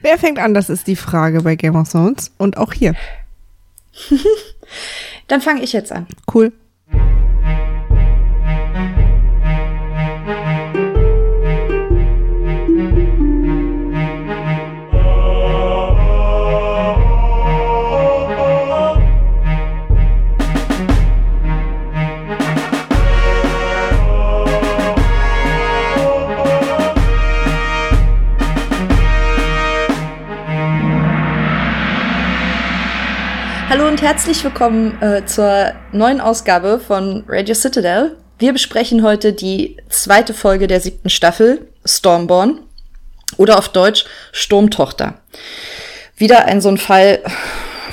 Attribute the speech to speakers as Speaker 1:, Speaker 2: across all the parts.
Speaker 1: Wer fängt an? Das ist die Frage bei Game of Thrones und auch hier.
Speaker 2: Dann fange ich jetzt an.
Speaker 1: Cool.
Speaker 2: Herzlich willkommen äh, zur neuen Ausgabe von Radio Citadel. Wir besprechen heute die zweite Folge der siebten Staffel, Stormborn. Oder auf Deutsch Sturmtochter. Wieder ein so ein Fall,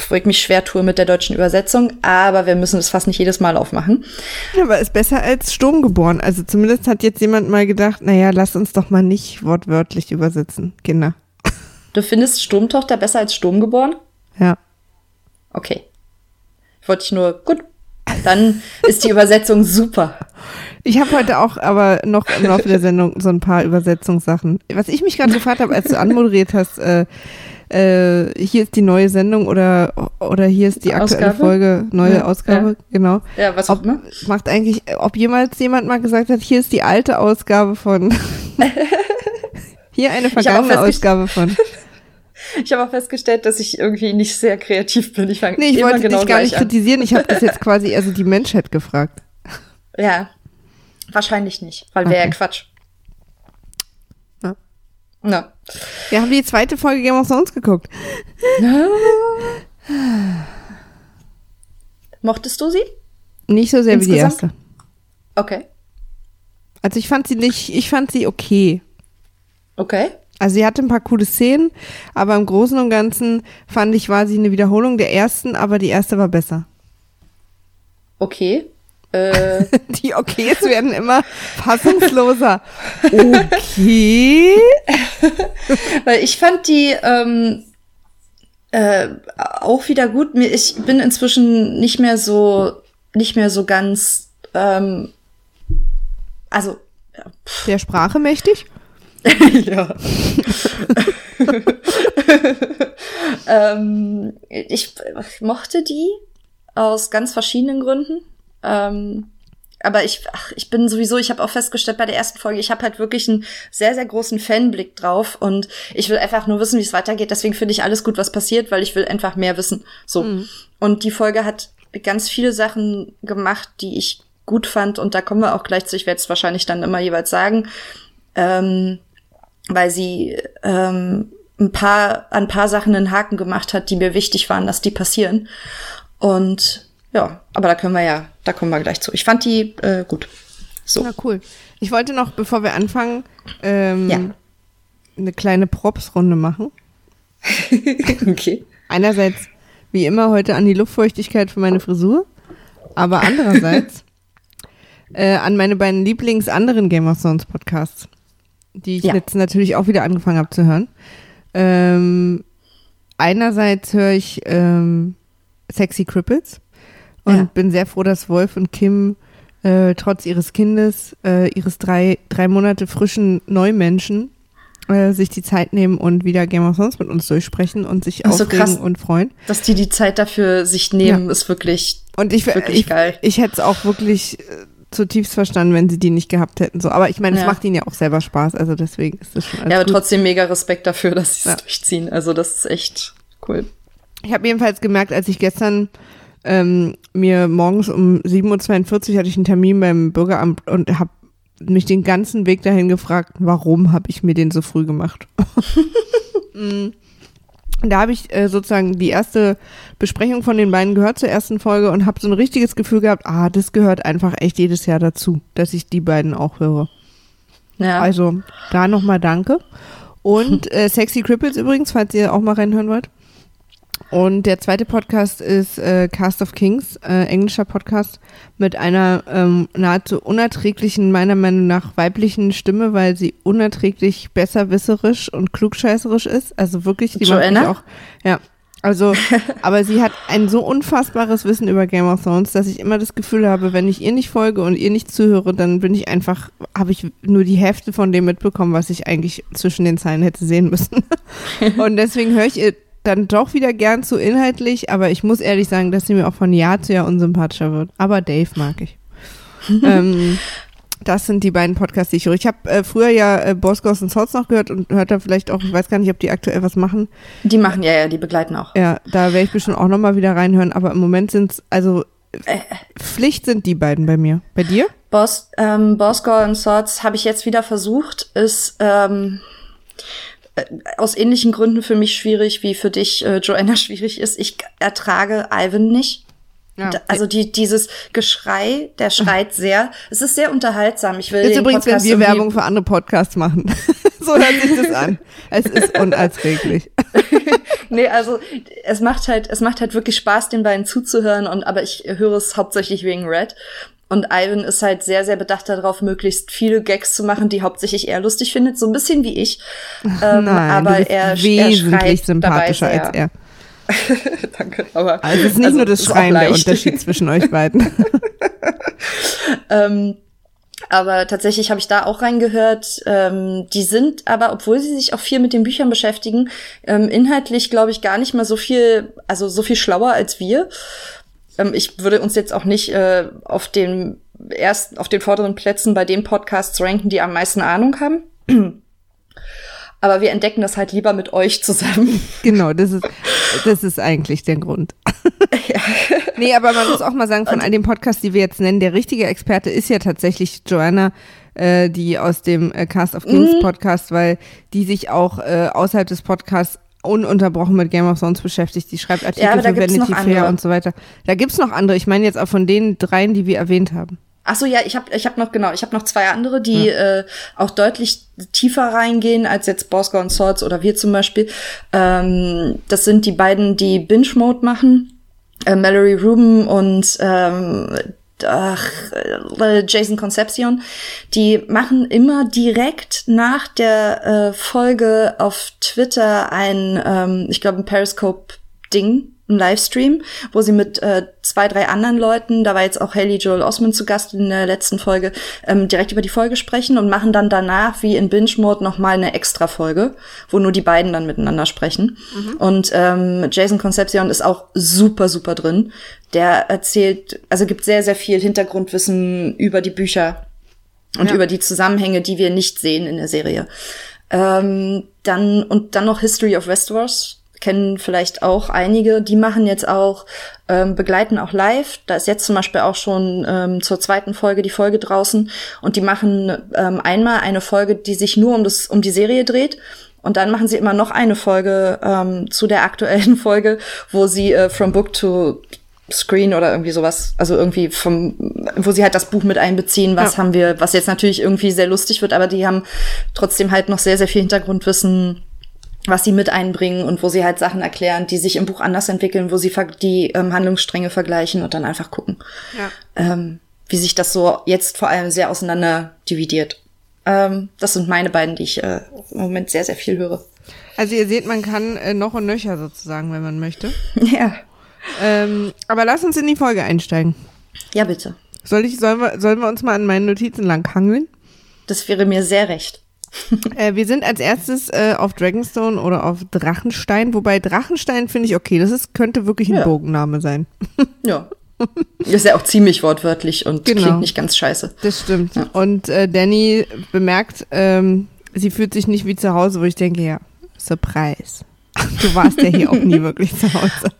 Speaker 2: wo ich mich schwer tue mit der deutschen Übersetzung, aber wir müssen es fast nicht jedes Mal aufmachen.
Speaker 1: Aber ist besser als Sturm geboren. Also zumindest hat jetzt jemand mal gedacht, naja, lass uns doch mal nicht wortwörtlich übersetzen, Kinder.
Speaker 2: Du findest Sturmtochter besser als Sturm geboren?
Speaker 1: Ja.
Speaker 2: Okay. Wollte ich nur, gut. Dann ist die Übersetzung super.
Speaker 1: Ich habe heute auch aber noch im Laufe der Sendung so ein paar Übersetzungssachen. Was ich mich gerade gefragt habe, als du anmoderiert hast, äh, äh, hier ist die neue Sendung oder, oder hier ist die aktuelle
Speaker 2: Ausgabe?
Speaker 1: Folge, neue
Speaker 2: Ja,
Speaker 1: Ausgabe,
Speaker 2: ja.
Speaker 1: genau.
Speaker 2: Ja, was auch immer.
Speaker 1: macht eigentlich, ob jemals jemand mal gesagt hat, hier ist die alte Ausgabe von, hier eine vergangene Ausgabe von.
Speaker 2: Ich habe auch festgestellt, dass ich irgendwie nicht sehr kreativ bin. Ich fange
Speaker 1: Nee, ich wollte
Speaker 2: genau
Speaker 1: dich gar nicht
Speaker 2: an.
Speaker 1: kritisieren, ich habe das jetzt quasi also die Menschheit gefragt.
Speaker 2: Ja, wahrscheinlich nicht, weil wäre ja
Speaker 1: Okay.
Speaker 2: Quatsch.
Speaker 1: Ja.
Speaker 2: Na.
Speaker 1: Wir haben die zweite Folge Game of Thrones geguckt.
Speaker 2: Mochtest du sie?
Speaker 1: Nicht so sehr wie die
Speaker 2: Insgesamt?
Speaker 1: erste.
Speaker 2: Okay.
Speaker 1: Also ich fand sie nicht, ich fand sie okay.
Speaker 2: Okay.
Speaker 1: Also sie hatte ein paar coole Szenen, aber im Großen und Ganzen fand ich, war sie eine Wiederholung der ersten, aber die erste war besser.
Speaker 2: Okay. Äh,
Speaker 1: Die Okays werden immer fassungsloser. Okay.
Speaker 2: weil ich fand die ähm, äh, auch wieder gut. Ich bin inzwischen nicht mehr so, nicht mehr so ganz, ähm, also
Speaker 1: Der Sprache mächtig?
Speaker 2: ja. ähm, ich mochte die aus ganz verschiedenen Gründen. Ähm, aber ich, ach, ich bin sowieso, ich habe auch festgestellt bei der ersten Folge, ich habe halt wirklich einen sehr, sehr großen Fanblick drauf und ich will einfach nur wissen, wie es weitergeht. Deswegen finde ich alles gut, was passiert, weil ich will einfach mehr wissen. So. Und die Folge hat ganz viele Sachen gemacht, die ich gut fand und da kommen wir auch gleich zu. Ich werde es wahrscheinlich dann immer jeweils sagen. Ähm, weil sie ähm, ein paar, an ein paar Sachen einen Haken gemacht hat, die mir wichtig waren, dass die passieren. Und ja, aber da können wir ja, da kommen wir gleich zu. Ich fand die äh, gut. So.
Speaker 1: Na cool. Ich wollte noch, bevor wir anfangen, ähm,
Speaker 2: Ja.
Speaker 1: eine kleine Props-Runde machen.
Speaker 2: okay.
Speaker 1: Einerseits, wie immer, heute an die Luftfeuchtigkeit für meine Frisur, aber andererseits äh, an meine beiden Lieblings anderen Game of Thrones Podcasts, die ich
Speaker 2: Ja.
Speaker 1: jetzt natürlich auch wieder angefangen habe zu hören. Ähm, einerseits höre ich ähm, Sexy Cripples und
Speaker 2: Ja.
Speaker 1: bin sehr froh, dass Wolf und Kim äh, trotz ihres Kindes, äh, ihres drei, drei Monate frischen Neumenschen, äh, sich die Zeit nehmen und wieder Game of Thrones mit uns durchsprechen und sich
Speaker 2: Ach so,
Speaker 1: aufregen
Speaker 2: krass.
Speaker 1: und freuen.
Speaker 2: Dass die die Zeit dafür sich nehmen, ist wirklich
Speaker 1: Und ich,
Speaker 2: Wirklich
Speaker 1: ich,
Speaker 2: geil.
Speaker 1: ich hätte es auch wirklich äh, zutiefst verstanden, wenn sie die nicht gehabt hätten. So, aber ich meine, es
Speaker 2: Ja.
Speaker 1: macht ihnen ja auch selber Spaß, also deswegen ist das schon
Speaker 2: Ja, aber
Speaker 1: gut.
Speaker 2: trotzdem mega Respekt dafür, dass sie es
Speaker 1: Ja.
Speaker 2: durchziehen. Also das ist echt cool.
Speaker 1: Ich habe jedenfalls gemerkt, als ich gestern ähm, mir morgens um 7.42 Uhr hatte ich einen Termin beim Bürgeramt und habe mich den ganzen Weg dahin gefragt, warum habe ich mir den so früh gemacht? Da habe ich äh, sozusagen die erste Besprechung von den beiden gehört zur ersten Folge und habe so ein richtiges Gefühl gehabt, ah, das gehört einfach echt jedes Jahr dazu, dass ich die beiden auch höre.
Speaker 2: Ja.
Speaker 1: Also da nochmal danke. Und äh, Sexy Cripples übrigens, falls ihr auch mal reinhören wollt. Und der zweite Podcast ist äh, Cast of Kings, äh, englischer Podcast mit einer ähm, nahezu unerträglichen, meiner Meinung nach weiblichen Stimme, weil sie unerträglich besserwisserisch und klugscheißerisch ist. Also wirklich, die macht
Speaker 2: Joanna?
Speaker 1: auch. Ja. Also, aber sie hat ein so unfassbares Wissen über Game of Thrones, dass ich immer das Gefühl habe, wenn ich ihr nicht folge und ihr nicht zuhöre, dann bin ich einfach, habe ich nur die Hälfte von dem mitbekommen, was ich eigentlich zwischen den Zeilen hätte sehen müssen. Und deswegen höre ich ihr dann doch wieder gern zu inhaltlich, aber ich muss ehrlich sagen, dass sie mir auch von Jahr zu Jahr unsympathischer wird. Aber Dave mag ich. ähm, das sind die beiden Podcasts, die ich höre. Ich habe äh, früher ja äh, Boss Ghost und Swords noch gehört und hört da vielleicht auch, ich weiß gar nicht, ob die aktuell was machen.
Speaker 2: Die machen, ja, ja, die begleiten auch.
Speaker 1: Ja, da werde ich bestimmt auch nochmal wieder reinhören, aber im Moment sind es, also äh, Pflicht sind die beiden bei mir. Bei dir?
Speaker 2: Boss, ähm, Girl und Swords habe ich jetzt wieder versucht, ist ähm, äh, aus ähnlichen Gründen für mich schwierig, wie für dich, äh, Joanna, schwierig ist. Ich ertrage Ivan nicht. Ja. Also die, dieses Geschrei, der schreit sehr. Es ist sehr unterhaltsam. Ich will
Speaker 1: Jetzt übrigens, Podcast wenn wir Werbung für andere Podcasts machen. so hört sich das an. Es ist unerträglich.
Speaker 2: nee, also es macht halt, es macht halt wirklich Spaß, den beiden zuzuhören und aber ich höre es hauptsächlich wegen Red. Und Ivan ist halt sehr, sehr bedacht darauf, möglichst viele Gags zu machen, die hauptsächlich er lustig findet. So ein bisschen wie ich.
Speaker 1: Ähm, Nein, aber er, wesentlich er sympathischer als er.
Speaker 2: Danke. Aber,
Speaker 1: also es ist nicht also, nur das Schreien der Unterschied zwischen euch beiden.
Speaker 2: ähm, aber tatsächlich habe ich da auch reingehört. Ähm, die sind aber, obwohl sie sich auch viel mit den Büchern beschäftigen, ähm, inhaltlich glaube ich gar nicht mal so viel, also so viel schlauer als wir. Ähm, ich würde uns jetzt auch nicht äh, auf den ersten, auf den vorderen Plätzen bei den Podcasts ranken, die am meisten Ahnung haben. Aber wir entdecken das halt lieber mit euch zusammen.
Speaker 1: Genau, das ist, das ist eigentlich der Grund. Ja. Nee, aber man muss auch mal sagen, von all den Podcasts, die wir jetzt nennen, der richtige Experte ist ja tatsächlich Joanna, äh, die aus dem äh, Cast of Kings mhm. Podcast, weil die sich auch äh, außerhalb des Podcasts ununterbrochen mit Game of Thrones beschäftigt. Die schreibt Artikel ja, für Vanity Fair und so weiter. Da gibt's noch andere. Ich meine jetzt auch von den dreien, die wir erwähnt haben.
Speaker 2: Ach so, ja, ich habe ich hab noch genau, ich habe noch zwei andere, die ja. äh, auch deutlich tiefer reingehen als jetzt Bosco und Swords oder wir zum Beispiel. Ähm, das sind die beiden, die Binge Mode machen, äh, Mallory Rubin und ähm, ach, äh, Jason Concepcion, die machen immer direkt nach der äh, Folge auf Twitter ein, ähm, ich glaube, ein Periscope-Ding, ein Livestream, wo sie mit äh, zwei, drei anderen Leuten, da war jetzt auch Haley Joel Osmond zu Gast in der letzten Folge, ähm, direkt über die Folge sprechen und machen dann danach, wie in Binge-Mode, nochmal eine extra Folge, wo nur die beiden dann miteinander sprechen. Mhm. Und ähm, Jason Concepcion ist auch super, super drin. Der erzählt, also gibt sehr, sehr viel Hintergrundwissen über die Bücher und ja. über die Zusammenhänge, die wir nicht sehen in der Serie. Ähm, dann und dann noch History of Westeros kennen vielleicht auch einige, die machen jetzt auch, ähm, begleiten auch live. Da ist jetzt zum Beispiel auch schon ähm, zur zweiten Folge die Folge draußen und die machen ähm, einmal eine Folge, die sich nur um das, um die Serie dreht. Und dann machen sie immer noch eine Folge ähm, zu der aktuellen Folge, wo sie äh, From Book to Screen oder irgendwie sowas, also irgendwie vom, wo sie halt das Buch mit einbeziehen, was ja. haben wir, was jetzt natürlich irgendwie sehr lustig wird, aber die haben trotzdem halt noch sehr, sehr viel Hintergrundwissen was sie mit einbringen und wo sie halt Sachen erklären, die sich im Buch anders entwickeln, wo sie die ähm, Handlungsstränge vergleichen und dann einfach gucken, ja. ähm, wie sich das so jetzt vor allem sehr auseinander dividiert. Ähm, das sind meine beiden, die ich äh, im Moment sehr, sehr viel höre.
Speaker 1: Also ihr seht, man kann äh, noch und nöcher sozusagen, wenn man möchte.
Speaker 2: Ja.
Speaker 1: Ähm, aber lass uns in die Folge einsteigen.
Speaker 2: Ja, bitte.
Speaker 1: Soll ich, sollen wir, sollen wir uns mal an meinen Notizen langhangeln?
Speaker 2: Das wäre mir sehr recht.
Speaker 1: äh, wir sind als erstes äh, auf Dragonstone oder auf Drachenstein, wobei Drachenstein finde ich okay, das ist, könnte wirklich ein ja. Bogenname sein.
Speaker 2: ja. Ist ja auch ziemlich wortwörtlich und genau. klingt nicht ganz scheiße.
Speaker 1: Das stimmt. Ja. Und äh, Danny bemerkt, ähm, sie fühlt sich nicht wie zu Hause, wo ich denke, ja, Surprise. Du warst ja hier auch nie wirklich zu Hause.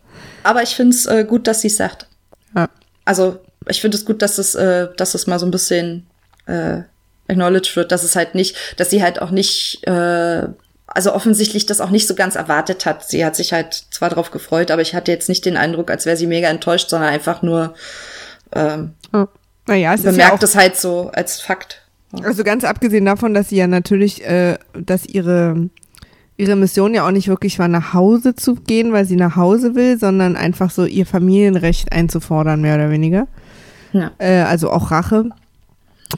Speaker 2: Aber ich finde es äh, gut, dass sie es sagt. Ja. Also, ich finde es gut, dass es, äh, dass es mal so ein bisschen äh, acknowledged wird, dass es halt nicht, dass sie halt auch nicht, äh, also offensichtlich das auch nicht so ganz erwartet hat. Sie hat sich halt zwar drauf gefreut, aber ich hatte jetzt nicht den Eindruck, als wäre sie mega enttäuscht, sondern einfach nur ähm, oh. naja, es bemerkt es ja halt so als Fakt.
Speaker 1: Also ganz abgesehen davon, dass sie ja natürlich, äh, dass ihre ihre Mission ja auch nicht wirklich war, nach Hause zu gehen, weil sie nach Hause will, sondern einfach so ihr Familienrecht einzufordern, mehr oder weniger. Ja. Äh, also auch Rache.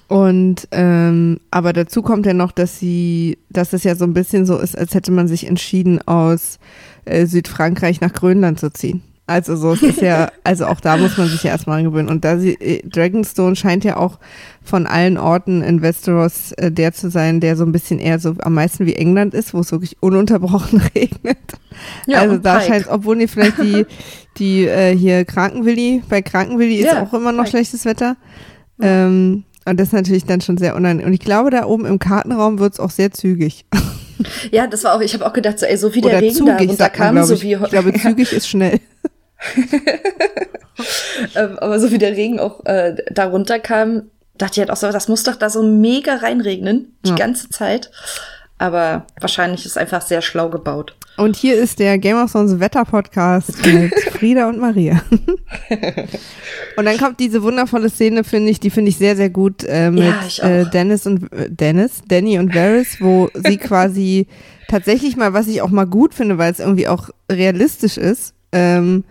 Speaker 1: Und ähm, aber dazu kommt ja noch, dass sie, dass es ja so ein bisschen so ist, als hätte man sich entschieden, aus äh, Südfrankreich nach Grönland zu ziehen. Also so, es ist ja, also auch da muss man sich ja erstmal gewöhnen. Und da sie, äh, Dragonstone scheint ja auch von allen Orten in Westeros äh, der zu sein, der so ein bisschen eher so am meisten wie England ist, wo es wirklich ununterbrochen regnet.
Speaker 2: Ja,
Speaker 1: also da scheint, obwohl die vielleicht die, die äh, hier Krankenwilli, bei Krankenwilli ist
Speaker 2: Ja,
Speaker 1: auch immer noch
Speaker 2: Pike.
Speaker 1: schlechtes Wetter. Ähm, und das ist natürlich dann schon sehr unangenehm. Und ich glaube, da oben im Kartenraum wird es auch sehr zügig.
Speaker 2: Ja, das war auch, ich habe auch gedacht, so, ey, so wie der
Speaker 1: Oder
Speaker 2: Regen da
Speaker 1: zugig, man,
Speaker 2: runterkam, so wie,
Speaker 1: Ich glaube, zügig ist schnell.
Speaker 2: ähm, aber so wie der Regen auch äh, da runterkam, dachte ich halt auch so, das muss doch da so mega reinregnen, die
Speaker 1: Ja.
Speaker 2: ganze Zeit. Aber wahrscheinlich ist einfach sehr schlau gebaut.
Speaker 1: Und hier ist der Game of Thrones Wetter-Podcast mit Frieda und Maria. und dann kommt diese wundervolle Szene, finde ich, die finde ich sehr, sehr gut äh, mit
Speaker 2: Ja,
Speaker 1: äh, Dennis und äh, Dennis, Danny und Varys, wo sie quasi tatsächlich mal, was ich auch mal gut finde, weil es irgendwie auch realistisch ist, ähm,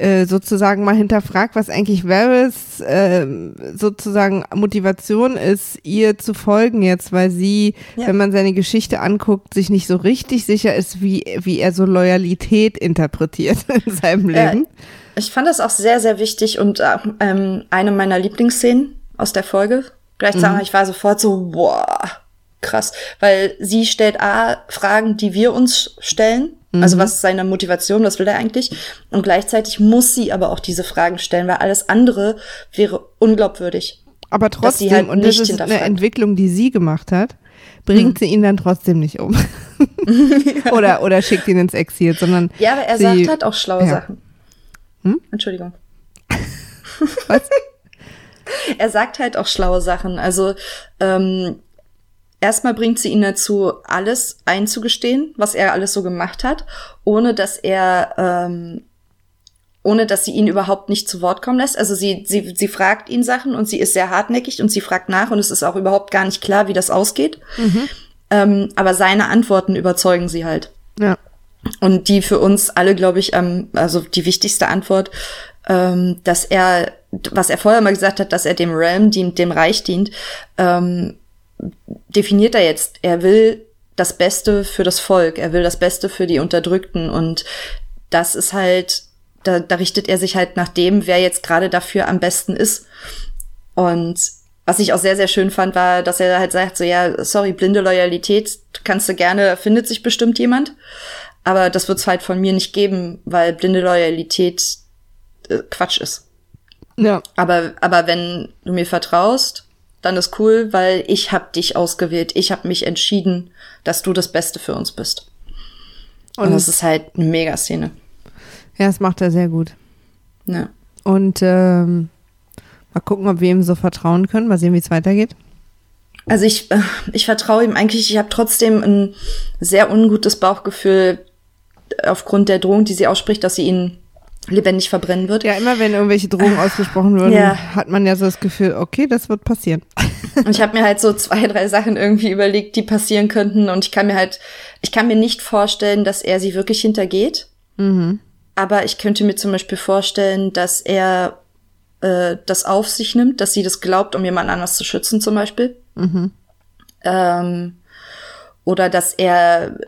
Speaker 1: äh, sozusagen mal hinterfragt, was eigentlich Varys ähm, sozusagen Motivation ist, ihr zu folgen jetzt, weil sie,
Speaker 2: Ja.
Speaker 1: wenn man seine Geschichte anguckt, sich nicht so richtig sicher ist, wie, wie er so Loyalität interpretiert in seinem
Speaker 2: Ja,
Speaker 1: Leben.
Speaker 2: Ich fand das auch sehr, sehr wichtig und äh, ähm, eine meiner Lieblingsszenen aus der Folge. Gleichzeitig ich war sofort so, boah, krass. Weil sie stellt A, Fragen, die wir uns stellen. Also was ist seine Motivation, was will er eigentlich? Und gleichzeitig muss sie aber auch diese Fragen stellen, weil alles andere wäre unglaubwürdig.
Speaker 1: Aber trotzdem,
Speaker 2: halt
Speaker 1: und das ist eine. Entwicklung, die sie gemacht hat, bringt sie ihn dann trotzdem nicht um. oder, oder schickt ihn ins Exil, sondern
Speaker 2: Ja, aber er
Speaker 1: sie,
Speaker 2: sagt halt auch schlaue
Speaker 1: ja.
Speaker 2: Sachen.
Speaker 1: Hm?
Speaker 2: Entschuldigung.
Speaker 1: Was?
Speaker 2: er sagt halt auch schlaue Sachen. Also ähm, erstmal bringt sie ihn dazu, alles einzugestehen, was er alles so gemacht hat, ohne dass er, ähm, ohne dass sie ihn überhaupt nicht zu Wort kommen lässt. Also sie, sie, sie fragt ihn Sachen und sie ist sehr hartnäckig und sie fragt nach und es ist auch überhaupt gar nicht klar, wie das ausgeht. Ähm, aber seine Antworten überzeugen sie halt.
Speaker 1: Ja.
Speaker 2: Und die für uns alle, glaube ich, ähm, also die wichtigste Antwort, ähm, dass er, was er vorher mal gesagt hat, dass er dem Realm dient, dem Reich dient, ähm, definiert er jetzt. Er will das Beste für das Volk, er will das Beste für die Unterdrückten und das ist halt, da, da richtet er sich halt nach dem, wer jetzt gerade dafür am besten ist. Und was ich auch sehr, sehr schön fand, war, dass er halt sagt, so ja, sorry, blinde Loyalität kannst du gerne, findet sich bestimmt jemand. Aber das wird's halt von mir nicht geben, weil blinde Loyalität äh, Quatsch ist.
Speaker 1: Ja.
Speaker 2: Aber, aber wenn du mir vertraust, dann ist cool, weil ich hab dich ausgewählt. Ich hab mich entschieden, dass du das Beste für uns bist. Und,
Speaker 1: Und
Speaker 2: das ist halt eine Megaszene.
Speaker 1: ja, das macht er sehr gut.
Speaker 2: Ja.
Speaker 1: Und ähm, mal gucken, ob wir ihm so vertrauen können. Mal sehen, wie es weitergeht.
Speaker 2: Also ich, äh, ich vertraue ihm eigentlich, ich habe trotzdem ein sehr ungutes Bauchgefühl aufgrund der Drohung, die sie ausspricht, dass sie ihn lebendig verbrennen wird.
Speaker 1: Ja, immer wenn irgendwelche Drogen ausgesprochen würden,
Speaker 2: Ja.
Speaker 1: hat man ja so das Gefühl, okay, das wird passieren.
Speaker 2: Und ich habe mir halt so zwei, drei Sachen irgendwie überlegt, die passieren könnten. Und ich kann mir halt, ich kann mir nicht vorstellen, dass er sie wirklich hintergeht. Aber ich könnte mir zum Beispiel vorstellen, dass er äh, das auf sich nimmt, dass sie das glaubt, um jemand anders zu schützen, zum Beispiel. Ähm, oder dass er,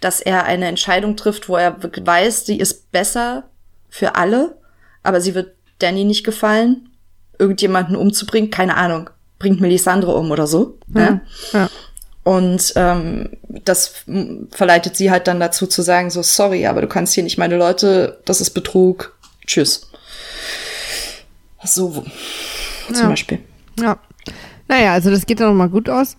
Speaker 2: dass er eine Entscheidung trifft, wo er weiß, sie ist besser für alle, aber sie wird Danny nicht gefallen, irgendjemanden umzubringen, keine Ahnung, bringt Melisandre um oder so. Ja.
Speaker 1: Ja.
Speaker 2: Und ähm, das verleitet sie halt dann dazu zu sagen, so, sorry, aber du kannst hier nicht meine Leute, das ist Betrug, tschüss. So, zum
Speaker 1: Ja.
Speaker 2: Beispiel.
Speaker 1: Ja. Naja, also das geht dann nochmal gut aus.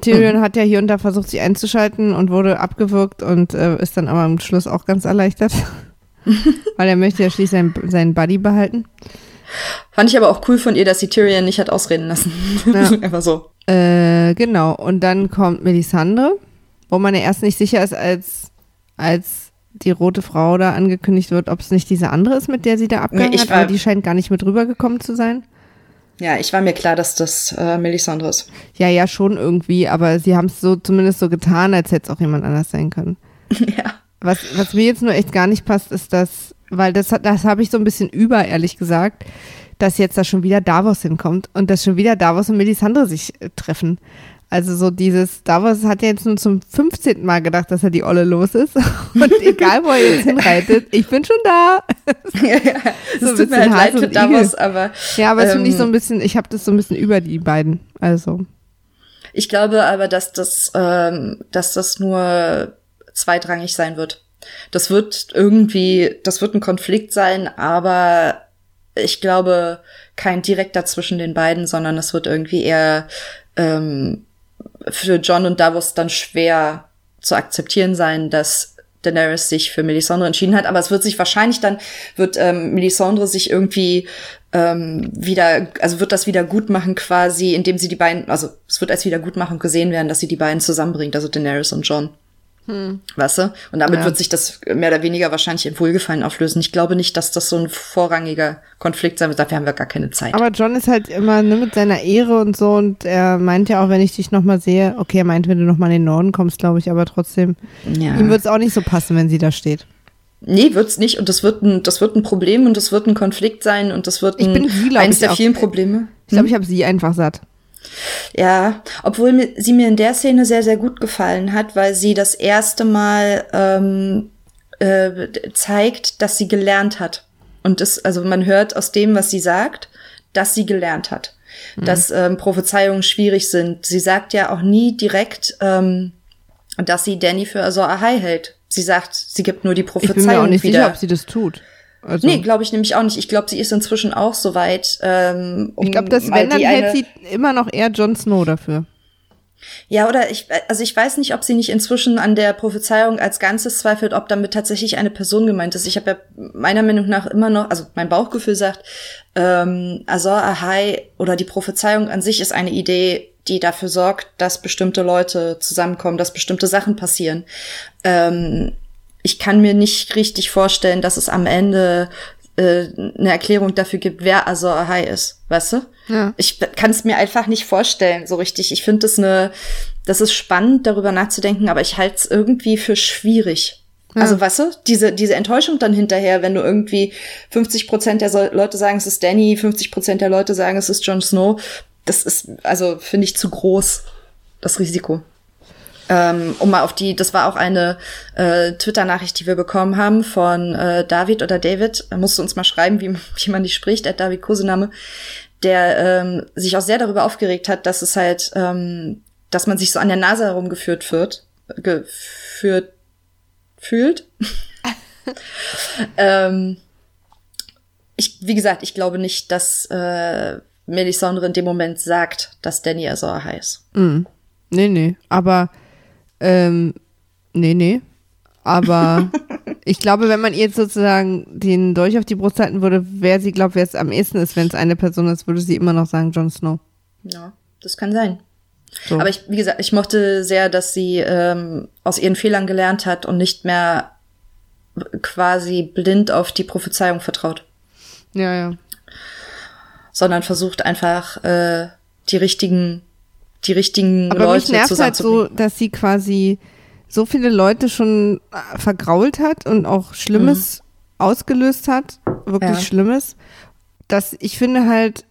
Speaker 1: Tyrion hat ja hier und da versucht, sich einzuschalten und wurde abgewürgt und äh, ist dann aber am Schluss auch ganz erleichtert. Weil er möchte ja schließlich seinen, seinen Buddy behalten.
Speaker 2: Fand ich aber auch cool von ihr, dass sie Tyrion nicht hat ausreden lassen.
Speaker 1: Ja.
Speaker 2: Einfach so.
Speaker 1: Äh, genau. Und dann kommt Melisandre, wo man ja erst nicht sicher ist, als, als die rote Frau da angekündigt wird, ob es nicht diese andere ist, mit der sie da abgehangen
Speaker 2: Nee,
Speaker 1: hat, aber die scheint gar nicht mit rübergekommen zu sein.
Speaker 2: Ja, ich war mir klar, dass das äh, Melisandre ist.
Speaker 1: Ja, ja, schon irgendwie, aber sie haben es so zumindest so getan, als hätte es auch jemand anders sein können.
Speaker 2: ja.
Speaker 1: Was, was mir jetzt nur echt gar nicht passt, ist das, weil das, hat- das habe ich so ein bisschen über, ehrlich gesagt, dass jetzt da schon wieder Davos hinkommt und dass schon wieder Davos und Melisandre sich äh, treffen. Also so dieses, Davos hat ja jetzt nun zum 15. Mal gedacht, dass er die Olle los ist. Und egal, wo er jetzt hinreitet, ich bin schon da.
Speaker 2: ja, ja.
Speaker 1: So
Speaker 2: Es
Speaker 1: ein
Speaker 2: tut mir halt leid für. Davos, aber
Speaker 1: Ja, aber das finde ich so
Speaker 2: Ähm,
Speaker 1: ein bisschen, ich habe das so ein bisschen über die beiden. Also,
Speaker 2: ich glaube aber, dass das, ähm, dass das nur zweitrangig sein wird. Das wird irgendwie, das wird ein Konflikt sein, aber ich glaube kein direkter zwischen den beiden, sondern es wird irgendwie eher ähm, für John und Davos dann schwer zu akzeptieren sein, dass Daenerys sich für Melisandre entschieden hat. Aber es wird sich wahrscheinlich dann, wird ähm, Melisandre sich irgendwie ähm, wieder, also wird das wieder gut machen quasi, indem sie die beiden, also es wird als Wiedergutmachung gesehen werden, dass sie die beiden zusammenbringt, also Daenerys und John. Weißt du? Und damit
Speaker 1: Ja.
Speaker 2: wird sich das mehr oder weniger wahrscheinlich in Wohlgefallen auflösen. Ich glaube nicht, dass das so ein vorrangiger Konflikt sein wird. Dafür haben wir gar keine Zeit.
Speaker 1: aber John ist halt immer ne, mit seiner Ehre und so und er meint ja auch, wenn ich dich nochmal sehe, okay, er meint, wenn du nochmal in den Norden kommst, glaube ich, aber trotzdem,
Speaker 2: ja.
Speaker 1: ihm wird es auch nicht so passen, wenn sie da steht.
Speaker 2: Nee, wird's nicht. Und das wird ein, das wird ein Problem und das wird ein Konflikt sein und das wird
Speaker 1: Ich
Speaker 2: ein,
Speaker 1: bin sie,
Speaker 2: eines
Speaker 1: ich,
Speaker 2: der vielen Probleme.
Speaker 1: Ich glaube, ich habe sie einfach satt.
Speaker 2: Ja, obwohl sie mir in der Szene sehr, sehr gut gefallen hat, weil sie das erste Mal ähm, äh, zeigt, dass sie gelernt hat. Und das, also man hört aus dem, was sie sagt, dass sie gelernt hat. Dass ähm, Prophezeiungen schwierig sind. Sie sagt ja auch nie direkt, ähm, dass sie Danny für Azor Ahai hält. Sie sagt, sie gibt nur die
Speaker 1: Ich bin
Speaker 2: Prophezeiung
Speaker 1: mir auch nicht
Speaker 2: wieder.
Speaker 1: sicher, ob sie das tut. Also,
Speaker 2: Nee, glaube ich nämlich auch nicht. Ich glaube, sie ist inzwischen auch so weit. Ähm, um
Speaker 1: ich glaube, das
Speaker 2: mal
Speaker 1: wenn, dann hält sie immer noch eher Jon Snow dafür.
Speaker 2: Ja, oder ich, also ich weiß nicht, ob sie nicht inzwischen an der Prophezeiung als Ganzes zweifelt, ob damit tatsächlich eine Person gemeint ist. Ich habe ja meiner Meinung nach immer noch, also mein Bauchgefühl sagt, ähm, Azor Ahai oder die Prophezeiung an sich ist eine Idee, die dafür sorgt, dass bestimmte Leute zusammenkommen, dass bestimmte Sachen passieren. Ähm, ich kann mir nicht richtig vorstellen, dass es am Ende äh, eine Erklärung dafür gibt, wer Azor Ahai ist, weißt du?
Speaker 1: Ja.
Speaker 2: Ich kann es mir einfach nicht vorstellen, so richtig. Ich finde das eine, das ist spannend, darüber nachzudenken, aber ich halte es irgendwie für schwierig. Also, weißt du, diese, diese Enttäuschung dann hinterher, wenn du irgendwie 50 Prozent der so Leute sagen, es ist Danny, 50 Prozent der Leute sagen, es ist Jon Snow, das ist, also, finde ich zu groß, das Risiko. Ähm, um mal auf die, das war auch eine äh, Twitter-Nachricht, die wir bekommen haben von äh, David oder David, er musste uns mal schreiben, wie, wie man die spricht, der David Kosename, der ähm, sich auch sehr darüber aufgeregt hat, dass es halt, ähm, dass man sich so an der Nase herumgeführt wird, geführt fühlt. ähm, ich, wie gesagt, ich glaube nicht, dass äh, Melisandre in dem Moment sagt, dass Danny Azor heißt.
Speaker 1: Mhm. Nee, nee. Aber, ähm, nee, nee. Aber ich glaube, wenn man ihr jetzt sozusagen den Dolch auf die Brust halten würde, wer sie glaubt, wer es am ehesten ist, wenn es eine Person ist, würde sie immer noch sagen, Jon Snow.
Speaker 2: Ja, das kann sein.
Speaker 1: So.
Speaker 2: Aber ich, wie gesagt, ich mochte sehr, dass sie ähm, aus ihren Fehlern gelernt hat und nicht mehr quasi blind auf die Prophezeiung vertraut,
Speaker 1: ja, ja.
Speaker 2: sondern versucht einfach äh, die richtigen, die richtigen
Speaker 1: Aber mich
Speaker 2: Leute
Speaker 1: nervt halt so, dass sie quasi so viele Leute schon äh, vergrault hat und auch Schlimmes ausgelöst hat, wirklich
Speaker 2: Mhm. Ja.
Speaker 1: Schlimmes, dass ich finde halt,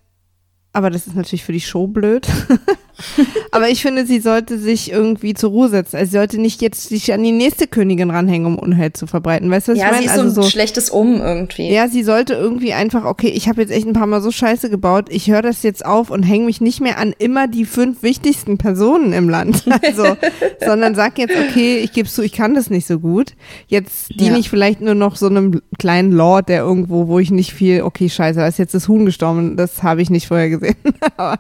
Speaker 1: aber das ist natürlich für die Show blöd, aber ich finde, sie sollte sich irgendwie zur Ruhe setzen. Also sie sollte nicht jetzt sich an die nächste Königin ranhängen, um Unheil zu verbreiten. Weißt du, was
Speaker 2: ja,
Speaker 1: ich
Speaker 2: sie
Speaker 1: meine?
Speaker 2: ist so
Speaker 1: Also
Speaker 2: ein
Speaker 1: so,
Speaker 2: schlechtes Um irgendwie.
Speaker 1: ja, sie sollte irgendwie einfach, okay, ich habe jetzt echt ein paar Mal so scheiße gebaut, ich höre das jetzt auf und hänge mich nicht mehr an immer die fünf wichtigsten Personen im Land. Also, sondern sag jetzt, okay, ich gebe zu, ich kann das nicht so gut. Jetzt diene
Speaker 2: Ja.
Speaker 1: ich vielleicht nur noch so einem kleinen Lord, der irgendwo, wo ich nicht viel, okay, scheiße, da ist jetzt das Huhn gestorben, das habe ich nicht vorher gesehen. Aber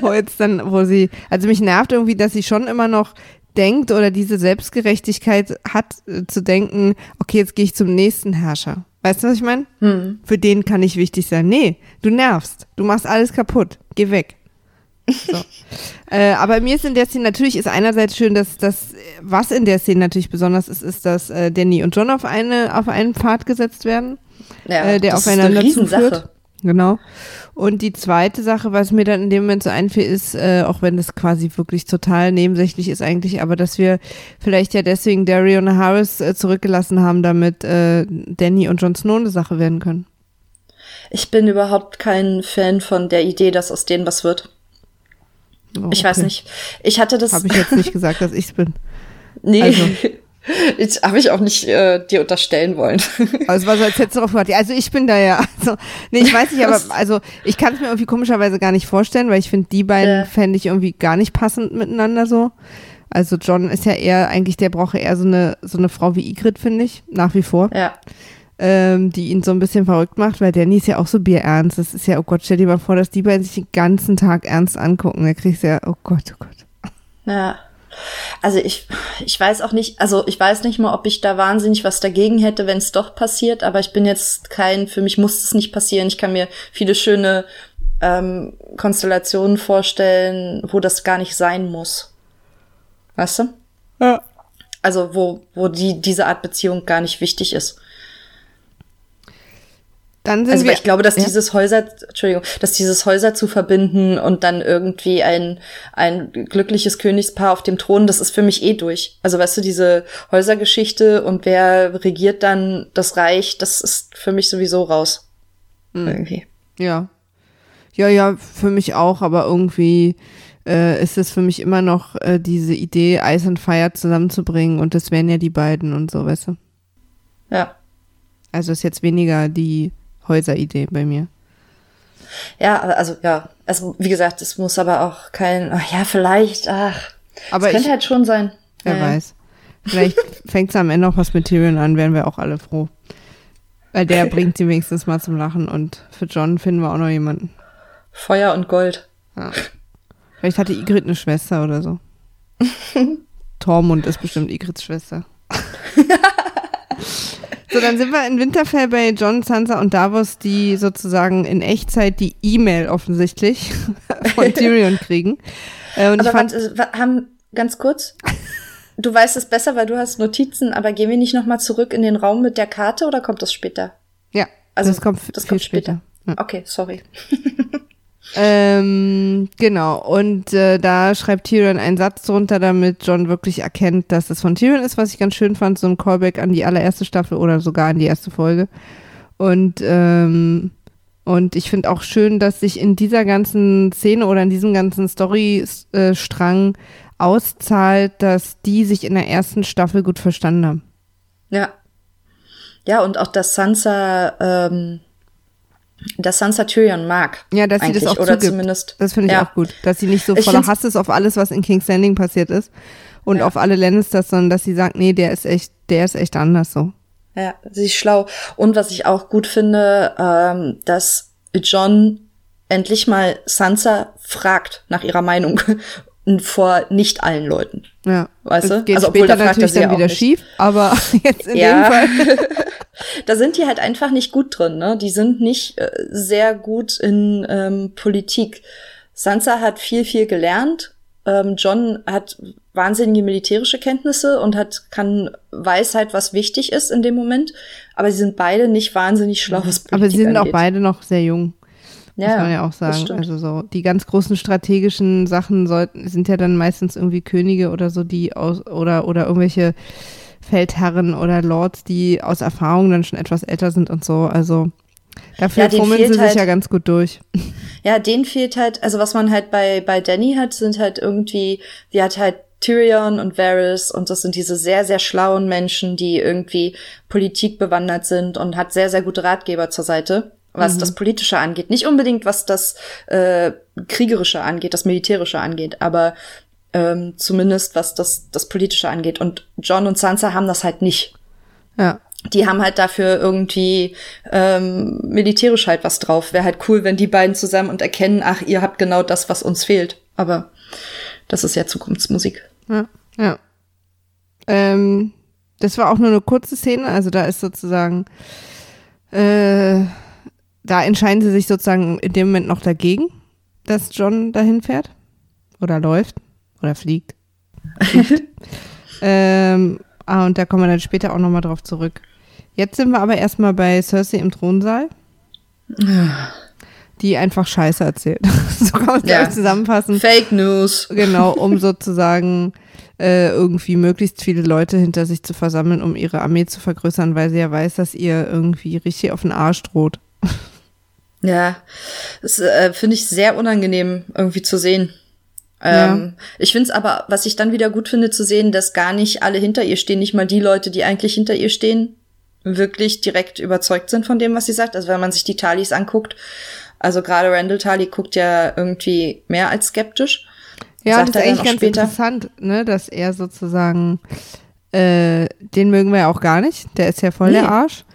Speaker 1: wo jetzt dann, wo sie, also mich nervt irgendwie, dass sie schon immer noch denkt oder diese Selbstgerechtigkeit hat, äh, zu denken, okay, jetzt gehe ich zum nächsten Herrscher. Weißt du, was ich meine?
Speaker 2: Hm.
Speaker 1: Für den kann ich wichtig sein. Nee, du nervst. Du machst alles kaputt. Geh weg. So. äh, aber mir ist in der Szene natürlich ist einerseits schön, dass das, was in der Szene natürlich besonders ist, ist, dass äh, Danny und John auf eine auf einen Pfad gesetzt werden,
Speaker 2: Ja,
Speaker 1: äh, der
Speaker 2: das
Speaker 1: aufeinander
Speaker 2: ist eine
Speaker 1: zuführt. Genau. Und die zweite Sache, was mir dann in dem Moment so einfällt, ist, äh, auch wenn das quasi wirklich total nebensächlich ist eigentlich, aber dass wir vielleicht ja deswegen Darion Harris äh, zurückgelassen haben, damit äh, Danny und Jon Snow eine Sache werden können.
Speaker 2: Ich bin überhaupt kein Fan von der Idee, dass aus denen was wird.
Speaker 1: Oh,
Speaker 2: Ich weiß
Speaker 1: okay.
Speaker 2: nicht. Ich hatte das.
Speaker 1: Habe ich jetzt nicht gesagt, dass ich's bin.
Speaker 2: nee.
Speaker 1: also.
Speaker 2: Ich habe ich auch nicht äh, dir unterstellen wollen.
Speaker 1: Also so, als hättest du drauf. Also ich bin da ja. Also, nee, ich weiß nicht, aber also ich kann es mir irgendwie komischerweise gar nicht vorstellen, weil ich finde, die beiden
Speaker 2: Ja.
Speaker 1: fände ich irgendwie gar nicht passend miteinander so. Also John ist ja eher, eigentlich, der brauche eher so eine, so eine Frau wie Igrit, finde ich, nach wie vor,
Speaker 2: ja.
Speaker 1: ähm, die ihn so ein bisschen verrückt macht, weil Danny ist ja auch so bierernst. Das ist ja, oh Gott, stell dir mal vor, dass die beiden sich den ganzen Tag ernst angucken. Da kriegst du ja, oh Gott, oh Gott.
Speaker 2: Ja. Also ich, ich weiß auch nicht, also ich weiß nicht mal, ob ich da wahnsinnig was dagegen hätte, wenn es doch passiert, aber ich bin jetzt kein, für mich muss es nicht passieren. Ich kann mir viele schöne ähm, Konstellationen vorstellen, wo das gar nicht sein muss. Weißt du?
Speaker 1: Ja.
Speaker 2: Also wo, wo die, diese Art Beziehung gar nicht wichtig ist.
Speaker 1: Dann sind
Speaker 2: Also
Speaker 1: wir,
Speaker 2: ich glaube, dass
Speaker 1: ja.
Speaker 2: dieses Häuser, Entschuldigung, dass dieses Häuser zu verbinden und dann irgendwie ein, ein glückliches Königspaar auf dem Thron, das ist für mich eh durch. Also weißt du, diese Häusergeschichte und wer regiert dann das Reich, das ist für mich sowieso raus.
Speaker 1: Hm.
Speaker 2: Irgendwie.
Speaker 1: Ja. Ja, ja, für mich auch, aber irgendwie äh, ist es für mich immer noch äh, diese Idee, Ice und Fire zusammenzubringen und das wären ja die beiden und so, weißt du?
Speaker 2: Ja.
Speaker 1: Also ist jetzt weniger die Häuseridee bei mir.
Speaker 2: Ja, also ja. Also wie gesagt, es muss aber auch kein, ach ja, vielleicht, ach.
Speaker 1: Aber
Speaker 2: es könnte halt schon sein.
Speaker 1: wer
Speaker 2: Ja, ja.
Speaker 1: weiß. Vielleicht fängt es am Ende auch was mit Tyrion an, wären wir auch alle froh. Weil der bringt sie wenigstens mal zum Lachen und für John finden wir auch noch jemanden.
Speaker 2: Feuer und Gold.
Speaker 1: Ja. Vielleicht hatte Igrit eine Schwester oder so. Tormund ist bestimmt Igrits Schwester. so, dann sind wir in Winterfell bei John, Sansa und Davos, die sozusagen in Echtzeit die E-Mail offensichtlich von Tyrion kriegen. Äh, und ich
Speaker 2: Aber
Speaker 1: fand,
Speaker 2: warte, wa- haben, ganz kurz, du weißt es besser, weil du hast Notizen, aber gehen wir nicht nochmal zurück in den Raum mit der Karte oder kommt das später?
Speaker 1: ja,
Speaker 2: Also,
Speaker 1: das kommt
Speaker 2: das
Speaker 1: viel
Speaker 2: kommt
Speaker 1: später. Ja.
Speaker 2: Okay, sorry.
Speaker 1: Ähm, genau, und äh, da schreibt Tyrion einen Satz drunter, damit John wirklich erkennt, dass es von Tyrion ist, was ich ganz schön fand, so ein Callback an die allererste Staffel oder sogar an die erste Folge. Und, ähm, und ich finde auch schön, dass sich in dieser ganzen Szene oder in diesem ganzen Storystrang auszahlt, dass die sich in der ersten Staffel gut verstanden haben.
Speaker 2: Ja. Ja, und auch, dass Sansa, ähm, dass Sansa Tyrion mag.
Speaker 1: Ja, dass sie das auch
Speaker 2: Oder
Speaker 1: zugibt.
Speaker 2: zumindest.
Speaker 1: Das finde ich
Speaker 2: ja.
Speaker 1: auch gut, dass sie nicht so voller Hass ist auf alles, was in King's Landing passiert ist und
Speaker 2: Ja.
Speaker 1: auf alle Lannisters, sondern dass sie sagt, nee, der ist echt, der ist echt anders so.
Speaker 2: Ja, sie ist schlau. Und was ich auch gut finde, ähm, dass John endlich mal Sansa fragt nach ihrer Meinung vor nicht allen Leuten.
Speaker 1: Ja,
Speaker 2: Weißt du?
Speaker 1: geht
Speaker 2: Also, obwohl,
Speaker 1: später
Speaker 2: da fragt
Speaker 1: natürlich dann
Speaker 2: ja auch
Speaker 1: wieder
Speaker 2: nicht.
Speaker 1: schief, aber jetzt in
Speaker 2: Ja.
Speaker 1: dem Fall.
Speaker 2: da sind die halt einfach nicht gut drin, ne? Die sind nicht äh, sehr gut in ähm, Politik. Sansa hat viel, viel gelernt. Ähm, John hat wahnsinnige militärische Kenntnisse und hat, kann, weiß halt, was wichtig ist in dem Moment. Aber sie sind beide nicht wahnsinnig schlau, was Politik
Speaker 1: Aber sie sind auch
Speaker 2: angeht.
Speaker 1: beide noch sehr jung, muss
Speaker 2: ja,
Speaker 1: man ja auch sagen. Also so die ganz großen strategischen Sachen sollten sind ja dann meistens irgendwie Könige oder so, die aus oder oder irgendwelche Feldherren oder Lords, die aus Erfahrung dann schon etwas älter sind und so. Also dafür
Speaker 2: Ja,
Speaker 1: fummeln sie
Speaker 2: fehlt
Speaker 1: sich
Speaker 2: halt-
Speaker 1: ja ganz gut durch.
Speaker 2: Ja, denen fehlt halt, also was man halt bei, bei Danny hat, sind halt irgendwie, die hat halt Tyrion und Varys und das sind diese sehr, sehr schlauen Menschen, die irgendwie Politik bewandert sind und hat sehr, sehr gute Ratgeber zur Seite, was das Politische angeht. Nicht unbedingt, was das äh, Kriegerische angeht, das Militärische angeht, aber ähm, zumindest was das, das Politische angeht. Und John und Sansa haben das halt nicht
Speaker 1: Ja.
Speaker 2: die haben halt dafür irgendwie ähm, militärisch halt was drauf. Wäre halt cool, wenn die beiden zusammen und erkennen, ach, ihr habt genau das, was uns fehlt. Aber das ist ja Zukunftsmusik.
Speaker 1: Ja, ja. Ähm, das war auch nur eine kurze Szene, also da ist sozusagen, äh, da entscheiden sie sich sozusagen in dem Moment noch dagegen, dass John dahin fährt oder läuft oder fliegt. fliegt. ähm, ah, und da kommen wir dann später auch nochmal drauf zurück. Jetzt sind wir aber erstmal bei Cersei im Thronsaal, die einfach Scheiße erzählt. so kann man es
Speaker 2: Ja.
Speaker 1: zusammenfassen.
Speaker 2: Fake News.
Speaker 1: Genau, um sozusagen äh, irgendwie möglichst viele Leute hinter sich zu versammeln, um ihre Armee zu vergrößern, weil sie ja weiß, dass ihr irgendwie richtig auf den Arsch droht.
Speaker 2: Ja, das äh, finde ich sehr unangenehm irgendwie zu sehen. Ähm, ja. Ich finde es aber, was ich dann wieder gut finde, zu sehen, dass gar nicht alle hinter ihr stehen, nicht mal die Leute, die eigentlich hinter ihr stehen, wirklich direkt überzeugt sind von dem, was sie sagt. Also wenn man sich die Talis anguckt, also gerade Randall Tali guckt ja irgendwie mehr als skeptisch.
Speaker 1: Ja, das ist eigentlich ganz später. interessant, ne, dass er sozusagen, äh, den mögen wir ja auch gar nicht, der ist ja voll nee. der Arsch.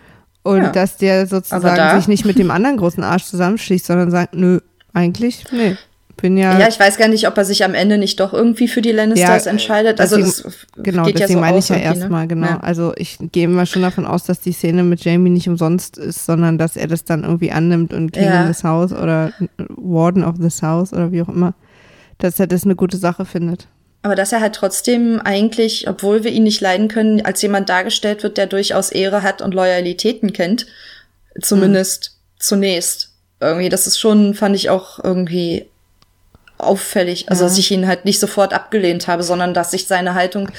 Speaker 1: Und ja. dass der sozusagen da sich nicht mit dem anderen großen Arsch zusammenschließt, sondern sagt, nö, eigentlich, nee. Bin ja,
Speaker 2: ja, ich weiß gar nicht, ob er sich am Ende nicht doch irgendwie für die Lannisters ja, entscheidet. Also
Speaker 1: deswegen, genau, deswegen ja so meine ich ja ne? erstmal, genau. Ja. Also ich gehe mal schon davon aus, dass die Szene mit Jamie nicht umsonst ist, sondern dass er das dann irgendwie annimmt und King ja. in this House oder Warden of this House oder wie auch immer, dass er das eine gute Sache findet.
Speaker 2: Aber dass er halt trotzdem eigentlich, obwohl wir ihn nicht leiden können, als jemand dargestellt wird, der durchaus Ehre hat und Loyalitäten kennt. Zumindest mhm. zunächst. Irgendwie, das ist schon, fand ich auch irgendwie auffällig. Also, ja. dass ich ihn halt nicht sofort abgelehnt habe, sondern dass sich seine Haltung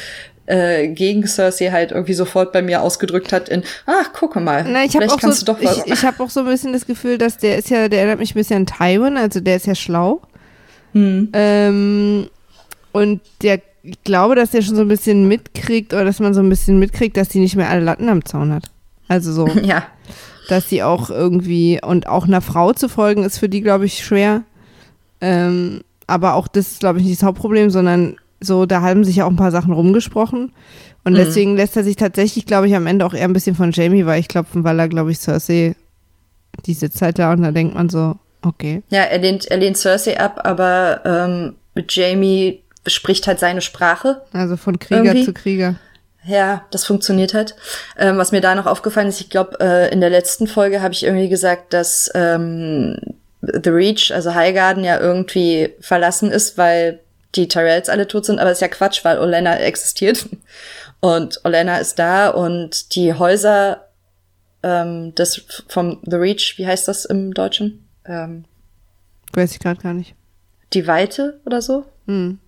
Speaker 2: äh, gegen Cersei halt irgendwie sofort bei mir ausgedrückt hat in, ach, gucke mal,
Speaker 1: Na, ich vielleicht kannst so, du doch was. Ich, ich habe auch so ein bisschen das Gefühl, dass der ist ja, der erinnert mich ein bisschen an Tywin, also der ist ja schlau. Hm. Ähm, und der, ich glaube, dass der schon so ein bisschen mitkriegt oder dass man so ein bisschen mitkriegt, dass die nicht mehr alle Latten am Zaun hat. Also so.
Speaker 2: ja.
Speaker 1: Dass sie auch irgendwie, und auch einer Frau zu folgen, ist für die, glaube ich, schwer. Ähm, aber auch das ist, glaube ich, nicht das Hauptproblem, sondern so, da haben sich ja auch ein paar Sachen rumgesprochen. Und mhm. deswegen lässt er sich tatsächlich, glaube ich, am Ende auch eher ein bisschen von Jamie weichklopfen, weil er, glaube ich, Cersei diese Zeit da und da denkt man so, okay.
Speaker 2: Ja, er lehnt, er lehnt Cersei ab, aber ähm, Jamie spricht halt seine Sprache.
Speaker 1: Also von Krieger irgendwie. zu Krieger.
Speaker 2: Ja, das funktioniert halt. Ähm, was mir da noch aufgefallen ist, ich glaube, äh, in der letzten Folge habe ich irgendwie gesagt, dass ähm, The Reach, also Highgarden, ja irgendwie verlassen ist, weil die Tyrells alle tot sind, aber ist ja Quatsch, weil Olenna existiert. Und Olenna ist da und die Häuser ähm, des vom The Reach, wie heißt das im Deutschen? Ähm,
Speaker 1: Weiß ich gerade gar nicht.
Speaker 2: Die Weite oder so? Hm.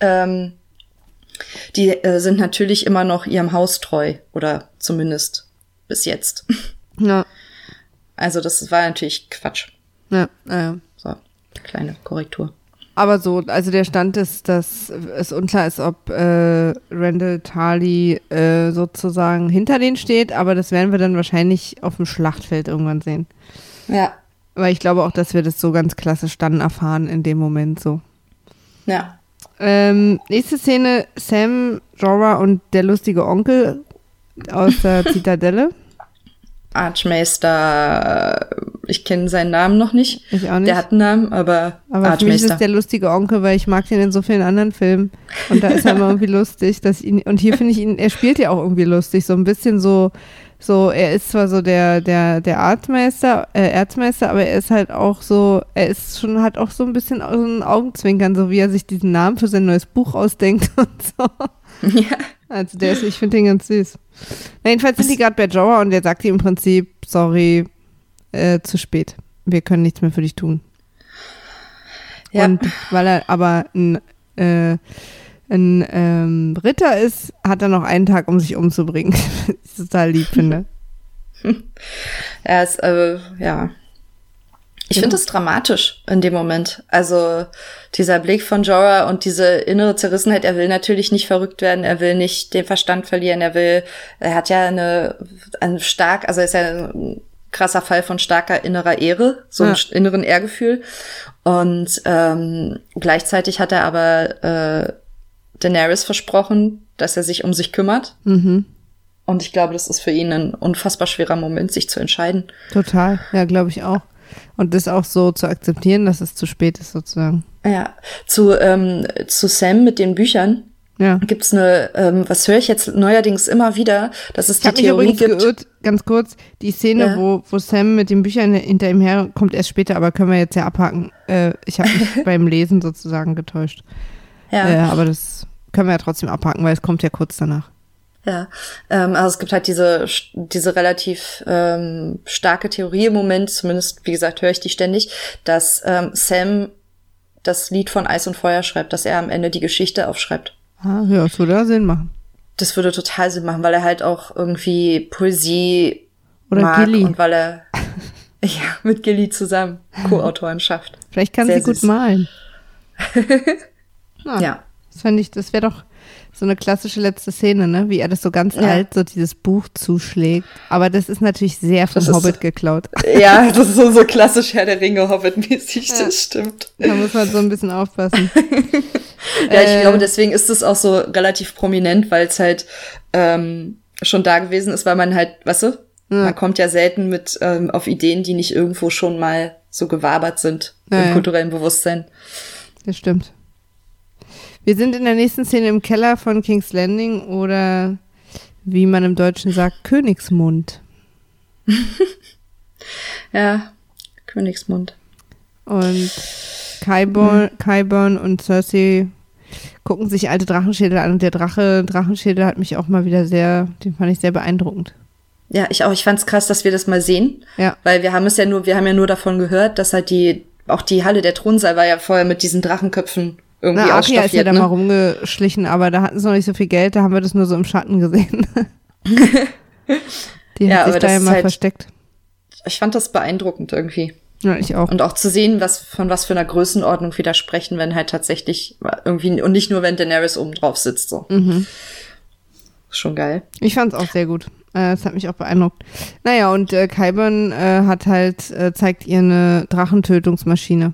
Speaker 2: Ähm, die äh, sind natürlich immer noch ihrem Haus treu oder zumindest bis jetzt. Ja. Also das war natürlich Quatsch.
Speaker 1: Ja, ja.
Speaker 2: So, kleine Korrektur.
Speaker 1: Aber so, also der Stand ist, dass es unklar ist, ob äh, Randall Tarly äh, sozusagen hinter denen steht, aber das werden wir dann wahrscheinlich auf dem Schlachtfeld irgendwann sehen.
Speaker 2: Ja.
Speaker 1: Weil ich glaube auch, dass wir das so ganz klassisch dann erfahren in dem Moment so.
Speaker 2: Ja.
Speaker 1: Ähm, nächste Szene: Sam, Jorah und der lustige Onkel aus der Zitadelle.
Speaker 2: Archmeister, ich kenne seinen Namen noch nicht.
Speaker 1: Ich auch nicht.
Speaker 2: Der hat einen Namen, aber,
Speaker 1: aber Archmeister. für mich ist der lustige Onkel, weil ich mag den in so vielen anderen Filmen und da ist er immer irgendwie lustig, dass ihn und hier finde ich ihn, er spielt ja auch irgendwie lustig, so ein bisschen so so, er ist zwar so der, der, der Arztmeister, äh, Erzmeister, aber er ist halt auch so, er ist schon, hat auch so ein bisschen so ein Augenzwinkern, so wie er sich diesen Namen für sein neues Buch ausdenkt und so. Ja. Also der ist, ich finde den ganz süß. Na, jedenfalls sind die gerade bei Joa und der sagt ihm im Prinzip, sorry, äh, zu spät. Wir können nichts mehr für dich tun. Ja. Und weil er aber ein, äh, ein ähm, Ritter ist, hat er noch einen Tag, um sich umzubringen. das ist total lieb, finde.
Speaker 2: er ist, äh, ja, ich finde es dramatisch in dem Moment. Also dieser Blick von Jorah und diese innere Zerrissenheit, er will natürlich nicht verrückt werden, er will nicht den Verstand verlieren, er will, er hat ja eine, eine stark, also er ist ja ein krasser Fall von starker innerer Ehre, so ja. inneren Ehrgefühl. Und ähm, gleichzeitig hat er aber äh, Daenerys versprochen, dass er sich um sich kümmert. Mhm. Und ich glaube, das ist für ihn ein unfassbar schwerer Moment, sich zu entscheiden.
Speaker 1: Total, ja, glaube ich auch. Und das auch so zu akzeptieren, dass es zu spät ist, sozusagen.
Speaker 2: Ja, zu, ähm, zu Sam mit den Büchern. Ja. Gibt's eine, ähm, was höre ich jetzt neuerdings immer wieder, dass es
Speaker 1: die
Speaker 2: ich Theorie mich gibt.
Speaker 1: Geirrt, ganz kurz, die Szene, ja. wo, wo Sam mit den Büchern hinter ihm her kommt erst später, aber können wir jetzt ja abhaken. Äh, ich habe mich beim Lesen sozusagen getäuscht. Ja. Äh, aber das können wir ja trotzdem abhaken, weil es kommt ja kurz danach.
Speaker 2: Ja, ähm, also es gibt halt diese, diese relativ ähm, starke Theorie im Moment, zumindest, wie gesagt, höre ich die ständig, dass ähm, Sam das Lied von Eis und Feuer schreibt, dass er am Ende die Geschichte aufschreibt.
Speaker 1: Ah, ja, das würde Sinn machen.
Speaker 2: Das würde total Sinn machen, weil er halt auch irgendwie Poesie
Speaker 1: Oder
Speaker 2: mag
Speaker 1: Gilly.
Speaker 2: und weil er ja mit Gilly zusammen Co-Autorenschaft.
Speaker 1: Vielleicht kann Sehr sie süß. gut malen. Ah, ja. Das fände ich, das wäre doch so eine klassische letzte Szene, ne? Wie er das so ganz ja. alt so dieses Buch zuschlägt. Aber das ist natürlich sehr vom das Hobbit geklaut.
Speaker 2: Ja, das ist so, so klassisch Herr der Ringe Hobbit-mäßig, ja. das stimmt.
Speaker 1: Da muss man so ein bisschen aufpassen.
Speaker 2: ja, ich äh, glaube, deswegen ist es auch so relativ prominent, weil es halt ähm, schon da gewesen ist, weil man halt, weißt du, ja. man kommt ja selten mit ähm, auf Ideen, die nicht irgendwo schon mal so gewabert sind im kulturellen Bewusstsein.
Speaker 1: Das stimmt. Wir sind in der nächsten Szene im Keller von King's Landing oder wie man im Deutschen sagt, Königsmund.
Speaker 2: ja, Königsmund.
Speaker 1: Und Kyborn, mhm. Und Cersei gucken sich alte Drachenschädel an und der Drache, Drachenschädel hat mich auch mal wieder sehr, den fand ich sehr beeindruckend.
Speaker 2: Ja, ich auch. Ich fand's krass, dass wir das mal sehen. Ja. Weil wir haben es ja nur, wir haben ja nur davon gehört, dass halt die, auch die Halle der Thronsaal war ja vorher mit diesen Drachenköpfen irgendwie Na, Akia ist ja
Speaker 1: da ne? mal rumgeschlichen, aber da hatten sie noch nicht so viel Geld, da haben wir das nur so im Schatten gesehen. Die ja, hat sich da ja mal halt, versteckt.
Speaker 2: Ich fand das beeindruckend irgendwie.
Speaker 1: Ja, ich auch.
Speaker 2: Und auch zu sehen, was von was für einer Größenordnung wir da sprechen, wenn halt tatsächlich irgendwie und nicht nur, wenn Daenerys oben drauf sitzt so. Mhm. Schon geil.
Speaker 1: Ich fand's auch sehr gut. Äh, das hat mich auch beeindruckt. Naja, und äh, Kyburn äh, hat halt, äh, zeigt ihr eine Drachentötungsmaschine.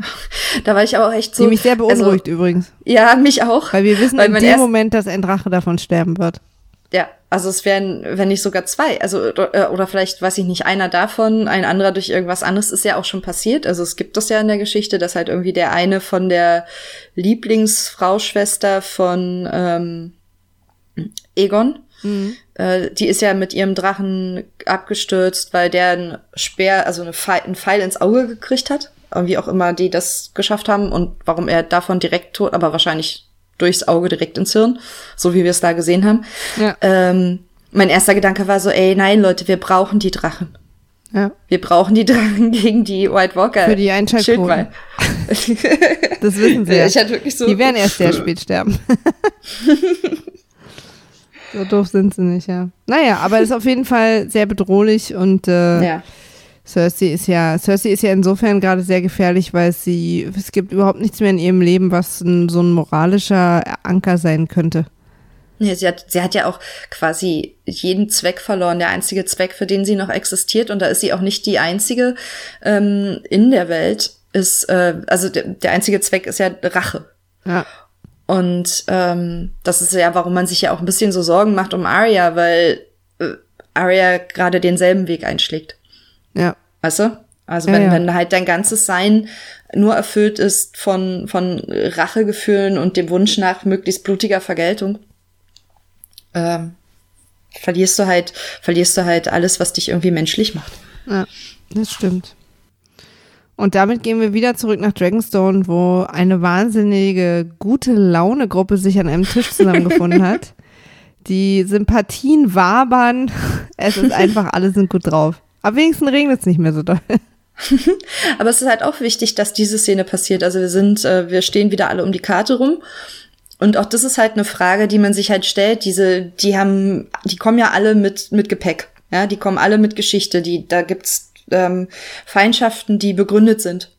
Speaker 2: Da war ich aber auch echt so.
Speaker 1: Die mich sehr beunruhigt also, übrigens.
Speaker 2: Ja, mich auch.
Speaker 1: Weil wir wissen weil in dem Moment, dass ein Drache davon sterben wird.
Speaker 2: Ja, also es wären, wenn nicht sogar zwei. Also, oder, oder vielleicht, weiß ich nicht, einer davon, ein anderer durch irgendwas anderes ist ja auch schon passiert. Also es gibt das ja in der Geschichte, dass halt irgendwie der eine von der Lieblingsfrau, Schwester von ähm, Egon, mhm. äh, die ist ja mit ihrem Drachen abgestürzt, weil der einen Speer, also eine Pfeil, einen Pfeil ins Auge gekriegt hat wie auch immer die das geschafft haben und warum er davon direkt tot, aber wahrscheinlich durchs Auge direkt ins Hirn, so wie wir es da gesehen haben. Ja. Ähm, mein erster Gedanke war so, ey, nein, Leute, wir brauchen die Drachen. Ja. Wir brauchen die Drachen gegen die White Walker.
Speaker 1: Für die Einschaltquoten. das wissen sie ja. Ich hatte wirklich so die werden erst sehr spät sterben. so doof sind sie nicht, ja. Naja, aber ist auf jeden Fall sehr bedrohlich und äh, ja. Cersei ist ja, Cersei ist ja insofern gerade sehr gefährlich, weil sie, es gibt überhaupt nichts mehr in ihrem Leben, was ein, so ein moralischer Anker sein könnte.
Speaker 2: Ja, sie hat, sie hat ja auch quasi jeden Zweck verloren, der einzige Zweck, für den sie noch existiert. Und da ist sie auch nicht die einzige ähm, in der Welt. Ist, äh, also der, der einzige Zweck ist ja Rache. Ja. Und ähm, das ist ja, warum man sich ja auch ein bisschen so Sorgen macht um Arya, weil äh, Arya gerade denselben Weg einschlägt. Ja. Weißt du? Also wenn, ja, ja. wenn halt dein ganzes Sein nur erfüllt ist von, von Rachegefühlen und dem Wunsch nach möglichst blutiger Vergeltung, ähm, verlierst du halt, verlierst du halt alles, was dich irgendwie menschlich macht.
Speaker 1: Ja, das stimmt. Und damit gehen wir wieder zurück nach Dragonstone, wo eine wahnsinnige gute Laune-Gruppe sich an einem Tisch zusammengefunden hat. Die Sympathien wabern. Es ist einfach, alle sind gut drauf. Aber wenigstens regnet es nicht mehr so doll.
Speaker 2: Aber es ist halt auch wichtig, dass diese Szene passiert. Also wir sind, äh, wir stehen wieder alle um die Karte rum. Und auch das ist halt eine Frage, die man sich halt stellt. Diese, die haben, die kommen ja alle mit, mit Gepäck. Ja, die kommen alle mit Geschichte. Die, da gibt's ähm, Feindschaften, die begründet sind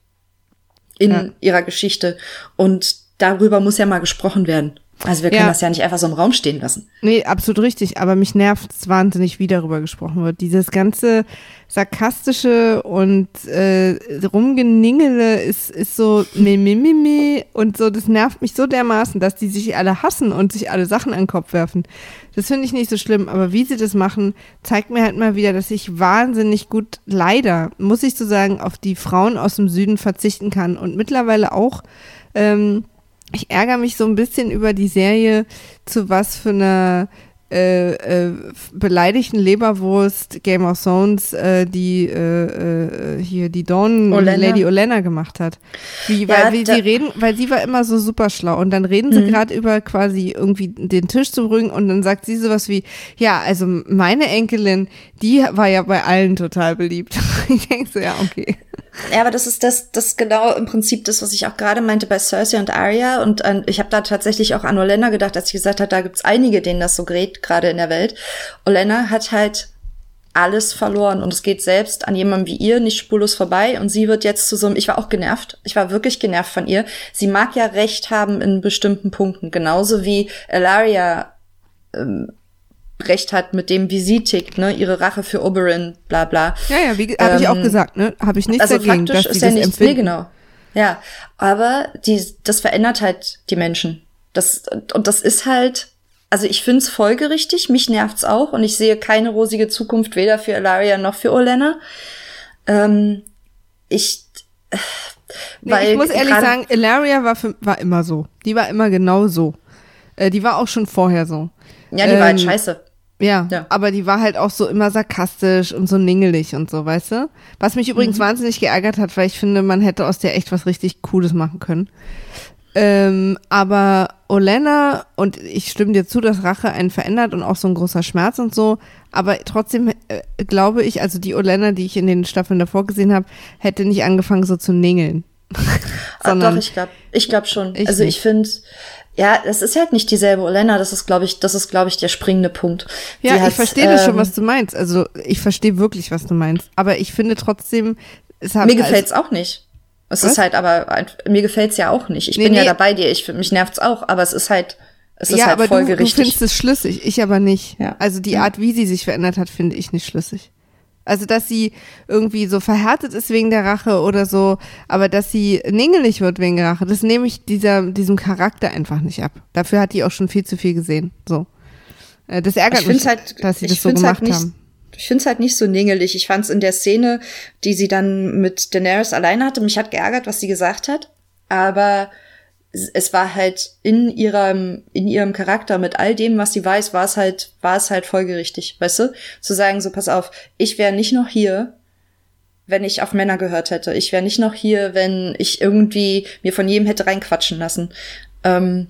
Speaker 2: in ja. ihrer Geschichte. Und darüber muss ja mal gesprochen werden. Also wir können ja. das ja nicht einfach so im Raum stehen lassen.
Speaker 1: Nee, absolut richtig. Aber mich nervt es wahnsinnig, wie darüber gesprochen wird. Dieses ganze sarkastische und äh, rumgeningele ist, ist so mimimimi und so, das nervt mich so dermaßen, dass die sich alle hassen und sich alle Sachen an den Kopf werfen. Das finde ich nicht so schlimm, aber wie sie das machen, zeigt mir halt mal wieder, dass ich wahnsinnig gut, leider, muss ich so sagen, auf die Frauen aus dem Süden verzichten kann und mittlerweile auch ähm, ich ärgere mich so ein bisschen über die Serie, zu was für einer äh, äh, beleidigten Leberwurst Game of Thrones äh, die äh, äh, hier die Dawn Olenna. Lady Olenna gemacht hat. Wie, weil ja, wie sie reden, weil sie war immer so super schlau und dann reden sie mhm. gerade über quasi irgendwie den Tisch zu bringen und dann sagt sie sowas wie, ja, also meine Enkelin, die war ja bei allen total beliebt. ich denke so, ja, okay.
Speaker 2: Ja, aber das ist das, das genau im Prinzip das, was ich auch gerade meinte bei Cersei und Arya. Und äh, ich habe da tatsächlich auch an Olenna gedacht, als ich gesagt habe, da gibt's einige, denen das so gerade in der Welt. Olenna hat halt alles verloren und es geht selbst an jemandem wie ihr nicht spurlos vorbei und sie wird jetzt zu so einem, ich war auch genervt, ich war wirklich genervt von ihr. Sie mag ja recht haben in bestimmten Punkten, genauso wie Elaria ähm, recht hat mit dem, wie sie tickt, ne, ihre Rache für Oberyn, bla bla.
Speaker 1: Ja, ja, wie habe ähm, ich auch ähm, gesagt, ne, habe ich nichts
Speaker 2: also
Speaker 1: dagegen,
Speaker 2: faktisch dass ist ja nichts, nee, genau. Ja, aber die, das verändert halt die Menschen. Das, und das ist halt, also ich find's folgerichtig, mich nervt's auch und ich sehe keine rosige Zukunft weder für Elaria noch für Olenna. Ähm, ich,
Speaker 1: äh, nee, weil ich muss ehrlich sagen, Elaria war, für, war immer so. Die war immer genau so. Äh, die war auch schon vorher so.
Speaker 2: Ja, die ähm, war halt ähm, scheiße.
Speaker 1: Ja, ja, aber die war halt auch so immer sarkastisch und so ningelig und so, weißt du? Was mich übrigens mhm. wahnsinnig geärgert hat, weil ich finde, man hätte aus der echt was richtig Cooles machen können. Ähm, aber Olena, und ich stimme dir zu, dass Rache einen verändert und auch so ein großer Schmerz und so, aber trotzdem äh, glaube ich, also die Olena, die ich in den Staffeln davor gesehen habe, hätte nicht angefangen so zu ningeln.
Speaker 2: ah, doch, ich glaube ich glaub schon. Ich also ich finde, ja, es ist halt nicht dieselbe Olena, das ist, glaube ich, das ist, glaube ich, der springende Punkt.
Speaker 1: Ja, ich verstehe ähm, das schon, ähm, was du meinst. Also ich verstehe wirklich, was du meinst. Aber ich finde trotzdem,
Speaker 2: es hat. Mir gefällt's auch nicht. Es was? ist halt, aber mir gefällt's ja auch nicht. Ich nee, bin nee. ja dabei dir, ich, mich nervt's auch, aber es ist halt, es ist ja, halt aber.
Speaker 1: Du, du findest es schlüssig, ich aber nicht. Ja. Also die Art, wie sie sich verändert hat, finde ich nicht schlüssig. Also, dass sie irgendwie so verhärtet ist wegen der Rache oder so, aber dass sie ningelig wird wegen der Rache, das nehme ich dieser, diesem Charakter einfach nicht ab. Dafür hat die auch schon viel zu viel gesehen. So. Äh, das ärgert mich, halt, dass sie das so halt gemacht halt nicht, haben.
Speaker 2: Ich finde es halt nicht so ningelig. Ich fand es in der Szene, die sie dann mit Daenerys alleine hatte, mich hat geärgert, was sie gesagt hat. Aber es war halt in ihrem, in ihrem Charakter mit all dem, was sie weiß, war es halt, war es halt folgerichtig, weißt du? Zu sagen, so pass auf, ich wäre nicht noch hier, wenn ich auf Männer gehört hätte. Ich wäre nicht noch hier, wenn ich irgendwie mir von jedem hätte reinquatschen lassen. Ähm,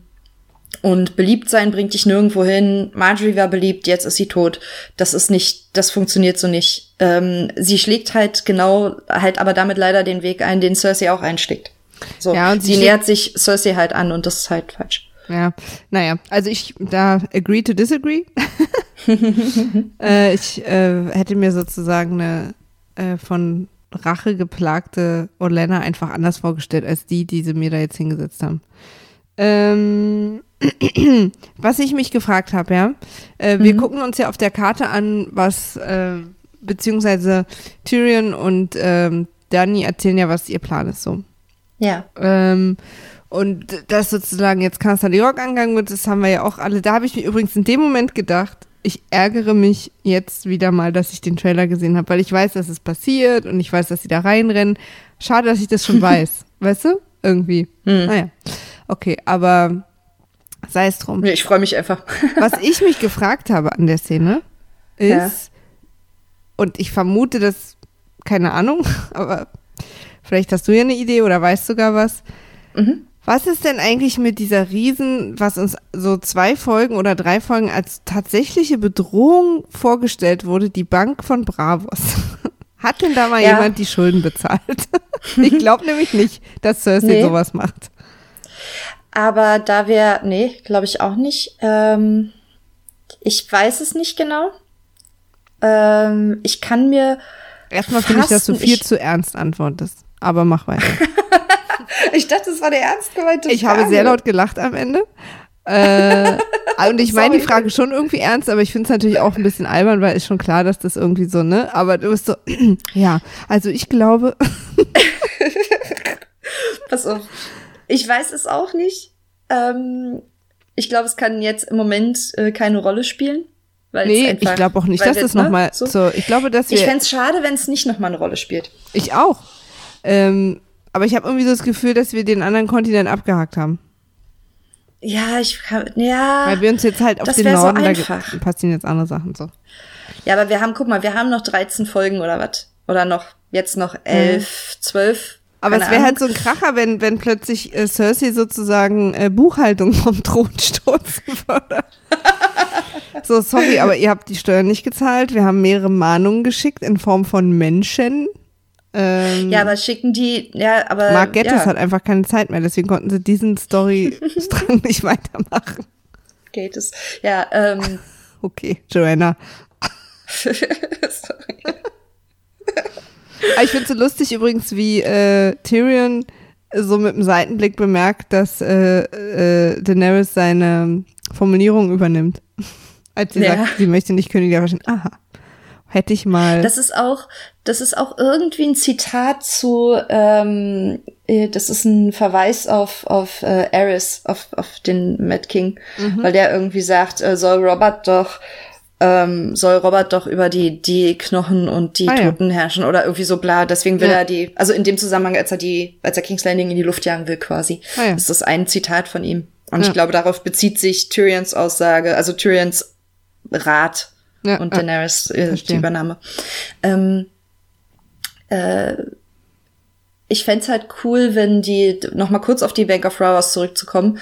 Speaker 2: und beliebt sein bringt dich nirgendwo hin. Marjorie war beliebt, jetzt ist sie tot. Das ist nicht, das funktioniert so nicht. Ähm, sie schlägt halt genau, halt aber damit leider den Weg ein, den Cersei auch einschlägt. So, ja, und sie, sie nähert sich Cersei halt an und das ist halt falsch.
Speaker 1: Ja, naja, also ich da agree to disagree. äh, ich äh, hätte mir sozusagen eine äh, von Rache geplagte Olena einfach anders vorgestellt als die, die sie mir da jetzt hingesetzt haben. Ähm, was ich mich gefragt habe, ja, äh, mhm. wir gucken uns ja auf der Karte an, was äh, beziehungsweise Tyrion und ähm, Dani erzählen ja, was ihr Plan ist so.
Speaker 2: Ja.
Speaker 1: Ähm, und dass sozusagen jetzt Kansler York angegangen wird, das haben wir ja auch alle. Da habe ich mir übrigens in dem Moment gedacht, ich ärgere mich jetzt wieder mal, dass ich den Trailer gesehen habe, weil ich weiß, dass es passiert und ich weiß, dass sie da reinrennen. Schade, dass ich das schon weiß. weißt du? Irgendwie. Hm. Naja. Okay, aber sei es drum.
Speaker 2: Ich freue mich einfach.
Speaker 1: Was ich mich gefragt habe an der Szene ist, ja. und ich vermute, dass, keine Ahnung, aber Vielleicht hast du ja eine Idee oder weißt sogar was. Mhm. Was ist denn eigentlich mit dieser Riesen, was uns so zwei Folgen oder drei Folgen als tatsächliche Bedrohung vorgestellt wurde, die Bank von Bravos? Hat denn da mal ja. jemand die Schulden bezahlt? ich glaube nämlich nicht, dass Cersei nee. sowas macht.
Speaker 2: Aber da wir, nee, glaube ich auch nicht. Ähm, ich weiß es nicht genau. Ähm, ich kann mir.
Speaker 1: Erstmal finde ich, dass du viel zu ernst antwortest aber mach weiter.
Speaker 2: ich dachte, das war der ernst gemeinte
Speaker 1: Ich Frage. habe sehr laut gelacht am Ende. äh, und ich meine die Frage schon irgendwie ernst, aber ich finde es natürlich auch ein bisschen albern, weil ist schon klar, dass das irgendwie so, ne? Aber du bist so, ja, also ich glaube.
Speaker 2: Pass auf. Ich weiß es auch nicht. Ähm, ich glaube, es kann jetzt im Moment äh, keine Rolle spielen.
Speaker 1: Weil nee, einfach, ich glaube auch nicht, dass es ne, nochmal so. so. Ich glaube, dass wir.
Speaker 2: Ich fände es schade, wenn es nicht nochmal eine Rolle spielt.
Speaker 1: Ich auch. Ähm, aber ich habe irgendwie so das Gefühl, dass wir den anderen Kontinent abgehakt haben.
Speaker 2: Ja, ich ja.
Speaker 1: Weil wir uns jetzt halt auf den Norden, so da passieren jetzt andere Sachen so.
Speaker 2: Ja, aber wir haben, guck mal, wir haben noch 13 Folgen oder was? Oder noch, jetzt noch 11, mhm. 12.
Speaker 1: Aber es wäre halt so ein Kracher, wenn, wenn plötzlich äh, Cersei sozusagen äh, Buchhaltung vom Thron stürzen würde. so, sorry, aber ihr habt die Steuern nicht gezahlt. Wir haben mehrere Mahnungen geschickt in Form von Menschen.
Speaker 2: Ähm, ja, aber schicken die, ja, aber.
Speaker 1: Mark Gettis
Speaker 2: ja.
Speaker 1: hat einfach keine Zeit mehr, deswegen konnten sie diesen Story-Strang nicht weitermachen.
Speaker 2: Geht es. Ja, ähm.
Speaker 1: Okay, Joanna. Ich finde es so lustig übrigens, wie äh, Tyrion so mit dem Seitenblick bemerkt, dass äh, äh, Daenerys seine Formulierung übernimmt. Als sie ja. sagt, sie möchte nicht Königin der Wahrscheinlich. Aha. Hätte ich mal.
Speaker 2: Das ist auch, das ist auch irgendwie ein Zitat zu, ähm, äh, das ist ein Verweis auf, auf äh, Aerys, auf, auf den Mad King, mhm. weil der irgendwie sagt, äh, soll Robert doch ähm, soll Robert doch über die, die Knochen und die ah, Toten ja. herrschen oder irgendwie so bla. Deswegen will ja. er die, also in dem Zusammenhang, als er die, als er King's Landing in die Luft jagen will quasi, ah, ja. ist das ein Zitat von ihm. Und ich glaube, darauf bezieht sich Tyrions Aussage, also Tyrions Rat und Daenerys äh, die Übernahme. Ähm, äh, ich fände halt cool, wenn die, noch mal kurz auf die Bank of Flowers zurückzukommen,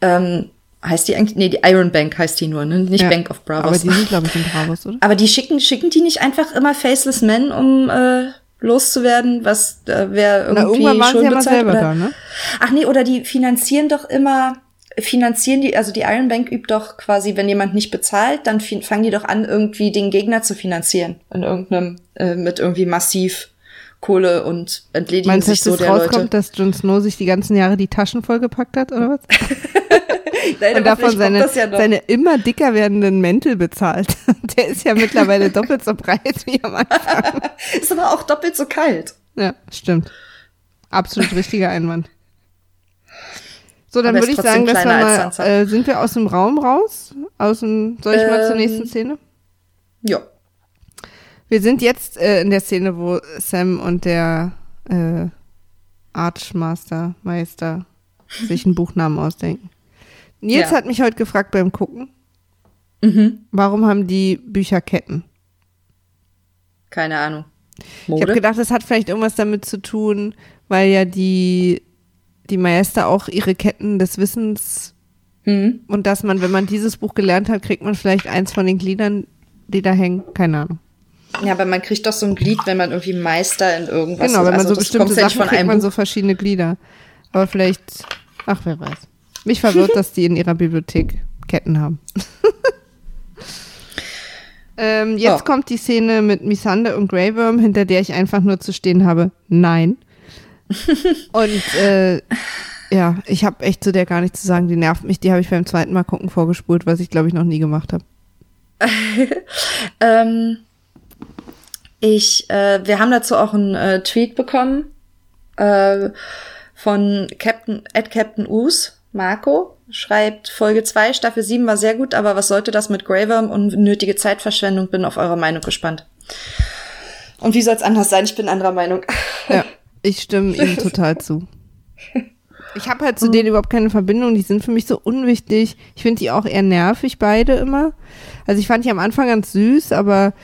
Speaker 2: ähm, Heißt die eigentlich? Nee, die Iron Bank heißt die nur, ne? Nicht ja, Bank of Bravos.
Speaker 1: Aber die sind, glaube ich, in Bravos, oder?
Speaker 2: Aber die schicken, schicken die nicht einfach immer Faceless Men, um äh, loszuwerden, was äh, wer irgendwie Na, waren schon sie bezahlt, ja selber oder? da, ne? Ach nee, oder die finanzieren doch immer finanzieren die, also die Iron Bank übt doch quasi, wenn jemand nicht bezahlt, dann fangen die doch an, irgendwie den Gegner zu finanzieren. In irgendeinem, äh, mit irgendwie massiv Kohle und entledigen Meinst, sich so der rauskommt, Leute.
Speaker 1: dass Jon Snow sich die ganzen Jahre die Taschen vollgepackt hat, oder was? Nein, und davon seine, ja seine immer dicker werdenden Mäntel bezahlt. Der ist ja mittlerweile doppelt so breit wie am Anfang.
Speaker 2: ist aber auch doppelt so kalt.
Speaker 1: Ja, stimmt. Absolut richtiger Einwand. So, dann würde ich sagen, dass wir mal, äh, sind wir aus dem Raum raus? Aus dem, soll ich ähm, mal zur nächsten ähm, Szene?
Speaker 2: Ja.
Speaker 1: Wir sind jetzt äh, in der Szene, wo Sam und der äh, Archmaster, Meister, sich einen Buchnamen ausdenken. Nils ja. hat mich heute gefragt beim Gucken, mhm. warum haben die Bücher Ketten?
Speaker 2: Keine Ahnung.
Speaker 1: Mode? Ich habe gedacht, das hat vielleicht irgendwas damit zu tun, weil ja die, die Meister auch ihre Ketten des Wissens mhm. und dass man, wenn man dieses Buch gelernt hat, kriegt man vielleicht eins von den Gliedern, die da hängen. Keine Ahnung.
Speaker 2: Ja, aber man kriegt doch so ein Glied, wenn man irgendwie Meister in irgendwas
Speaker 1: Genau, wenn man also so bestimmte Sachen kriegt man so verschiedene Glieder. Aber vielleicht, ach, wer weiß. Mich verwirrt, dass die in ihrer Bibliothek Ketten haben. ähm, jetzt oh. kommt die Szene mit Missandei und Grey Worm, hinter der ich einfach nur zu stehen habe, nein. und äh, ja, ich habe echt zu der gar nichts zu sagen. Die nervt mich. Die habe ich beim zweiten Mal gucken vorgespult, was ich glaube ich noch nie gemacht habe.
Speaker 2: ähm, ich, äh, wir haben dazu auch einen äh, Tweet bekommen äh, von Captain at Captain Us Marco schreibt, Folge 2, Staffel 7 war sehr gut, aber was sollte das mit Graver und nötige Zeitverschwendung? Bin auf eure Meinung gespannt. Und wie soll es anders sein? Ich bin anderer Meinung.
Speaker 1: Ja, ich stimme ihm total zu. Ich habe halt zu denen überhaupt keine Verbindung. Die sind für mich so unwichtig. Ich finde die auch eher nervig, beide immer. Also ich fand die am Anfang ganz süß, aber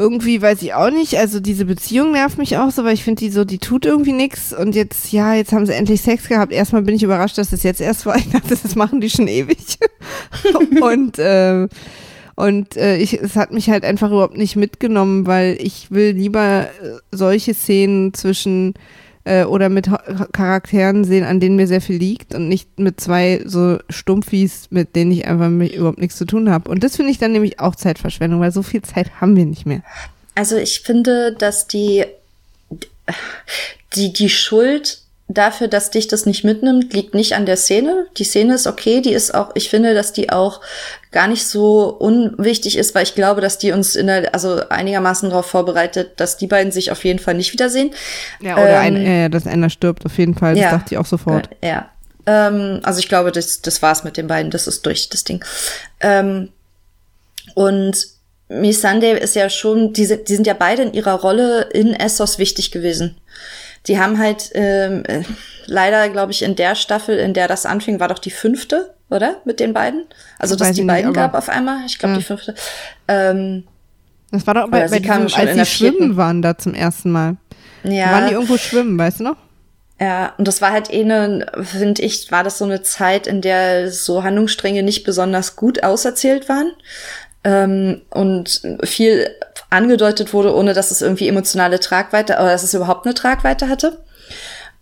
Speaker 1: irgendwie weiß ich auch nicht. Also diese Beziehung nervt mich auch so, weil ich finde die so, die tut irgendwie nichts. Und jetzt, ja, jetzt haben sie endlich Sex gehabt. Erstmal bin ich überrascht, dass das jetzt erst war. Ich dachte, das machen die schon ewig. und äh, und äh, ich, es hat mich halt einfach überhaupt nicht mitgenommen, weil ich will lieber äh, solche Szenen zwischen äh, oder mit Charakteren sehen, an denen mir sehr viel liegt und nicht mit zwei so Stumpfis, mit denen ich einfach überhaupt nichts zu tun habe. Und das finde ich dann nämlich auch Zeitverschwendung, weil so viel Zeit haben wir nicht mehr.
Speaker 2: Also ich finde, dass die die die Schuld dafür, dass dich das nicht mitnimmt, liegt nicht an der Szene. Die Szene ist okay, die ist auch, ich finde, dass die auch gar nicht so unwichtig ist, weil ich glaube, dass die uns in der, also einigermaßen darauf vorbereitet, dass die beiden sich auf jeden Fall nicht wiedersehen.
Speaker 1: Ja, oder ähm, ein, äh, dass einer stirbt, auf jeden Fall. Das ja, dachte ich auch sofort.
Speaker 2: Äh, ja. Ähm, also ich glaube, das, das war's mit den beiden, das ist durch, das Ding. Ähm, und Miss Sunday ist ja schon, die, die sind ja beide in ihrer Rolle in Essos wichtig gewesen die haben halt ähm, äh, leider, glaube ich, in der Staffel, in der das anfing, war doch die fünfte, oder? Mit den beiden? Also, dass die beiden nicht, gab auf einmal. Ich glaube, ja. die fünfte. Ähm,
Speaker 1: das war doch bei, bei diesem, als die schwimmen waren da zum ersten Mal. Ja. Waren die irgendwo schwimmen, weißt du noch?
Speaker 2: Ja, und das war halt eh ne, finde ich, war das so eine Zeit, in der so Handlungsstränge nicht besonders gut auserzählt waren. Ähm, und viel angedeutet wurde, ohne dass es irgendwie emotionale Tragweite, oder dass es überhaupt eine Tragweite hatte.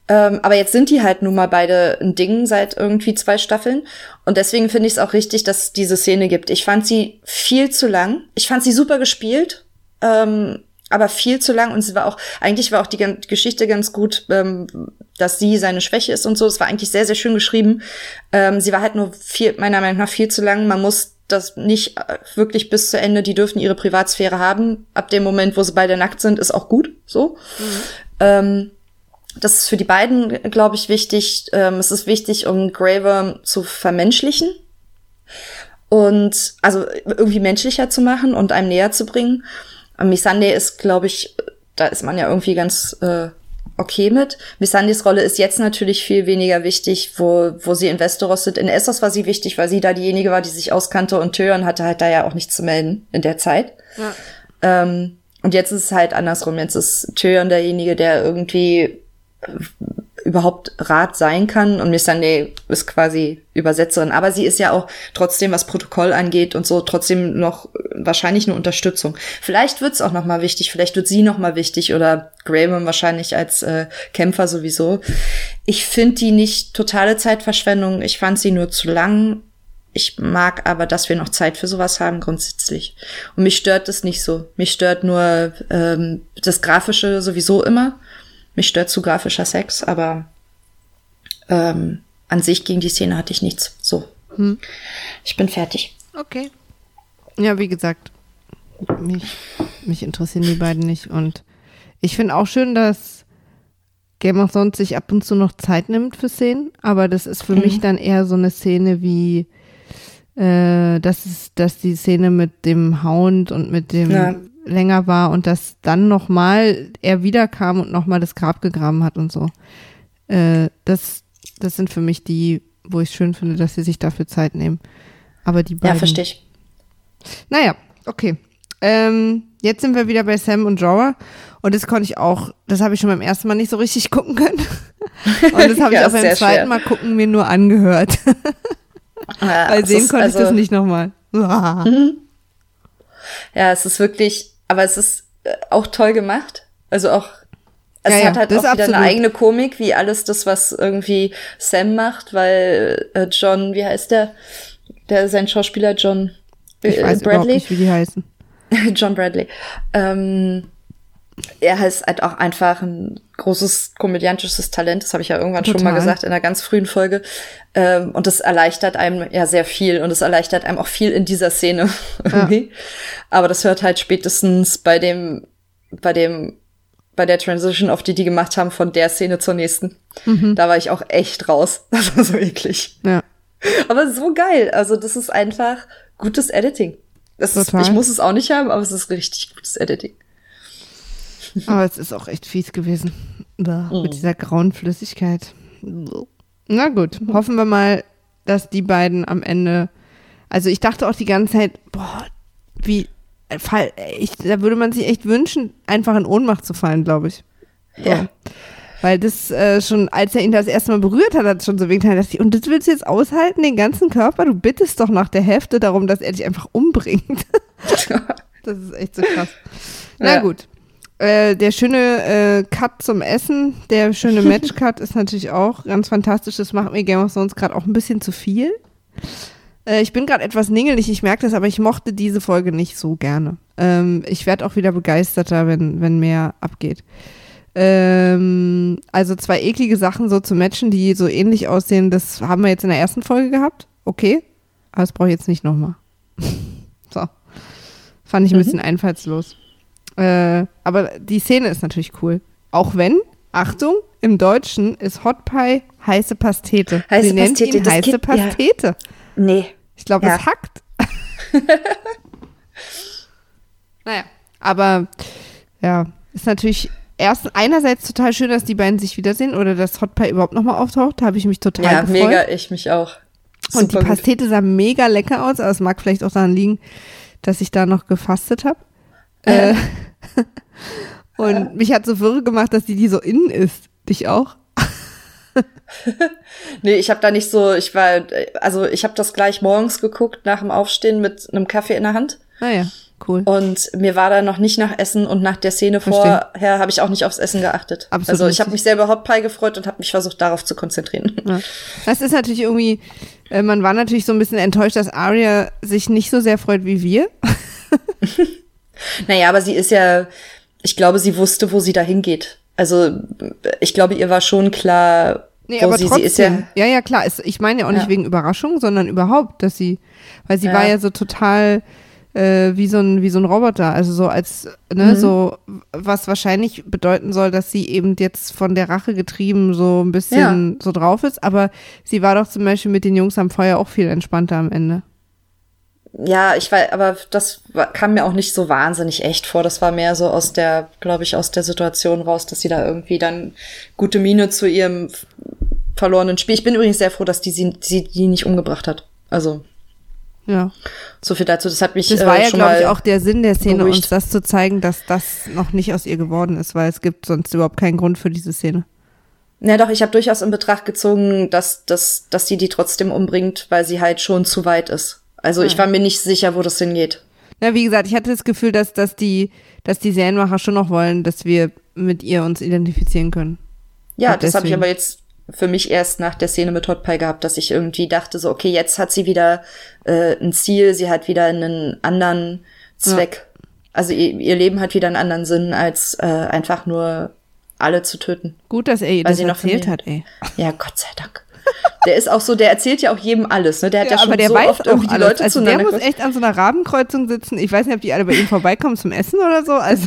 Speaker 2: Ähm, aber jetzt sind die halt nun mal beide ein Ding seit irgendwie zwei Staffeln. Und deswegen finde ich es auch richtig, dass es diese Szene gibt. Ich fand sie viel zu lang. Ich fand sie super gespielt. Ähm, aber viel zu lang und sie war auch, eigentlich war auch die Geschichte ganz gut, ähm, dass sie seine Schwäche ist und so. Es war eigentlich sehr, sehr schön geschrieben. Ähm, sie war halt nur viel, meiner Meinung nach viel zu lang. Man muss das nicht äh, wirklich bis zu Ende, die dürfen ihre Privatsphäre haben. Ab dem Moment, wo sie beide nackt sind, ist auch gut, so. Mhm. Ähm, das ist für die beiden, glaube ich, wichtig. Ähm, es ist wichtig, um Graver zu vermenschlichen und also irgendwie menschlicher zu machen und einem näher zu bringen. Miss Sunday ist, glaube ich, da ist man ja irgendwie ganz äh, okay mit. Miss Sundys Rolle ist jetzt natürlich viel weniger wichtig, wo, wo sie in Westeros sind. In Essos war sie wichtig, weil sie da diejenige war, die sich auskannte und Tören hatte halt da ja auch nichts zu melden in der Zeit. Ja. Ähm, und jetzt ist es halt andersrum. Jetzt ist Tören derjenige, der irgendwie überhaupt Rat sein kann. Und Miss Sunday ist quasi Übersetzerin. Aber sie ist ja auch trotzdem, was Protokoll angeht und so, trotzdem noch wahrscheinlich eine Unterstützung. Vielleicht wird's auch noch mal wichtig. Vielleicht wird sie noch mal wichtig oder Graham wahrscheinlich als äh, Kämpfer sowieso. Ich finde die nicht totale Zeitverschwendung. Ich fand sie nur zu lang. Ich mag aber, dass wir noch Zeit für sowas haben grundsätzlich. Und mich stört das nicht so. Mich stört nur ähm, das Grafische sowieso immer. Mich stört zu grafischer Sex, aber ähm, an sich gegen die Szene hatte ich nichts. So. Hm. Ich bin fertig.
Speaker 1: Okay. Ja, wie gesagt, mich, mich interessieren die beiden nicht. Und ich finde auch schön, dass Game of Thrones sich ab und zu noch Zeit nimmt für Szenen, aber das ist für mhm. mich dann eher so eine Szene wie äh, das ist, dass die Szene mit dem Hound und mit dem ja länger war und dass dann nochmal er wiederkam und nochmal das Grab gegraben hat und so. Äh, das, das sind für mich die, wo ich schön finde, dass sie sich dafür Zeit nehmen. Aber die beiden.
Speaker 2: Ja, verstehe ich.
Speaker 1: Naja, okay. Ähm, jetzt sind wir wieder bei Sam und Jorah. Und das konnte ich auch, das habe ich schon beim ersten Mal nicht so richtig gucken können. Und das habe ich ja, auch beim zweiten schwer. Mal gucken mir nur angehört. Ja, Weil sehen konnte also, ich das nicht nochmal.
Speaker 2: Mhm. ja, es ist wirklich, aber es ist äh, auch toll gemacht. Also auch es ja, hat halt auch wieder absolut. eine eigene Komik, wie alles das, was irgendwie Sam macht, weil äh, John, wie heißt der? Der sein Schauspieler John
Speaker 1: ich weiß Bradley. Nicht, wie die heißen.
Speaker 2: John Bradley. Ähm, er ist halt auch einfach ein großes komödiantisches Talent. Das habe ich ja irgendwann Total. schon mal gesagt in einer ganz frühen Folge. Ähm, und das erleichtert einem ja sehr viel und es erleichtert einem auch viel in dieser Szene irgendwie. Ja. Aber das hört halt spätestens bei dem, bei dem, bei der Transition, auf die die gemacht haben, von der Szene zur nächsten. Mhm. Da war ich auch echt raus. Das war so eklig. Ja. Aber so geil. Also das ist einfach gutes Editing. Das ist, ich muss es auch nicht haben, aber es ist richtig gutes Editing.
Speaker 1: Aber es ist auch echt fies gewesen. Da, mhm. Mit dieser grauen Flüssigkeit. Na gut, hoffen wir mal, dass die beiden am Ende. Also ich dachte auch die ganze Zeit, boah, wie. Fall, ich, da würde man sich echt wünschen, einfach in Ohnmacht zu fallen, glaube ich. So. Ja. Weil das äh, schon, als er ihn das erste Mal berührt hat, hat es schon so wehgetan, dass ich, und das willst du jetzt aushalten, den ganzen Körper? Du bittest doch nach der Hälfte darum, dass er dich einfach umbringt. das ist echt so krass. Na ja. gut. Äh, der schöne äh, Cut zum Essen, der schöne Match-Cut ist natürlich auch ganz fantastisch. Das macht mir Game of Thrones gerade auch ein bisschen zu viel. Äh, ich bin gerade etwas ningelig, ich merke das, aber ich mochte diese Folge nicht so gerne. Ähm, ich werde auch wieder begeisterter, wenn, wenn mehr abgeht. Ähm, also zwei eklige Sachen so zu matchen, die so ähnlich aussehen, das haben wir jetzt in der ersten Folge gehabt. Okay, aber das brauche ich jetzt nicht nochmal. so. Fand ich ein mhm. bisschen einfallslos. Äh, aber die Szene ist natürlich cool. Auch wenn, Achtung, im Deutschen ist Hot Pie heiße Pastete. Heiße Sie nennt Pastete, ihn heiße gibt, Pastete. Ja.
Speaker 2: Nee.
Speaker 1: Ich glaube, ja. es hackt. naja, aber ja, ist natürlich erst einerseits total schön, dass die beiden sich wiedersehen oder dass Hot Pie überhaupt nochmal auftaucht. Da habe ich mich total ja, gefreut. Ja,
Speaker 2: mega, ich mich auch.
Speaker 1: Super Und die Pastete gut. sah mega lecker aus, aber es mag vielleicht auch daran liegen, dass ich da noch gefastet habe. Äh, und mich hat so wirre gemacht, dass die die so innen ist. Dich auch?
Speaker 2: nee, ich habe da nicht so, ich war, also ich habe das gleich morgens geguckt nach dem Aufstehen mit einem Kaffee in der Hand.
Speaker 1: Ah ja, Cool.
Speaker 2: Und mir war da noch nicht nach Essen und nach der Szene vorher habe ich auch nicht aufs Essen geachtet.
Speaker 1: Absolut
Speaker 2: also ich habe mich selber Hot Pie gefreut und habe mich versucht, darauf zu konzentrieren.
Speaker 1: Ja. Das ist natürlich irgendwie, äh, man war natürlich so ein bisschen enttäuscht, dass Arya sich nicht so sehr freut wie wir.
Speaker 2: Naja, aber sie ist ja, ich glaube, sie wusste, wo sie da hingeht. Also ich glaube, ihr war schon klar,
Speaker 1: Nee,
Speaker 2: wo
Speaker 1: aber
Speaker 2: sie,
Speaker 1: trotzdem.
Speaker 2: sie ist ja.
Speaker 1: ja, ja, klar. Ich meine ja auch nicht
Speaker 2: Ja.
Speaker 1: wegen Überraschung, sondern überhaupt, dass sie, weil sie
Speaker 2: Ja.
Speaker 1: war ja so total äh, wie so ein wie so ein Roboter, also so als ne
Speaker 2: Mhm.
Speaker 1: so was wahrscheinlich bedeuten soll, dass sie eben jetzt von der Rache getrieben so ein bisschen so drauf ist. Aber sie war doch zum Beispiel mit den Jungs am Feuer auch viel entspannter am Ende.
Speaker 2: Ja, ich weiß, aber das kam mir auch nicht so wahnsinnig echt vor. Das war mehr so aus der, glaube ich, aus der Situation raus, dass sie da irgendwie dann gute Miene zu ihrem verlorenen Spiel. Ich bin übrigens sehr froh, dass die sie, sie die nicht umgebracht hat. Also
Speaker 1: Ja.
Speaker 2: so viel dazu. Das hat mich
Speaker 1: Das
Speaker 2: äh,
Speaker 1: war ja,
Speaker 2: schon
Speaker 1: glaube ich, auch der Sinn der Szene,
Speaker 2: beruhigt.
Speaker 1: uns das zu zeigen, dass das noch nicht aus ihr geworden ist, weil es gibt sonst überhaupt keinen Grund für diese Szene.
Speaker 2: Ja, doch, ich habe durchaus in Betracht gezogen, dass, dass, dass sie die trotzdem umbringt, weil sie halt schon zu weit ist. Also ich
Speaker 1: Ja.
Speaker 2: war mir nicht sicher, wo das hingeht.
Speaker 1: Na, wie gesagt, ich hatte das Gefühl, dass, dass, die, dass die Serienmacher schon noch wollen, dass wir mit ihr uns identifizieren können.
Speaker 2: Ja,
Speaker 1: Und
Speaker 2: das habe ich aber jetzt für mich erst nach der Szene mit Hot Pie gehabt, dass ich irgendwie dachte so, okay, jetzt hat sie wieder äh, ein Ziel, sie hat wieder einen anderen Zweck. Also ihr, ihr Leben hat wieder einen anderen Sinn, als äh, einfach nur alle zu töten.
Speaker 1: Gut, dass er ihr das erzählt hat, ey.
Speaker 2: Ja, Gott sei Dank. Der ist auch so, der erzählt ja auch jedem alles, ne? Der hat ja, schon
Speaker 1: aber der
Speaker 2: so
Speaker 1: weiß
Speaker 2: oft
Speaker 1: auch
Speaker 2: irgendwie die
Speaker 1: alles.
Speaker 2: Leute
Speaker 1: also der
Speaker 2: zueinander
Speaker 1: muss
Speaker 2: gebracht.
Speaker 1: echt an so einer Rabenkreuzung sitzen. Ich weiß nicht, ob die alle bei ihm vorbeikommen zum Essen oder so. Also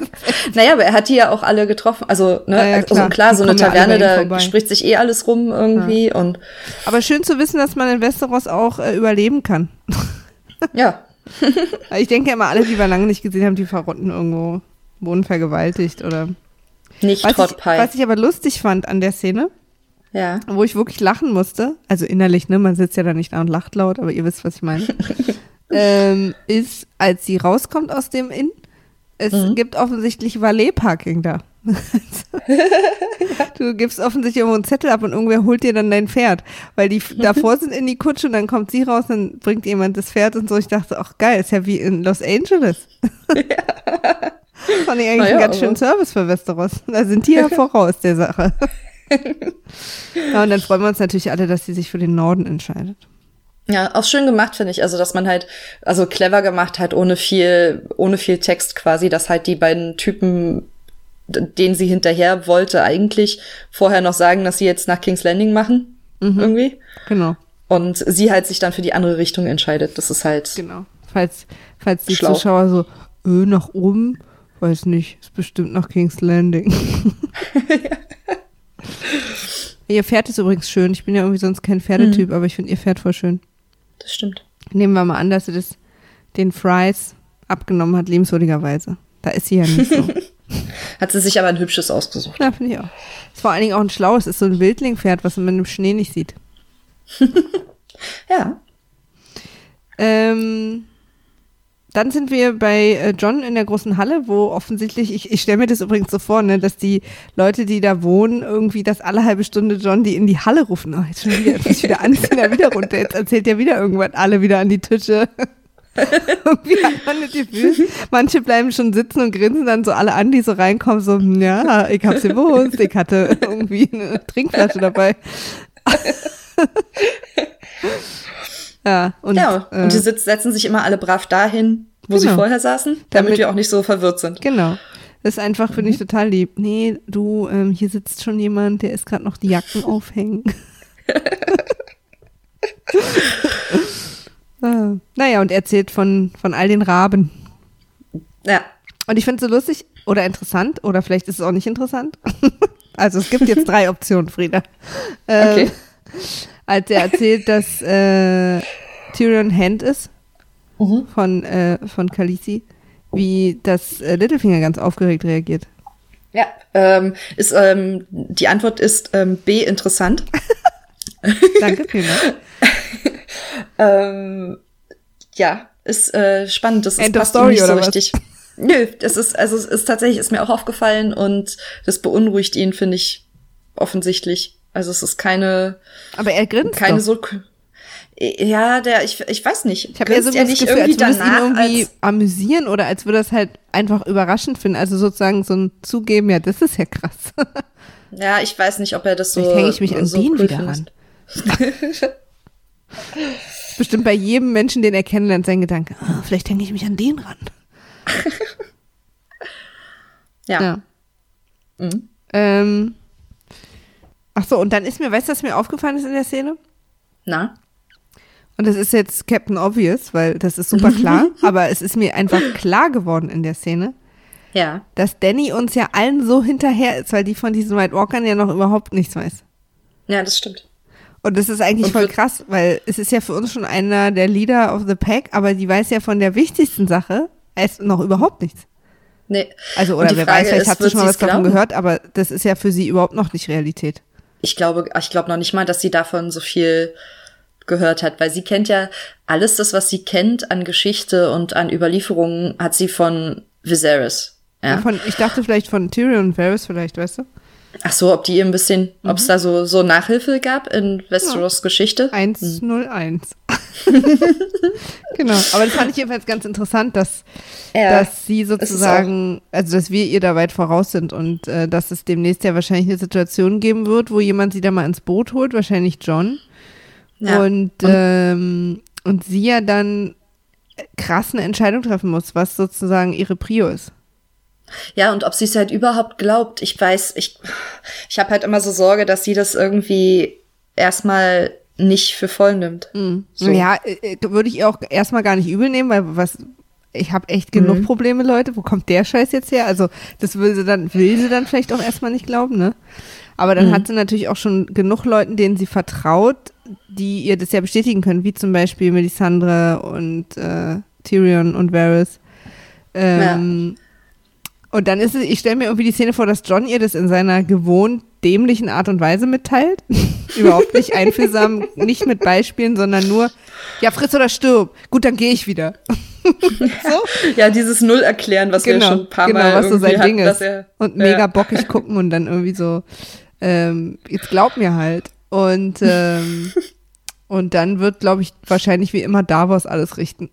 Speaker 2: Naja, aber er hat die ja auch alle getroffen. Also, ne,
Speaker 1: Ja, ja,
Speaker 2: also
Speaker 1: klar.
Speaker 2: klar,
Speaker 1: Die
Speaker 2: so eine
Speaker 1: ja
Speaker 2: Taverne, da
Speaker 1: vorbei.
Speaker 2: spricht sich eh alles rum irgendwie und
Speaker 1: Aber schön zu wissen, dass man in Westeros auch äh, überleben kann.
Speaker 2: ja.
Speaker 1: Ich denke immer, alle, die wir lange nicht gesehen haben, die verrotten irgendwo, wurden vergewaltigt oder.
Speaker 2: Nicht
Speaker 1: Was ich, was ich aber lustig fand an der Szene,
Speaker 2: Ja.
Speaker 1: wo ich wirklich lachen musste, also innerlich, ne, man sitzt ja da nicht da und lacht laut, aber ihr wisst, was ich meine, ähm, ist, als sie rauskommt aus dem Inn, es
Speaker 2: Mhm.
Speaker 1: gibt offensichtlich Valet-Parking da. Du gibst offensichtlich irgendwo einen Zettel ab und irgendwer holt dir dann dein Pferd. Weil die f- davor sind in die Kutsche und dann kommt sie raus, dann bringt jemand das Pferd und so. Ich dachte, ach geil, ist ja wie in Los Angeles. Fand ich eigentlich
Speaker 2: ja,
Speaker 1: einen ganz schönen Service für Westeros. Da sind die ja voraus der Sache. Ja, und dann freuen wir uns natürlich alle, dass sie sich für den Norden entscheidet.
Speaker 2: Ja, auch schön gemacht, finde ich. Also, dass man halt, also clever gemacht hat, ohne viel, ohne viel Text quasi, dass halt die beiden Typen, denen sie hinterher wollte, eigentlich vorher noch sagen, dass sie jetzt nach King's Landing machen.
Speaker 1: Mhm.
Speaker 2: Irgendwie.
Speaker 1: Genau,
Speaker 2: Und sie halt sich dann für die andere Richtung entscheidet. Das ist halt.
Speaker 1: genau. Falls, falls die
Speaker 2: Schlau.
Speaker 1: Zuschauer so, äh, nach oben, weiß nicht, ist bestimmt nach King's Landing. Ihr Pferd ist übrigens schön. Ich bin ja irgendwie sonst kein Pferdetyp,
Speaker 2: Mhm.
Speaker 1: aber ich finde ihr Pferd voll schön.
Speaker 2: Das stimmt.
Speaker 1: Nehmen wir mal an, dass sie das den Fries abgenommen hat, liebenswürdigerweise. Da ist sie ja nicht so.
Speaker 2: Hat sie sich aber ein hübsches ausgesucht.
Speaker 1: ja, finde ich auch. Ist vor allen Dingen auch ein schlaues, ist so ein Wildlingpferd, was man im Schnee nicht sieht.
Speaker 2: Ja.
Speaker 1: Ähm, dann sind wir bei äh, John in der großen Halle, wo offensichtlich, ich, ich stelle mir das übrigens so vor, ne, dass die Leute, die da wohnen, irgendwie das alle halbe Stunde John, die in die Halle rufen. Oh, jetzt schon wieder, jetzt wieder anziehen, da wieder runter. Jetzt erzählt er wieder irgendwann alle wieder an die Tische. irgendwie hat man das Gefühl, manche bleiben schon sitzen und grinsen dann so alle an, die so reinkommen, so, hm, ja, ich hab's gewusst, ich hatte irgendwie eine Trinkflasche dabei. ja, und,
Speaker 2: ja.
Speaker 1: äh,
Speaker 2: Und die sitz, setzen sich immer alle brav dahin, wo sie
Speaker 1: Genau.
Speaker 2: vorher saßen, damit,
Speaker 1: Damit-
Speaker 2: wir auch nicht so verwirrt sind.
Speaker 1: Genau. Das ist einfach, finde
Speaker 2: Mhm.
Speaker 1: ich, total lieb. Nee, du, ähm, hier sitzt schon jemand, der ist gerade noch die Jacken aufhängen. ah, naja, und erzählt von, von all den Raben.
Speaker 2: Ja.
Speaker 1: Und ich finde es so lustig oder interessant, oder vielleicht ist es auch nicht interessant. also es gibt jetzt drei Optionen, Frieda. Ähm,
Speaker 2: Okay.
Speaker 1: Als er erzählt, dass äh, Tyrion Hand ist
Speaker 2: Mhm.
Speaker 1: von, äh, von Khaleesi, wie das äh, Littlefinger ganz aufgeregt reagiert.
Speaker 2: Ja, ähm, ist, ähm, die Antwort ist ähm, B interessant.
Speaker 1: Danke, vielen Dank.
Speaker 2: ähm, ja, ist äh, spannend. Das ist
Speaker 1: End
Speaker 2: passt
Speaker 1: story,
Speaker 2: nicht so richtig. Nö, das ist, also es ist tatsächlich, ist mir auch aufgefallen und das beunruhigt ihn, finde ich, offensichtlich. Also es ist keine,
Speaker 1: Aber er grinst
Speaker 2: keine
Speaker 1: doch.
Speaker 2: so. Ja, der, ich, ich weiß nicht.
Speaker 1: Ich habe eher so das
Speaker 2: nicht
Speaker 1: Gefühl, als
Speaker 2: irgendwie
Speaker 1: würde es ihn
Speaker 2: danach
Speaker 1: irgendwie
Speaker 2: als,
Speaker 1: amüsieren oder als würde es halt einfach überraschend finden. Also sozusagen so ein Zugeben, ja, das ist ja krass.
Speaker 2: Ja, ich weiß nicht, ob er das so.
Speaker 1: Vielleicht hänge ich mich an
Speaker 2: so
Speaker 1: den
Speaker 2: cool
Speaker 1: wieder
Speaker 2: findet.
Speaker 1: Bestimmt bei jedem Menschen, den er kennenlernt, sein Gedanke, ah, vielleicht hänge ich mich an den ran.
Speaker 2: Ja.
Speaker 1: Ja.
Speaker 2: Mhm.
Speaker 1: Ähm, ach so, und dann ist mir, weißt du, was mir aufgefallen ist in der Szene?
Speaker 2: Na?
Speaker 1: Und das ist jetzt Captain Obvious, weil das ist super klar, aber es ist mir einfach klar geworden in der Szene,
Speaker 2: Ja.
Speaker 1: dass Danny uns ja allen so hinterher ist, weil die von diesen White Walkern ja noch überhaupt nichts weiß.
Speaker 2: Ja, das stimmt.
Speaker 1: Und das ist eigentlich
Speaker 2: Und
Speaker 1: voll krass, weil es ist ja für uns schon einer der Leader of the Pack, aber die weiß ja von der wichtigsten Sache erst noch überhaupt nichts.
Speaker 2: Nee.
Speaker 1: Also, oder wer
Speaker 2: Frage
Speaker 1: weiß, vielleicht
Speaker 2: ist,
Speaker 1: hat sie schon mal was davon gehört, aber das ist ja für sie überhaupt noch nicht Realität.
Speaker 2: Ich glaube, ich glaube noch nicht mal, dass sie davon so viel gehört hat, weil sie kennt ja alles das, was sie kennt an Geschichte und an Überlieferungen, hat sie von Viserys. Ja.
Speaker 1: Von, ich dachte vielleicht von Tyrion und Varys vielleicht, weißt du?
Speaker 2: Ach so, ob die ihr ein bisschen, ob
Speaker 1: Mhm.
Speaker 2: es da so, so Nachhilfe gab in Westeros Geschichte?
Speaker 1: 101. genau, aber das fand ich jedenfalls ganz interessant, dass,
Speaker 2: Ja,
Speaker 1: dass sie sozusagen, also dass wir ihr da weit voraus sind und äh, dass es demnächst ja wahrscheinlich eine Situation geben wird, wo jemand sie da mal ins Boot holt, wahrscheinlich John.
Speaker 2: Ja.
Speaker 1: Und, ähm, und sie ja dann krass eine Entscheidung treffen muss, was sozusagen ihre Prio ist.
Speaker 2: Ja, und ob sie es halt überhaupt glaubt, ich weiß, ich, ich habe halt immer so Sorge, dass sie das irgendwie erstmal nicht für voll nimmt. So.
Speaker 1: Ja, äh, würde ich ihr auch erstmal gar nicht übel nehmen, weil was ich habe echt genug
Speaker 2: Mhm.
Speaker 1: Probleme, Leute. Wo kommt der Scheiß jetzt her? Also, das will sie dann, will sie dann vielleicht auch erstmal nicht glauben, ne? Aber dann
Speaker 2: Mhm.
Speaker 1: hat sie natürlich auch schon genug Leuten, denen sie vertraut, die ihr das ja bestätigen können, wie zum Beispiel Melisandre und äh, Tyrion und Varys. Ähm, Und dann ist es, ich stelle mir irgendwie die Szene vor, dass John ihr das in seiner gewohnt dämlichen Art und Weise mitteilt. Überhaupt nicht einfühlsam, nicht mit Beispielen, sondern nur, ja, friss oder stirb. Gut, dann gehe ich wieder. so?
Speaker 2: Ja, dieses Null erklären, was wir schon ein paar
Speaker 1: genau,
Speaker 2: Mal
Speaker 1: was so sein
Speaker 2: hatten,
Speaker 1: Ding ist.
Speaker 2: er,
Speaker 1: und
Speaker 2: ja.
Speaker 1: mega bockig gucken und dann irgendwie so, ähm, jetzt glaub mir halt. Und, ähm, und dann wird, glaube ich, wahrscheinlich wie immer Davos alles richten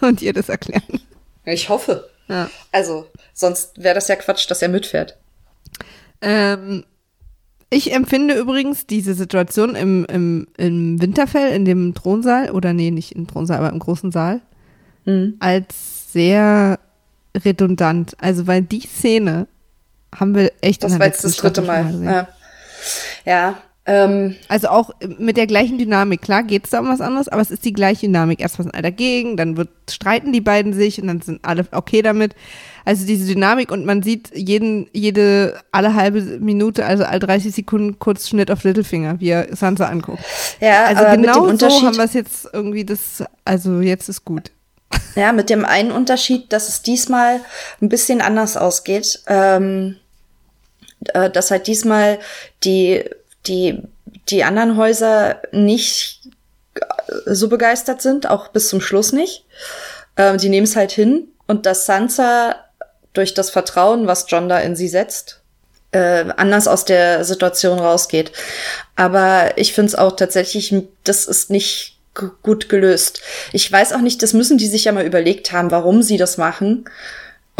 Speaker 1: und ihr das erklären.
Speaker 2: Ich hoffe.
Speaker 1: Ja.
Speaker 2: Also, sonst wäre das ja Quatsch, dass er mitfährt.
Speaker 1: Ähm, ich empfinde übrigens diese Situation im, im, im Winterfell, in dem Thronsaal, oder nee, nicht im Thronsaal, aber im großen Saal,
Speaker 2: Mhm.
Speaker 1: als sehr redundant. Also, weil die Szene haben wir echt
Speaker 2: Das war jetzt das dritte Mal. Ja, ja ähm,
Speaker 1: Also auch mit der gleichen Dynamik. Klar geht es da um was anderes, aber es ist die gleiche Dynamik. Erst was sind alle dagegen, dann wird, streiten die beiden sich und dann sind alle okay damit. Also diese Dynamik und man sieht jeden, jede, alle halbe Minute, also alle 30 Sekunden kurz Schnitt auf Littlefinger, wie er Sansa anguckt.
Speaker 2: ja,
Speaker 1: Also
Speaker 2: aber mit
Speaker 1: genau
Speaker 2: dem
Speaker 1: so haben wir es jetzt irgendwie das, also jetzt ist gut.
Speaker 2: ja, mit dem einen Unterschied, dass es diesmal ein bisschen anders ausgeht. Ähm, äh, dass halt diesmal die, die, die anderen Häuser nicht äh, so begeistert sind, auch bis zum Schluss nicht. Ähm, die nehmen es halt hin und dass Sansa durch das Vertrauen, was John da in sie setzt, äh, anders aus der Situation rausgeht. Aber ich finde es auch tatsächlich, das ist nicht gut gelöst. Ich weiß auch nicht, das müssen die sich ja mal überlegt haben, warum sie das machen.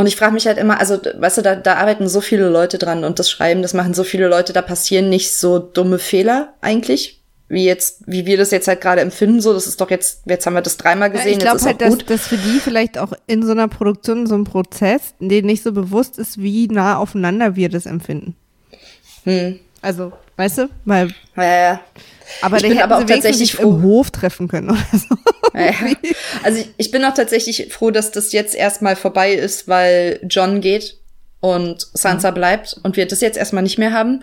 Speaker 2: Und ich frage mich halt immer, also, weißt du, da, da arbeiten so viele Leute dran und das Schreiben, das machen so viele Leute, da passieren nicht so dumme Fehler eigentlich, wie jetzt, wie wir das jetzt halt gerade empfinden. So, das ist doch jetzt, jetzt haben wir das dreimal gesehen,
Speaker 1: ich glaube halt, dass,
Speaker 2: gut.
Speaker 1: dass für die vielleicht auch in so einer Produktion so ein Prozess, denen nicht so bewusst ist, wie nah aufeinander wir das empfinden.
Speaker 2: Hm.
Speaker 1: Also, weißt du, weil
Speaker 2: Ja, ja.
Speaker 1: Aber
Speaker 2: Ich bin aber auch tatsächlich
Speaker 1: nicht im Hof treffen können oder so.
Speaker 2: Ja, ja. Also ich, ich bin auch tatsächlich froh, dass das jetzt erstmal vorbei ist, weil John geht und Sansa bleibt und wir das jetzt erstmal nicht mehr haben.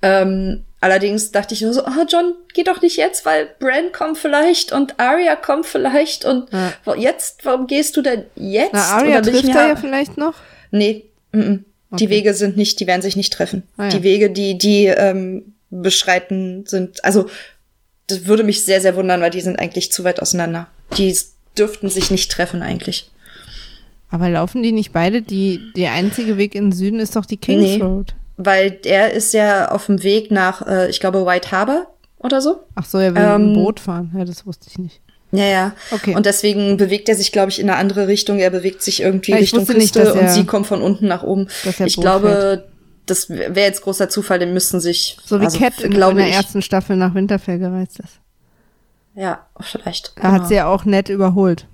Speaker 2: Ähm, allerdings dachte ich nur so, oh John, geh doch nicht jetzt, weil Bran kommt vielleicht und Arya kommt vielleicht und
Speaker 1: Ja.
Speaker 2: jetzt, warum gehst du denn jetzt?
Speaker 1: Na, Arya
Speaker 2: ich
Speaker 1: trifft er ja vielleicht noch.
Speaker 2: Nee, -mm. die
Speaker 1: Okay.
Speaker 2: Wege sind nicht, die werden sich nicht treffen.
Speaker 1: Ah, ja.
Speaker 2: Die Wege, die die ähm, beschreiten, sind, also das würde mich sehr, sehr wundern, weil die sind eigentlich zu weit auseinander. Die dürften sich nicht treffen eigentlich.
Speaker 1: Aber laufen die nicht beide? Die, der einzige Weg in den Süden ist doch die Kings
Speaker 2: Nee.
Speaker 1: Road.
Speaker 2: Weil der ist ja auf dem Weg nach, äh, ich glaube, White Harbor oder so.
Speaker 1: Ach so, er will ähm, ein Boot fahren. Ja, das wusste ich nicht.
Speaker 2: Ja, ja.
Speaker 1: Okay.
Speaker 2: Und deswegen bewegt er sich, glaube ich, in eine andere Richtung. Er bewegt sich irgendwie ja, Richtung Küste nicht, er, und sie kommt von unten nach oben. Ich Boot glaube, fährt. Das wäre jetzt großer Zufall, den müssten sich.
Speaker 1: So wie also, Cat in, in der ersten Staffel nach Winterfell gereist ist.
Speaker 2: Ja, vielleicht.
Speaker 1: Da genau. hat sie ja auch nett überholt.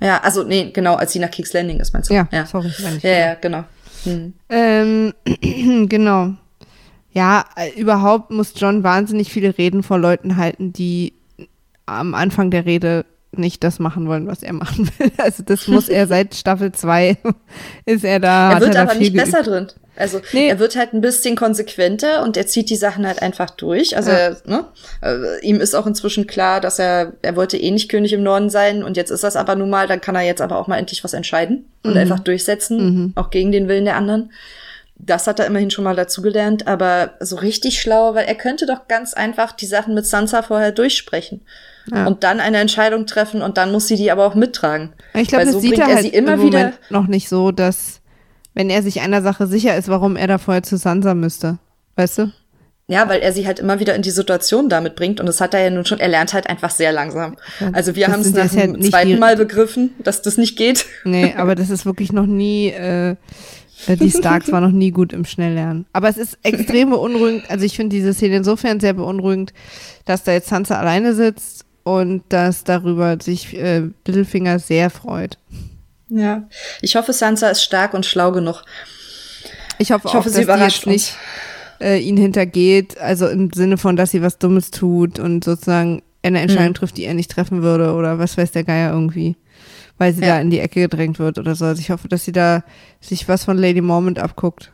Speaker 2: Ja, also nee, genau, als sie nach King's Landing ist, meinst du?
Speaker 1: Ja, ja. sorry.
Speaker 2: Ja, ja, genau.
Speaker 1: Hm. Ähm, genau. Ja, äh, überhaupt muss John wahnsinnig viele Reden vor Leuten halten, die am Anfang der Rede nicht das machen wollen, was er machen will. Also das muss er seit Staffel 2 ist er da.
Speaker 2: Er wird
Speaker 1: er
Speaker 2: aber nicht besser drin. Also nee. er wird halt ein bisschen konsequenter und er zieht die Sachen halt einfach durch. Also ja. er, ne, äh, ihm ist auch inzwischen klar, dass er, er wollte eh nicht König im Norden sein und jetzt ist das aber nun mal, dann kann er jetzt aber auch mal endlich was entscheiden und mhm. einfach durchsetzen, mhm. auch gegen den Willen der anderen. Das hat er immerhin schon mal dazugelernt, aber so richtig schlau, weil er könnte doch ganz einfach die Sachen mit Sansa vorher durchsprechen. Ja. Und dann eine Entscheidung treffen und dann muss sie die aber auch mittragen.
Speaker 1: Ich glaube, das so sieht er, er halt immer wieder noch nicht so, dass wenn er sich einer Sache sicher ist, warum er da vorher zu Sansa müsste. Weißt du?
Speaker 2: Ja, weil er sie halt immer wieder in die Situation damit bringt und das hat er ja nun schon, er lernt halt einfach sehr langsam. Also wir haben es nach dem ja zweiten Mal begriffen, dass das nicht geht.
Speaker 1: Nee, aber das ist wirklich noch nie, äh, äh, die Starks war noch nie gut im Schnelllernen. Aber es ist extrem beunruhigend, also ich finde diese Szene insofern sehr beunruhigend, dass da jetzt Sansa alleine sitzt und dass darüber sich äh, Littlefinger sehr freut.
Speaker 2: Ja, ich hoffe, Sansa ist stark und schlau genug.
Speaker 1: Ich hoffe, ich hoffe auch, sie dass überrascht sie jetzt nicht äh, ihn hintergeht, also im Sinne von, dass sie was Dummes tut und sozusagen eine Entscheidung hm. trifft, die er nicht treffen würde oder was weiß der Geier irgendwie, weil sie ja. da in die Ecke gedrängt wird oder so. Also ich hoffe, dass sie da sich was von Lady Mormont abguckt.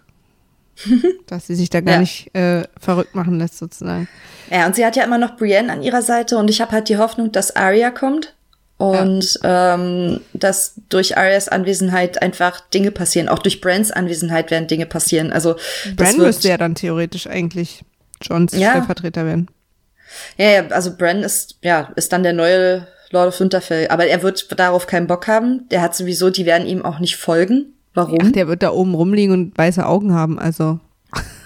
Speaker 1: dass sie sich da gar ja. nicht äh, verrückt machen lässt, sozusagen.
Speaker 2: Ja, und sie hat ja immer noch Brienne an ihrer Seite und ich habe halt die Hoffnung, dass Arya kommt und ja. ähm, dass durch Arias Anwesenheit einfach Dinge passieren. Auch durch Brands Anwesenheit werden Dinge passieren. Also
Speaker 1: Bran müsste ja dann theoretisch eigentlich Johns ja. Stellvertreter werden.
Speaker 2: Ja, ja, also Bran ist ja ist dann der neue Lord of Winterfell, aber er wird darauf keinen Bock haben. Der hat sowieso, die werden ihm auch nicht folgen. Warum? Ach,
Speaker 1: der wird da oben rumliegen und weiße Augen haben, also.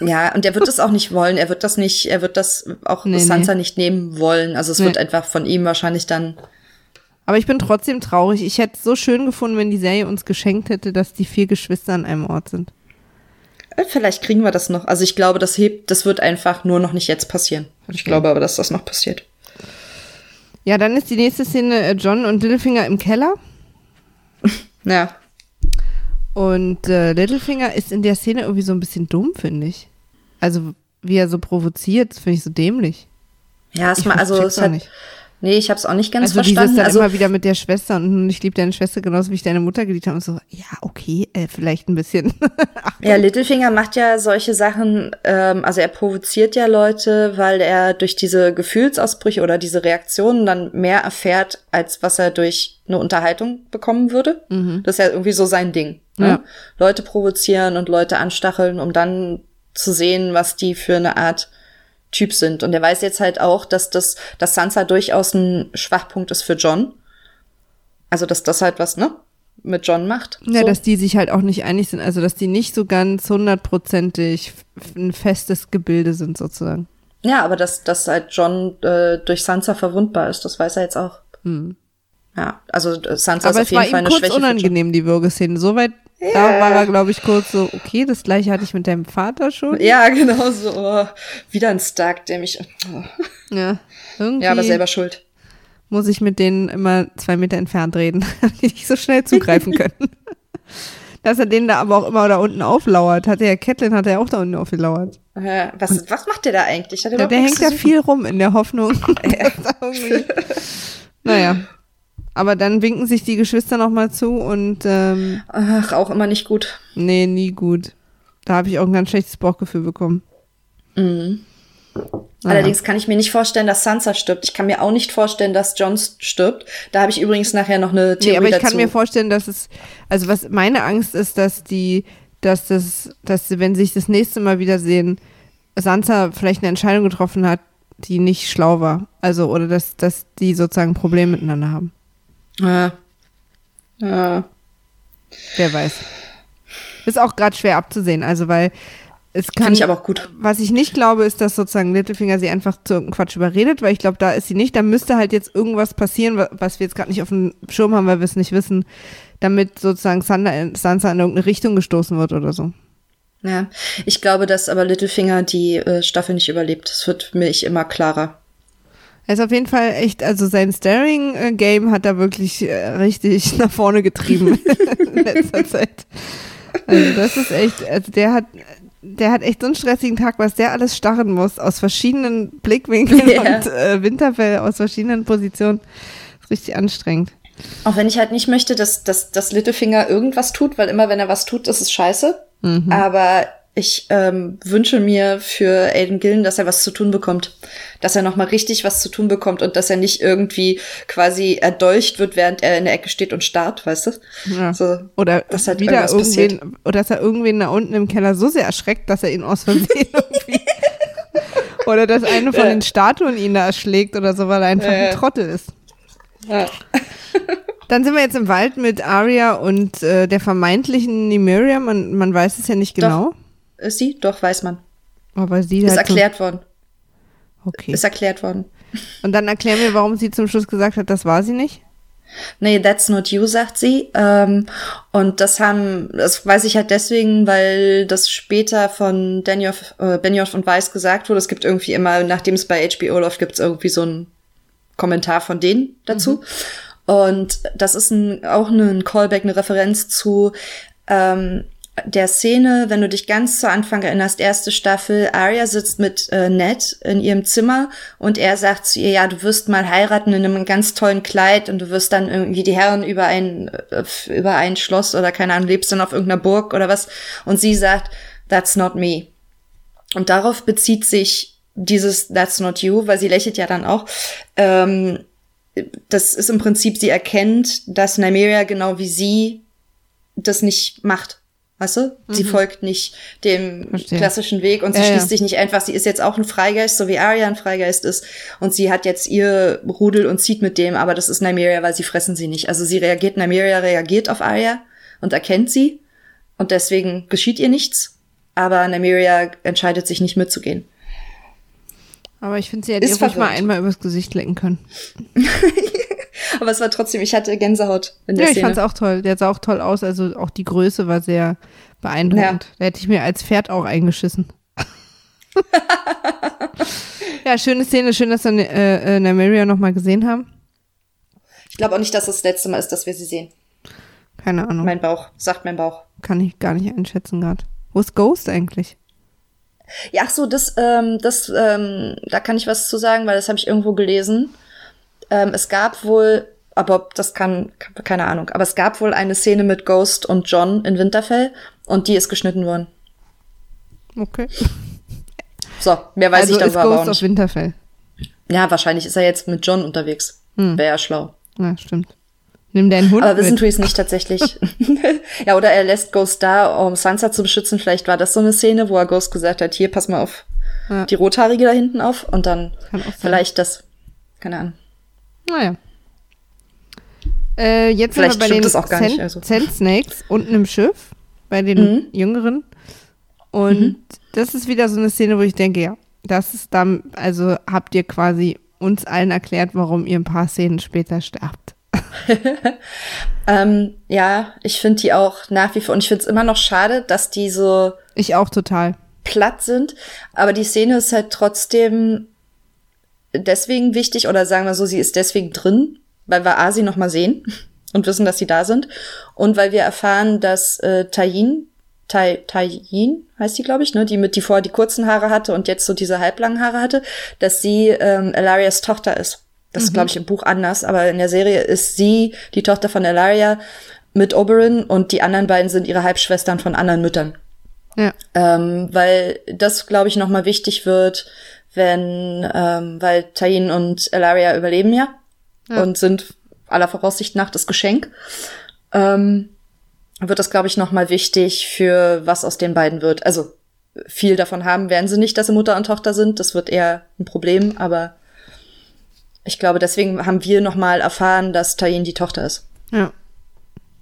Speaker 2: Ja, und er wird das auch nicht wollen. Er wird das nicht, er wird das auch nee, Sansa nee. nicht nehmen wollen. Also es nee. wird einfach von ihm wahrscheinlich dann
Speaker 1: aber ich bin trotzdem traurig. Ich hätte es so schön gefunden, wenn die Serie uns geschenkt hätte, dass die vier Geschwister an einem Ort sind.
Speaker 2: Äh, vielleicht kriegen wir das noch. Also ich glaube, das hebt, das wird einfach nur noch nicht jetzt passieren. Okay. Ich glaube aber, dass das noch passiert.
Speaker 1: Ja, dann ist die nächste Szene äh, John und Littlefinger im Keller.
Speaker 2: ja.
Speaker 1: Und äh, Littlefinger ist in der Szene irgendwie so ein bisschen dumm, finde ich. Also, wie er so provoziert, finde ich so dämlich.
Speaker 2: Ja, es mal, also es hat, nicht. Nee, ich habe es auch nicht ganz also verstanden.
Speaker 1: Dieses
Speaker 2: dann
Speaker 1: also immer wieder mit der Schwester und ich liebe deine Schwester genauso wie ich deine Mutter geliebt habe und so, ja, okay, äh, vielleicht ein bisschen.
Speaker 2: ja, Littlefinger macht ja solche Sachen, ähm, also er provoziert ja Leute, weil er durch diese Gefühlsausbrüche oder diese Reaktionen dann mehr erfährt, als was er durch eine Unterhaltung bekommen würde. Mhm. Das ist ja irgendwie so sein Ding. Ne? Ja. Leute provozieren und Leute anstacheln, um dann zu sehen, was die für eine Art Typ sind. Und er weiß jetzt halt auch, dass das, dass Sansa durchaus ein Schwachpunkt ist für John. Also, dass das halt was, ne? Mit John macht.
Speaker 1: Ja, so. dass die sich halt auch nicht einig sind. Also, dass die nicht so ganz hundertprozentig ein festes Gebilde sind, sozusagen.
Speaker 2: Ja, aber dass, dass halt John äh, durch Sansa verwundbar ist, das weiß er jetzt auch. Hm. Ja, also äh, Sansa
Speaker 1: aber
Speaker 2: ist auf jeden
Speaker 1: Fall eine
Speaker 2: Schwäche.
Speaker 1: Aber es war ihm kurz unangenehm, die Würgeszene. Soweit Yeah. Da war er, glaube ich, kurz so, okay, das gleiche hatte ich mit deinem Vater schon.
Speaker 2: Ja, genau so. Oh, wieder ein Stark, der mich. Oh.
Speaker 1: Ja,
Speaker 2: irgendwie. Ja, aber selber schuld.
Speaker 1: Muss ich mit denen immer zwei Meter entfernt reden, die nicht so schnell zugreifen können. Dass er den da aber auch immer da unten auflauert. Hat der Catelyn hat er auch da unten aufgelauert.
Speaker 2: Äh, was, was macht der da eigentlich?
Speaker 1: Der, der hängt da viel rum in der Hoffnung. Ja. naja. Aber dann winken sich die Geschwister nochmal zu und ähm,
Speaker 2: Ach, auch immer nicht gut.
Speaker 1: Nee, nie gut. Da habe ich auch ein ganz schlechtes Bauchgefühl bekommen.
Speaker 2: Mhm. Naja. Allerdings kann ich mir nicht vorstellen, dass Sansa stirbt. Ich kann mir auch nicht vorstellen, dass Jon stirbt. Da habe ich übrigens nachher noch eine Theorie nee,
Speaker 1: aber ich
Speaker 2: dazu.
Speaker 1: kann mir vorstellen, dass es, also was meine Angst ist, dass die, dass das, dass wenn sie sich das nächste Mal wiedersehen, Sansa vielleicht eine Entscheidung getroffen hat, die nicht schlau war. Also, oder dass, dass die sozusagen Probleme miteinander haben.
Speaker 2: Ja. Ja.
Speaker 1: Wer weiß. Ist auch gerade schwer abzusehen, also weil Es kann,
Speaker 2: Finde ich aber auch gut.
Speaker 1: Was ich nicht glaube, ist, dass sozusagen Littlefinger sie einfach zu irgendeinem Quatsch überredet, weil ich glaube, da ist sie nicht. Da müsste halt jetzt irgendwas passieren, wa- was wir jetzt gerade nicht auf dem Schirm haben, weil wir es nicht wissen, damit sozusagen Sansa in, Sansa in irgendeine Richtung gestoßen wird oder so.
Speaker 2: Ja, ich glaube, dass aber Littlefinger die äh, Staffel nicht überlebt. Das wird mir ich immer klarer.
Speaker 1: Er ist auf jeden Fall echt, also sein Staring-Game hat er wirklich äh, richtig nach vorne getrieben in letzter Zeit. Also das ist echt, also der hat, der hat echt so einen stressigen Tag, was der alles starren muss, aus verschiedenen Blickwinkeln
Speaker 2: Ja.
Speaker 1: und äh, Winterfell aus verschiedenen Positionen. ist richtig anstrengend.
Speaker 2: Auch wenn ich halt nicht möchte, dass, dass, dass Littlefinger irgendwas tut, weil immer wenn er was tut, ist es scheiße. Aber ich ähm, wünsche mir für Aiden Gillen, dass er was zu tun bekommt. Dass er nochmal richtig was zu tun bekommt und dass er nicht irgendwie quasi erdolcht wird, während er in der Ecke steht und starrt, weißt du?
Speaker 1: Ja.
Speaker 2: So,
Speaker 1: Oder
Speaker 2: dass halt
Speaker 1: wieder irgendwen, oder dass er irgendwen da unten im Keller so sehr erschreckt, dass er ihn aus Versehen irgendwie. Oder dass eine von
Speaker 2: Ja.
Speaker 1: den Statuen ihn da erschlägt oder so, weil er einfach
Speaker 2: Ja,
Speaker 1: ein Trottel ist.
Speaker 2: ja.
Speaker 1: Dann sind wir jetzt im Wald mit Arya und äh, der vermeintlichen Nymeria. Man, man weiß es ja nicht genau.
Speaker 2: Ist sie? Doch, weiß man.
Speaker 1: Aber sie
Speaker 2: Ist erklärt worden.
Speaker 1: Okay.
Speaker 2: Ist erklärt worden.
Speaker 1: Und dann erklär mir, warum sie zum Schluss gesagt hat, das war sie nicht.
Speaker 2: Nee, that's not you, sagt sie. Ähm, und das haben, das weiß ich halt deswegen, weil das später von Benioff, äh, Benioff und Weiss gesagt wurde. Es gibt irgendwie immer, nachdem es bei HBO läuft, gibt es irgendwie so einen Kommentar von denen dazu. Und das ist ein, auch ein Callback, eine Referenz zu ähm, der Szene, wenn du dich ganz zu Anfang erinnerst, erste Staffel, Arya sitzt mit äh, Ned in ihrem Zimmer und er sagt zu ihr, ja, du wirst mal heiraten in einem ganz tollen Kleid und du wirst dann irgendwie die Herren über ein, äh, über ein Schloss oder keine Ahnung, lebst dann auf irgendeiner Burg oder was. Und sie sagt, that's not me. Und darauf bezieht sich dieses That's not you, weil sie lächelt ja dann auch. Ähm, das ist im Prinzip, sie erkennt, dass Nymeria genau wie sie das nicht macht. Weißt du? Sie folgt nicht dem
Speaker 1: Verstehe.
Speaker 2: klassischen Weg und sie
Speaker 1: Ja, ja.
Speaker 2: schließt sich nicht einfach, sie ist jetzt auch ein Freigeist, so wie Arya ein Freigeist ist. Und sie hat jetzt ihr Rudel und zieht mit dem, aber das ist Nymeria, weil sie fressen sie nicht. Also sie reagiert, Nymeria reagiert auf Arya und erkennt sie. Und deswegen geschieht ihr nichts. Aber Nymeria entscheidet sich nicht mitzugehen.
Speaker 1: Aber ich finde, sie hätte ihr ruhig mal einmal übers Gesicht lecken können.
Speaker 2: Aber es war trotzdem, ich hatte Gänsehaut in der
Speaker 1: Ja, ich
Speaker 2: Szene.
Speaker 1: fand's auch toll. Der sah auch toll aus. Also auch die Größe war sehr beeindruckend. Da hätte ich mir als Pferd auch eingeschissen. ja, schöne Szene. Schön, dass wir äh, äh, Nymeria noch mal gesehen haben.
Speaker 2: Ich glaube auch nicht, dass das, das letzte Mal ist, dass wir sie sehen.
Speaker 1: Keine Ahnung.
Speaker 2: Mein Bauch, sagt mein Bauch.
Speaker 1: Kann ich gar nicht einschätzen gerade. Wo ist Ghost eigentlich?
Speaker 2: Ja, ach so, das, ähm, das, ähm, da kann ich was zu sagen, weil das habe ich irgendwo gelesen. Ähm, es gab wohl, aber das kann, keine Ahnung, aber es gab wohl eine Szene mit Ghost und John in Winterfell und die ist geschnitten worden.
Speaker 1: Okay.
Speaker 2: So, mehr weiß
Speaker 1: also
Speaker 2: ich
Speaker 1: ist
Speaker 2: darüber aber
Speaker 1: Ghost
Speaker 2: auch
Speaker 1: auf
Speaker 2: nicht.
Speaker 1: Winterfell.
Speaker 2: Ja, wahrscheinlich ist er jetzt mit John unterwegs.
Speaker 1: Hm.
Speaker 2: Wäre ja schlau.
Speaker 1: Ja, stimmt. Nimm deinen Hund
Speaker 2: Aber wissen tue ich es nicht tatsächlich. ja, oder er lässt Ghost da, um Sansa zu beschützen. Vielleicht war das so eine Szene, wo er Ghost gesagt hat, hier, pass mal auf
Speaker 1: Ja.
Speaker 2: die Rothaarige da hinten auf. Und dann
Speaker 1: auch
Speaker 2: vielleicht das, keine Ahnung.
Speaker 1: Naja. Äh, jetzt
Speaker 2: Vielleicht
Speaker 1: sind wir bei den
Speaker 2: auch
Speaker 1: Sand,
Speaker 2: nicht, also.
Speaker 1: Sand Snakes unten im Schiff, bei den
Speaker 2: Mhm.
Speaker 1: Jüngeren. Und das ist wieder so eine Szene, wo ich denke, ja, das ist dann, also habt ihr quasi uns allen erklärt, warum ihr ein paar Szenen später sterbt.
Speaker 2: Ähm, ja, ich finde die auch nach wie vor, und ich finde es immer noch schade, dass die so
Speaker 1: Ich auch total.
Speaker 2: platt sind. Aber die Szene ist halt trotzdem deswegen wichtig, oder sagen wir so, sie ist deswegen drin, weil wir Asi noch mal sehen und wissen, dass sie da sind. Und weil wir erfahren, dass äh, Tayin, Tai, Tayin heißt die, glaube ich, ne, die mit, die vorher die kurzen Haare hatte und jetzt so diese halblangen Haare hatte, dass sie ähm, Elarias Tochter ist. Das ist, glaube ich, im Buch anders, aber in der Serie ist sie die Tochter von Elaria mit Oberyn und die anderen beiden sind ihre Halbschwestern von anderen Müttern.
Speaker 1: Ja.
Speaker 2: Ähm, weil das, glaube ich, nochmal wichtig wird, wenn, ähm, weil Tain und Elaria überleben ja,
Speaker 1: Ja.
Speaker 2: und sind aller Voraussicht nach das Geschenk. Ähm, wird das, glaube ich, nochmal wichtig für was aus den beiden wird. Also viel davon haben werden sie nicht, dass sie Mutter und Tochter sind. Das wird eher ein Problem, aber ich glaube, deswegen haben wir nochmal erfahren, dass Tain die Tochter ist.
Speaker 1: Ja.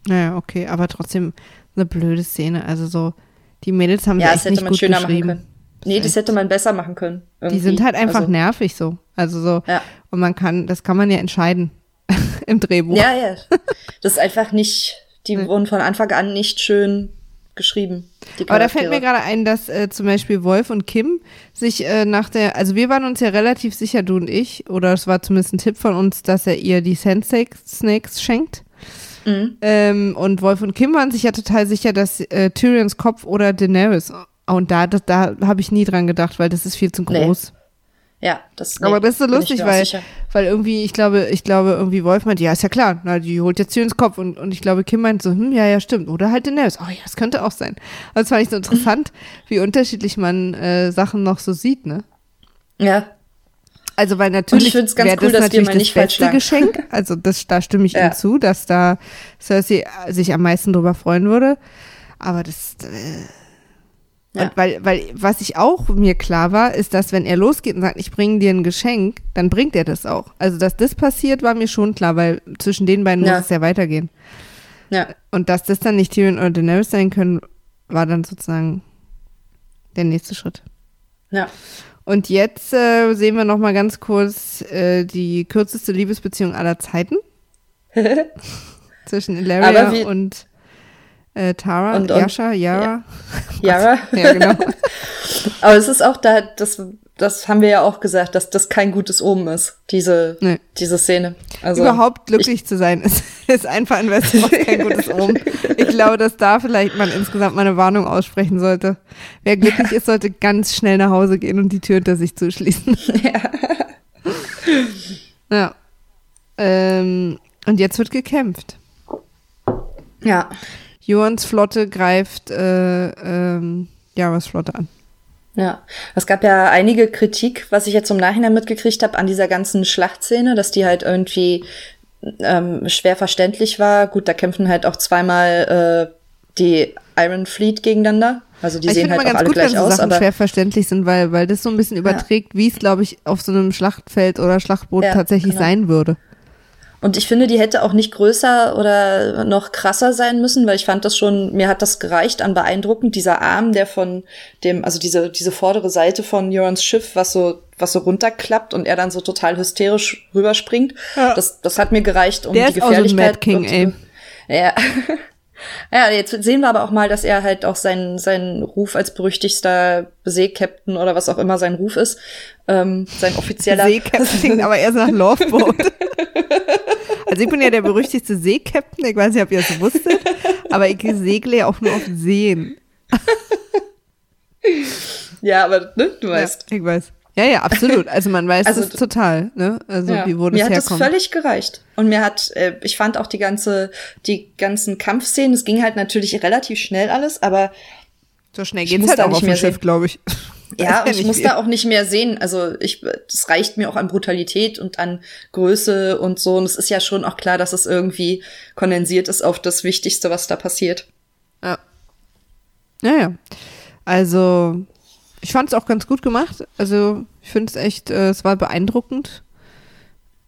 Speaker 1: Naja, okay, aber trotzdem eine blöde Szene. Also so, Die Mädels haben
Speaker 2: Ja,
Speaker 1: echt
Speaker 2: hätte
Speaker 1: nicht
Speaker 2: man
Speaker 1: gut
Speaker 2: schöner machen
Speaker 1: geschrieben.
Speaker 2: Nee, das hätte man besser machen können.
Speaker 1: Die
Speaker 2: irgendwie.
Speaker 1: sind halt einfach
Speaker 2: also,
Speaker 1: nervig so. Also so.
Speaker 2: Ja.
Speaker 1: Und man kann, das kann man ja entscheiden im Drehbuch.
Speaker 2: Ja, ja. Das ist einfach nicht, die wurden von Anfang an nicht schön geschrieben. Die
Speaker 1: Aber da fällt mir gerade ein, dass äh, zum Beispiel Wolf und Kim sich äh, nach der, also wir waren uns ja relativ sicher, du und ich, oder es war zumindest ein Tipp von uns, dass er ihr die Sensei Snakes schenkt.
Speaker 2: Mhm.
Speaker 1: Ähm, und Wolf und Kim waren sich ja total sicher, dass äh, Tyrions Kopf oder Daenerys. Und da, das, da habe ich nie dran gedacht, weil das ist viel zu
Speaker 2: Nee.
Speaker 1: groß.
Speaker 2: Ja, das
Speaker 1: Aber
Speaker 2: nee,
Speaker 1: das ist so
Speaker 2: ich
Speaker 1: lustig, weil, weil irgendwie, ich glaube, ich glaube, irgendwie Wolf meint, ja, ist ja klar, na, die holt jetzt Tyrions Kopf und, und ich glaube, Kim meint so, hm, ja, ja, stimmt. Oder halt Daenerys. Oh ja, das könnte auch sein. Aber das fand ich so interessant, wie unterschiedlich man äh, Sachen noch so sieht, ne?
Speaker 2: Ja,
Speaker 1: Also, weil natürlich
Speaker 2: ganz
Speaker 1: wäre
Speaker 2: cool,
Speaker 1: das
Speaker 2: dass wir
Speaker 1: natürlich das beste. Geschenk. Also, das, da stimme ich
Speaker 2: Ja.
Speaker 1: ihm zu, dass da Cersei sich am meisten drüber freuen würde. Aber das, äh,
Speaker 2: Ja.
Speaker 1: und weil, weil, was ich auch mir klar war, ist, dass wenn er losgeht und sagt, ich bringe dir ein Geschenk, dann bringt er das auch. Also, dass das passiert, war mir schon klar, weil zwischen den beiden
Speaker 2: Ja.
Speaker 1: muss es ja weitergehen.
Speaker 2: ja.
Speaker 1: Und dass das dann nicht Tyrion oder Daenerys sein können, war dann sozusagen der nächste Schritt.
Speaker 2: Ja.
Speaker 1: Und jetzt äh, sehen wir noch mal ganz kurz äh, die kürzeste Liebesbeziehung aller Zeiten zwischen Ilaria
Speaker 2: wie-
Speaker 1: und äh, Tara,
Speaker 2: Und- und-
Speaker 1: Yasha, Yara.
Speaker 2: Yara.
Speaker 1: Ja, genau.
Speaker 2: Aber es ist auch da, das, das haben wir ja auch gesagt, dass das kein gutes Omen ist, diese,
Speaker 1: Nee.
Speaker 2: diese Szene. Also,
Speaker 1: Überhaupt glücklich zu sein ist, ist einfach in Westeros kein gutes Omen. Ich glaube, dass da vielleicht man insgesamt mal eine Warnung aussprechen sollte. Wer glücklich ist, sollte ganz schnell nach Hause gehen und die Tür hinter sich zuschließen. Ja. Ähm, und jetzt wird gekämpft.
Speaker 2: Ja.
Speaker 1: Johans Flotte greift äh, ähm, Yaras Flotte an.
Speaker 2: Ja, es gab ja einige Kritik, was ich jetzt im Nachhinein mitgekriegt habe, an dieser ganzen Schlachtszene, dass die halt irgendwie ähm, schwer verständlich war. Gut, da kämpfen halt auch zweimal äh, die Iron Fleet gegeneinander. Also die
Speaker 1: ich
Speaker 2: sehen
Speaker 1: finde
Speaker 2: halt
Speaker 1: mal
Speaker 2: auch
Speaker 1: ganz
Speaker 2: alle
Speaker 1: gut, wenn
Speaker 2: gleich
Speaker 1: so
Speaker 2: aus,
Speaker 1: Sachen
Speaker 2: aber
Speaker 1: schwer verständlich sind, weil, weil das so ein bisschen überträgt, wie es, glaube ich, auf so einem Schlachtfeld oder Schlachtboot
Speaker 2: Ja,
Speaker 1: tatsächlich
Speaker 2: genau.
Speaker 1: sein würde.
Speaker 2: Und ich finde, die hätte auch nicht größer oder noch krasser sein müssen, weil ich fand das schon, mir hat das gereicht an beeindruckend, dieser Arm, der von dem, also diese, diese vordere Seite von Jorans Schiff, was so, was so runterklappt und er dann so total hysterisch rüberspringt.
Speaker 1: Ja.
Speaker 2: Das, das hat mir gereicht, um
Speaker 1: Der
Speaker 2: die
Speaker 1: ist auch so ein
Speaker 2: Gefährlichkeit.
Speaker 1: Mad King, ey.
Speaker 2: Ja. Ja, jetzt sehen wir aber auch mal, dass er halt auch seinen, seinen Ruf als berüchtigster Seekapitän oder was auch immer sein Ruf ist, ähm, sein offizieller.
Speaker 1: Seekapitän, aber erst nach Loveboat. Also ich bin ja der berüchtigste Seekapitän, ich weiß nicht, ob ihr das wusstet, aber ich segle ja auch nur auf Seen.
Speaker 2: ja, aber ne, du weißt.
Speaker 1: Ja, ich weiß. Ja, ja, absolut. Also man weiß
Speaker 2: Also
Speaker 1: das total, ne? Also
Speaker 2: Ja,
Speaker 1: wie wo das
Speaker 2: mir hat
Speaker 1: herkommt.
Speaker 2: das völlig gereicht. Und mir hat, äh, ich fand auch die ganze, die ganzen Kampfszenen, es ging halt natürlich relativ schnell alles, aber
Speaker 1: so schnell geht's
Speaker 2: muss
Speaker 1: halt
Speaker 2: da
Speaker 1: auch
Speaker 2: nicht
Speaker 1: auf dem Schiff, glaube ich.
Speaker 2: Ja, ich muss
Speaker 1: wie.
Speaker 2: da auch nicht mehr sehen. Also ich, das reicht mir auch an Brutalität und an Größe und so. Und es ist ja schon auch klar, dass es irgendwie kondensiert ist auf das Wichtigste, was da passiert.
Speaker 1: Ja. Ja, ja. Also, ich fand es auch ganz gut gemacht. Also, ich finde es echt, äh, es war beeindruckend.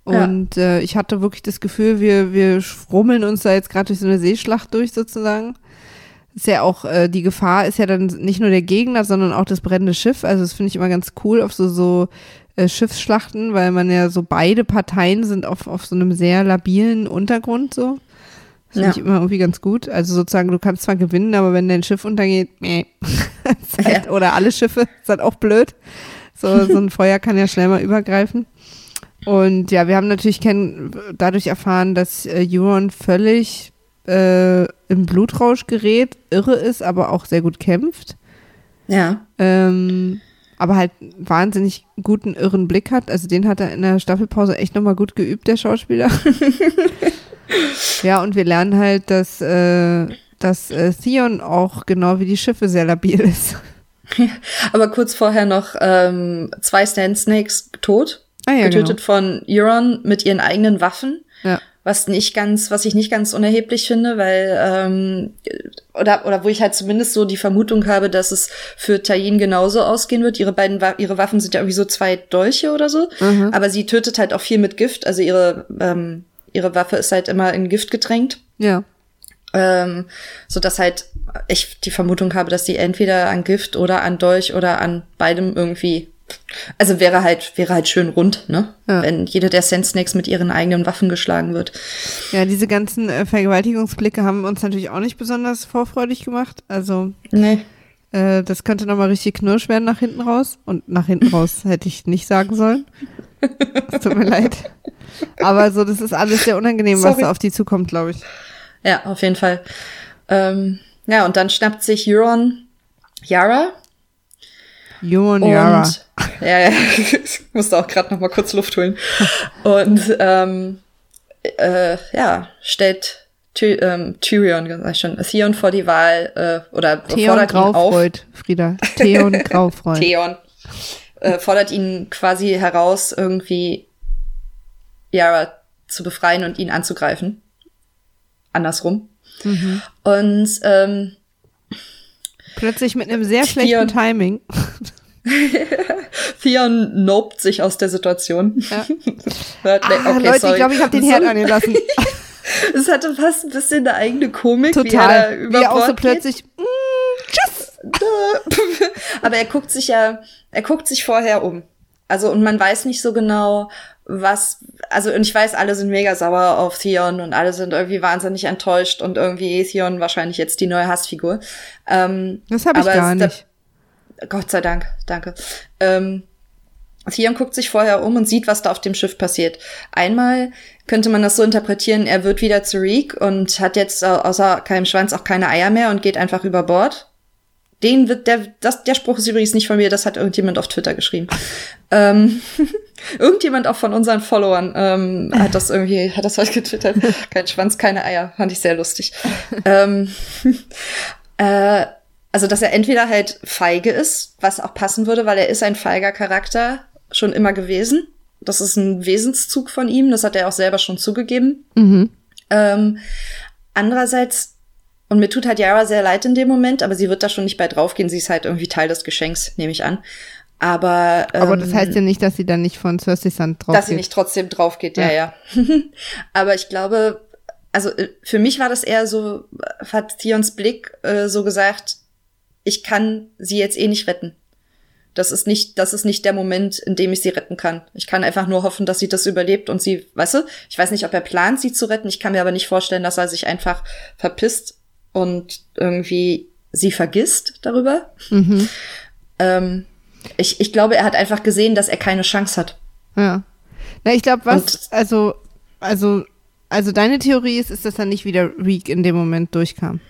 Speaker 2: Ja.
Speaker 1: Und äh, ich hatte wirklich das Gefühl, wir, wir schrummeln uns da jetzt gerade durch so eine Seeschlacht durch sozusagen. Ist ja auch, äh, die Gefahr ist ja dann nicht nur der Gegner, sondern auch das brennende Schiff. Also das finde ich immer ganz cool auf so, so äh, Schiffsschlachten, weil man ja so beide Parteien sind auf, auf so einem sehr labilen Untergrund so. Das finde
Speaker 2: Ja.
Speaker 1: ich immer irgendwie ganz gut. Also sozusagen, du kannst zwar gewinnen, aber wenn dein Schiff untergeht, meh. Halt,
Speaker 2: Ja.
Speaker 1: Oder alle Schiffe, ist halt auch blöd. So, so ein Feuer kann ja schnell mal übergreifen. Und ja, wir haben natürlich dadurch erfahren, dass äh, Euron völlig äh, im Blutrausch gerät, irre ist, aber auch sehr gut kämpft.
Speaker 2: Ja.
Speaker 1: Ähm, aber halt wahnsinnig guten irren Blick hat. Also den hat er in der Staffelpause echt nochmal gut geübt, der Schauspieler. ja, und wir lernen halt, dass, äh, dass äh, Theon auch genau wie die Schiffe sehr labil ist.
Speaker 2: Aber kurz vorher noch ähm, zwei Sand Snakes tot,
Speaker 1: Ah ja,
Speaker 2: getötet von Euron mit ihren eigenen Waffen.
Speaker 1: Ja.
Speaker 2: Was nicht ganz, was ich nicht ganz unerheblich finde, weil ähm, oder oder wo ich halt zumindest so die Vermutung habe, dass es für Tayin genauso ausgehen wird. Ihre beiden ihre Waffen sind ja irgendwie so zwei Dolche oder so,
Speaker 1: Mhm.
Speaker 2: aber sie tötet halt auch viel mit Gift. Also ihre ähm, ihre Waffe ist halt immer in Gift getränkt.
Speaker 1: Ja.
Speaker 2: Ähm, so dass halt ich die Vermutung habe, dass sie entweder an Gift oder an Dolch oder an beidem irgendwie also wäre halt, wäre halt schön rund, ne? Ja. Wenn jede der Sand Snakes mit ihren eigenen Waffen geschlagen wird.
Speaker 1: Ja, diese ganzen äh, Vergewaltigungsblicke haben uns natürlich auch nicht besonders vorfreudig gemacht. Also.
Speaker 2: Nee.
Speaker 1: Äh, das könnte nochmal richtig knirsch werden nach hinten raus. Und nach hinten raus hätte ich nicht sagen sollen. Es tut mir leid. Aber so, das ist alles sehr unangenehm, Sorry. was da auf die zukommt, glaube ich.
Speaker 2: Ja, auf jeden Fall. Ähm, ja, und dann schnappt sich Euron Yara.
Speaker 1: Euron Yara.
Speaker 2: Ja, ja, ich musste auch gerade noch mal kurz Luft holen. Und ähm, äh, ja, stellt Ty ähm, Tyrion, sag ich schon, Theon vor die Wahl äh, oder
Speaker 1: Theon fordert Graufreud, ihn auf. Frieda. Theon Graufreud.
Speaker 2: Theon äh, fordert ihn quasi heraus, irgendwie Yara zu befreien und ihn anzugreifen. Andersrum. Mhm. Und ähm,
Speaker 1: plötzlich mit einem sehr schlechten Timing.
Speaker 2: Theon nobt sich aus der Situation. Ja.
Speaker 1: ah, okay, Leute, sorry. ich glaube, ich habe den Herd angelassen.
Speaker 2: es hatte fast ein bisschen eine eigene Komik,
Speaker 1: Total. wie er wie auch so plötzlich, mm, tschüss.
Speaker 2: Aber er guckt sich ja, er guckt sich vorher um. Also, und man weiß nicht so genau, was, also, und ich weiß, alle sind mega sauer auf Theon und alle sind irgendwie wahnsinnig enttäuscht und irgendwie Theon wahrscheinlich jetzt die neue Hassfigur. Ähm,
Speaker 1: das habe ich gar nicht.
Speaker 2: Gott sei Dank, danke. Ähm, Theon guckt sich vorher um und sieht, was da auf dem Schiff passiert. Einmal könnte man das so interpretieren, er wird wieder zu Reek und hat jetzt außer keinem Schwanz auch keine Eier mehr und geht einfach über Bord. Den wird der, das, der Spruch ist übrigens nicht von mir, das hat irgendjemand auf Twitter geschrieben. ähm, irgendjemand auch von unseren Followern ähm, hat das irgendwie, hat das heute getwittert. Kein Schwanz, keine Eier. Fand ich sehr lustig. ähm, äh, also, dass er entweder halt feige ist, was auch passen würde, weil er ist ein feiger Charakter schon immer gewesen. Das ist ein Wesenszug von ihm, das hat er auch selber schon zugegeben. Mhm. Ähm, andererseits, und mir tut halt Yara sehr leid in dem Moment, aber sie wird da schon nicht bei draufgehen. Sie ist halt irgendwie Teil des Geschenks, nehme ich an. Aber,
Speaker 1: ähm, aber das heißt ja nicht, dass sie dann nicht von Cersei Sand
Speaker 2: drauf Dass sie nicht trotzdem drauf geht, ja, ja. ja. aber ich glaube, also äh, für mich war das eher so, hat Theons Blick äh, so gesagt, ich kann sie jetzt eh nicht retten. Das ist nicht, das ist nicht der Moment, in dem ich sie retten kann. Ich kann einfach nur hoffen, dass sie das überlebt und sie, weißt du, ich weiß nicht, ob er plant, sie zu retten. Ich kann mir aber nicht vorstellen, dass er sich einfach verpisst und irgendwie sie vergisst darüber. Mhm. Ähm, ich, ich glaube, er hat einfach gesehen, dass er keine Chance hat.
Speaker 1: Ja. Na, ich glaube, was, und, also, also, also deine Theorie ist, ist, dass er nicht wieder Reek in dem Moment durchkam.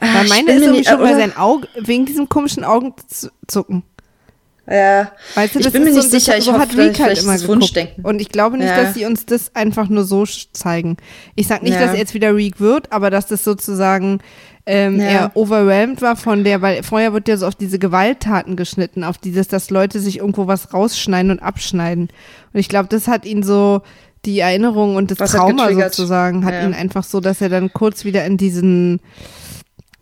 Speaker 1: Ah, Weil meine ist irgendwie schon bei seinen Augen, wegen diesem komischen Augenzucken.
Speaker 2: Ja,
Speaker 1: weißt du,
Speaker 2: ich bin mir nicht so, sicher. Ich
Speaker 1: so
Speaker 2: hoffe,
Speaker 1: hat Reek halt immer Wunschdenken. Und ich glaube nicht, ja. dass sie uns das einfach nur so zeigen. Ich sag nicht, ja. dass er jetzt wieder Reek wird, aber dass das sozusagen ähm, ja. er overwhelmed war von der, weil vorher wird ja so auf diese Gewalttaten geschnitten, auf dieses, dass Leute sich irgendwo was rausschneiden und abschneiden. Und ich glaube, das hat ihn so, die Erinnerung und das was Trauma hat sozusagen, hat ihn einfach so, dass er dann kurz wieder in diesen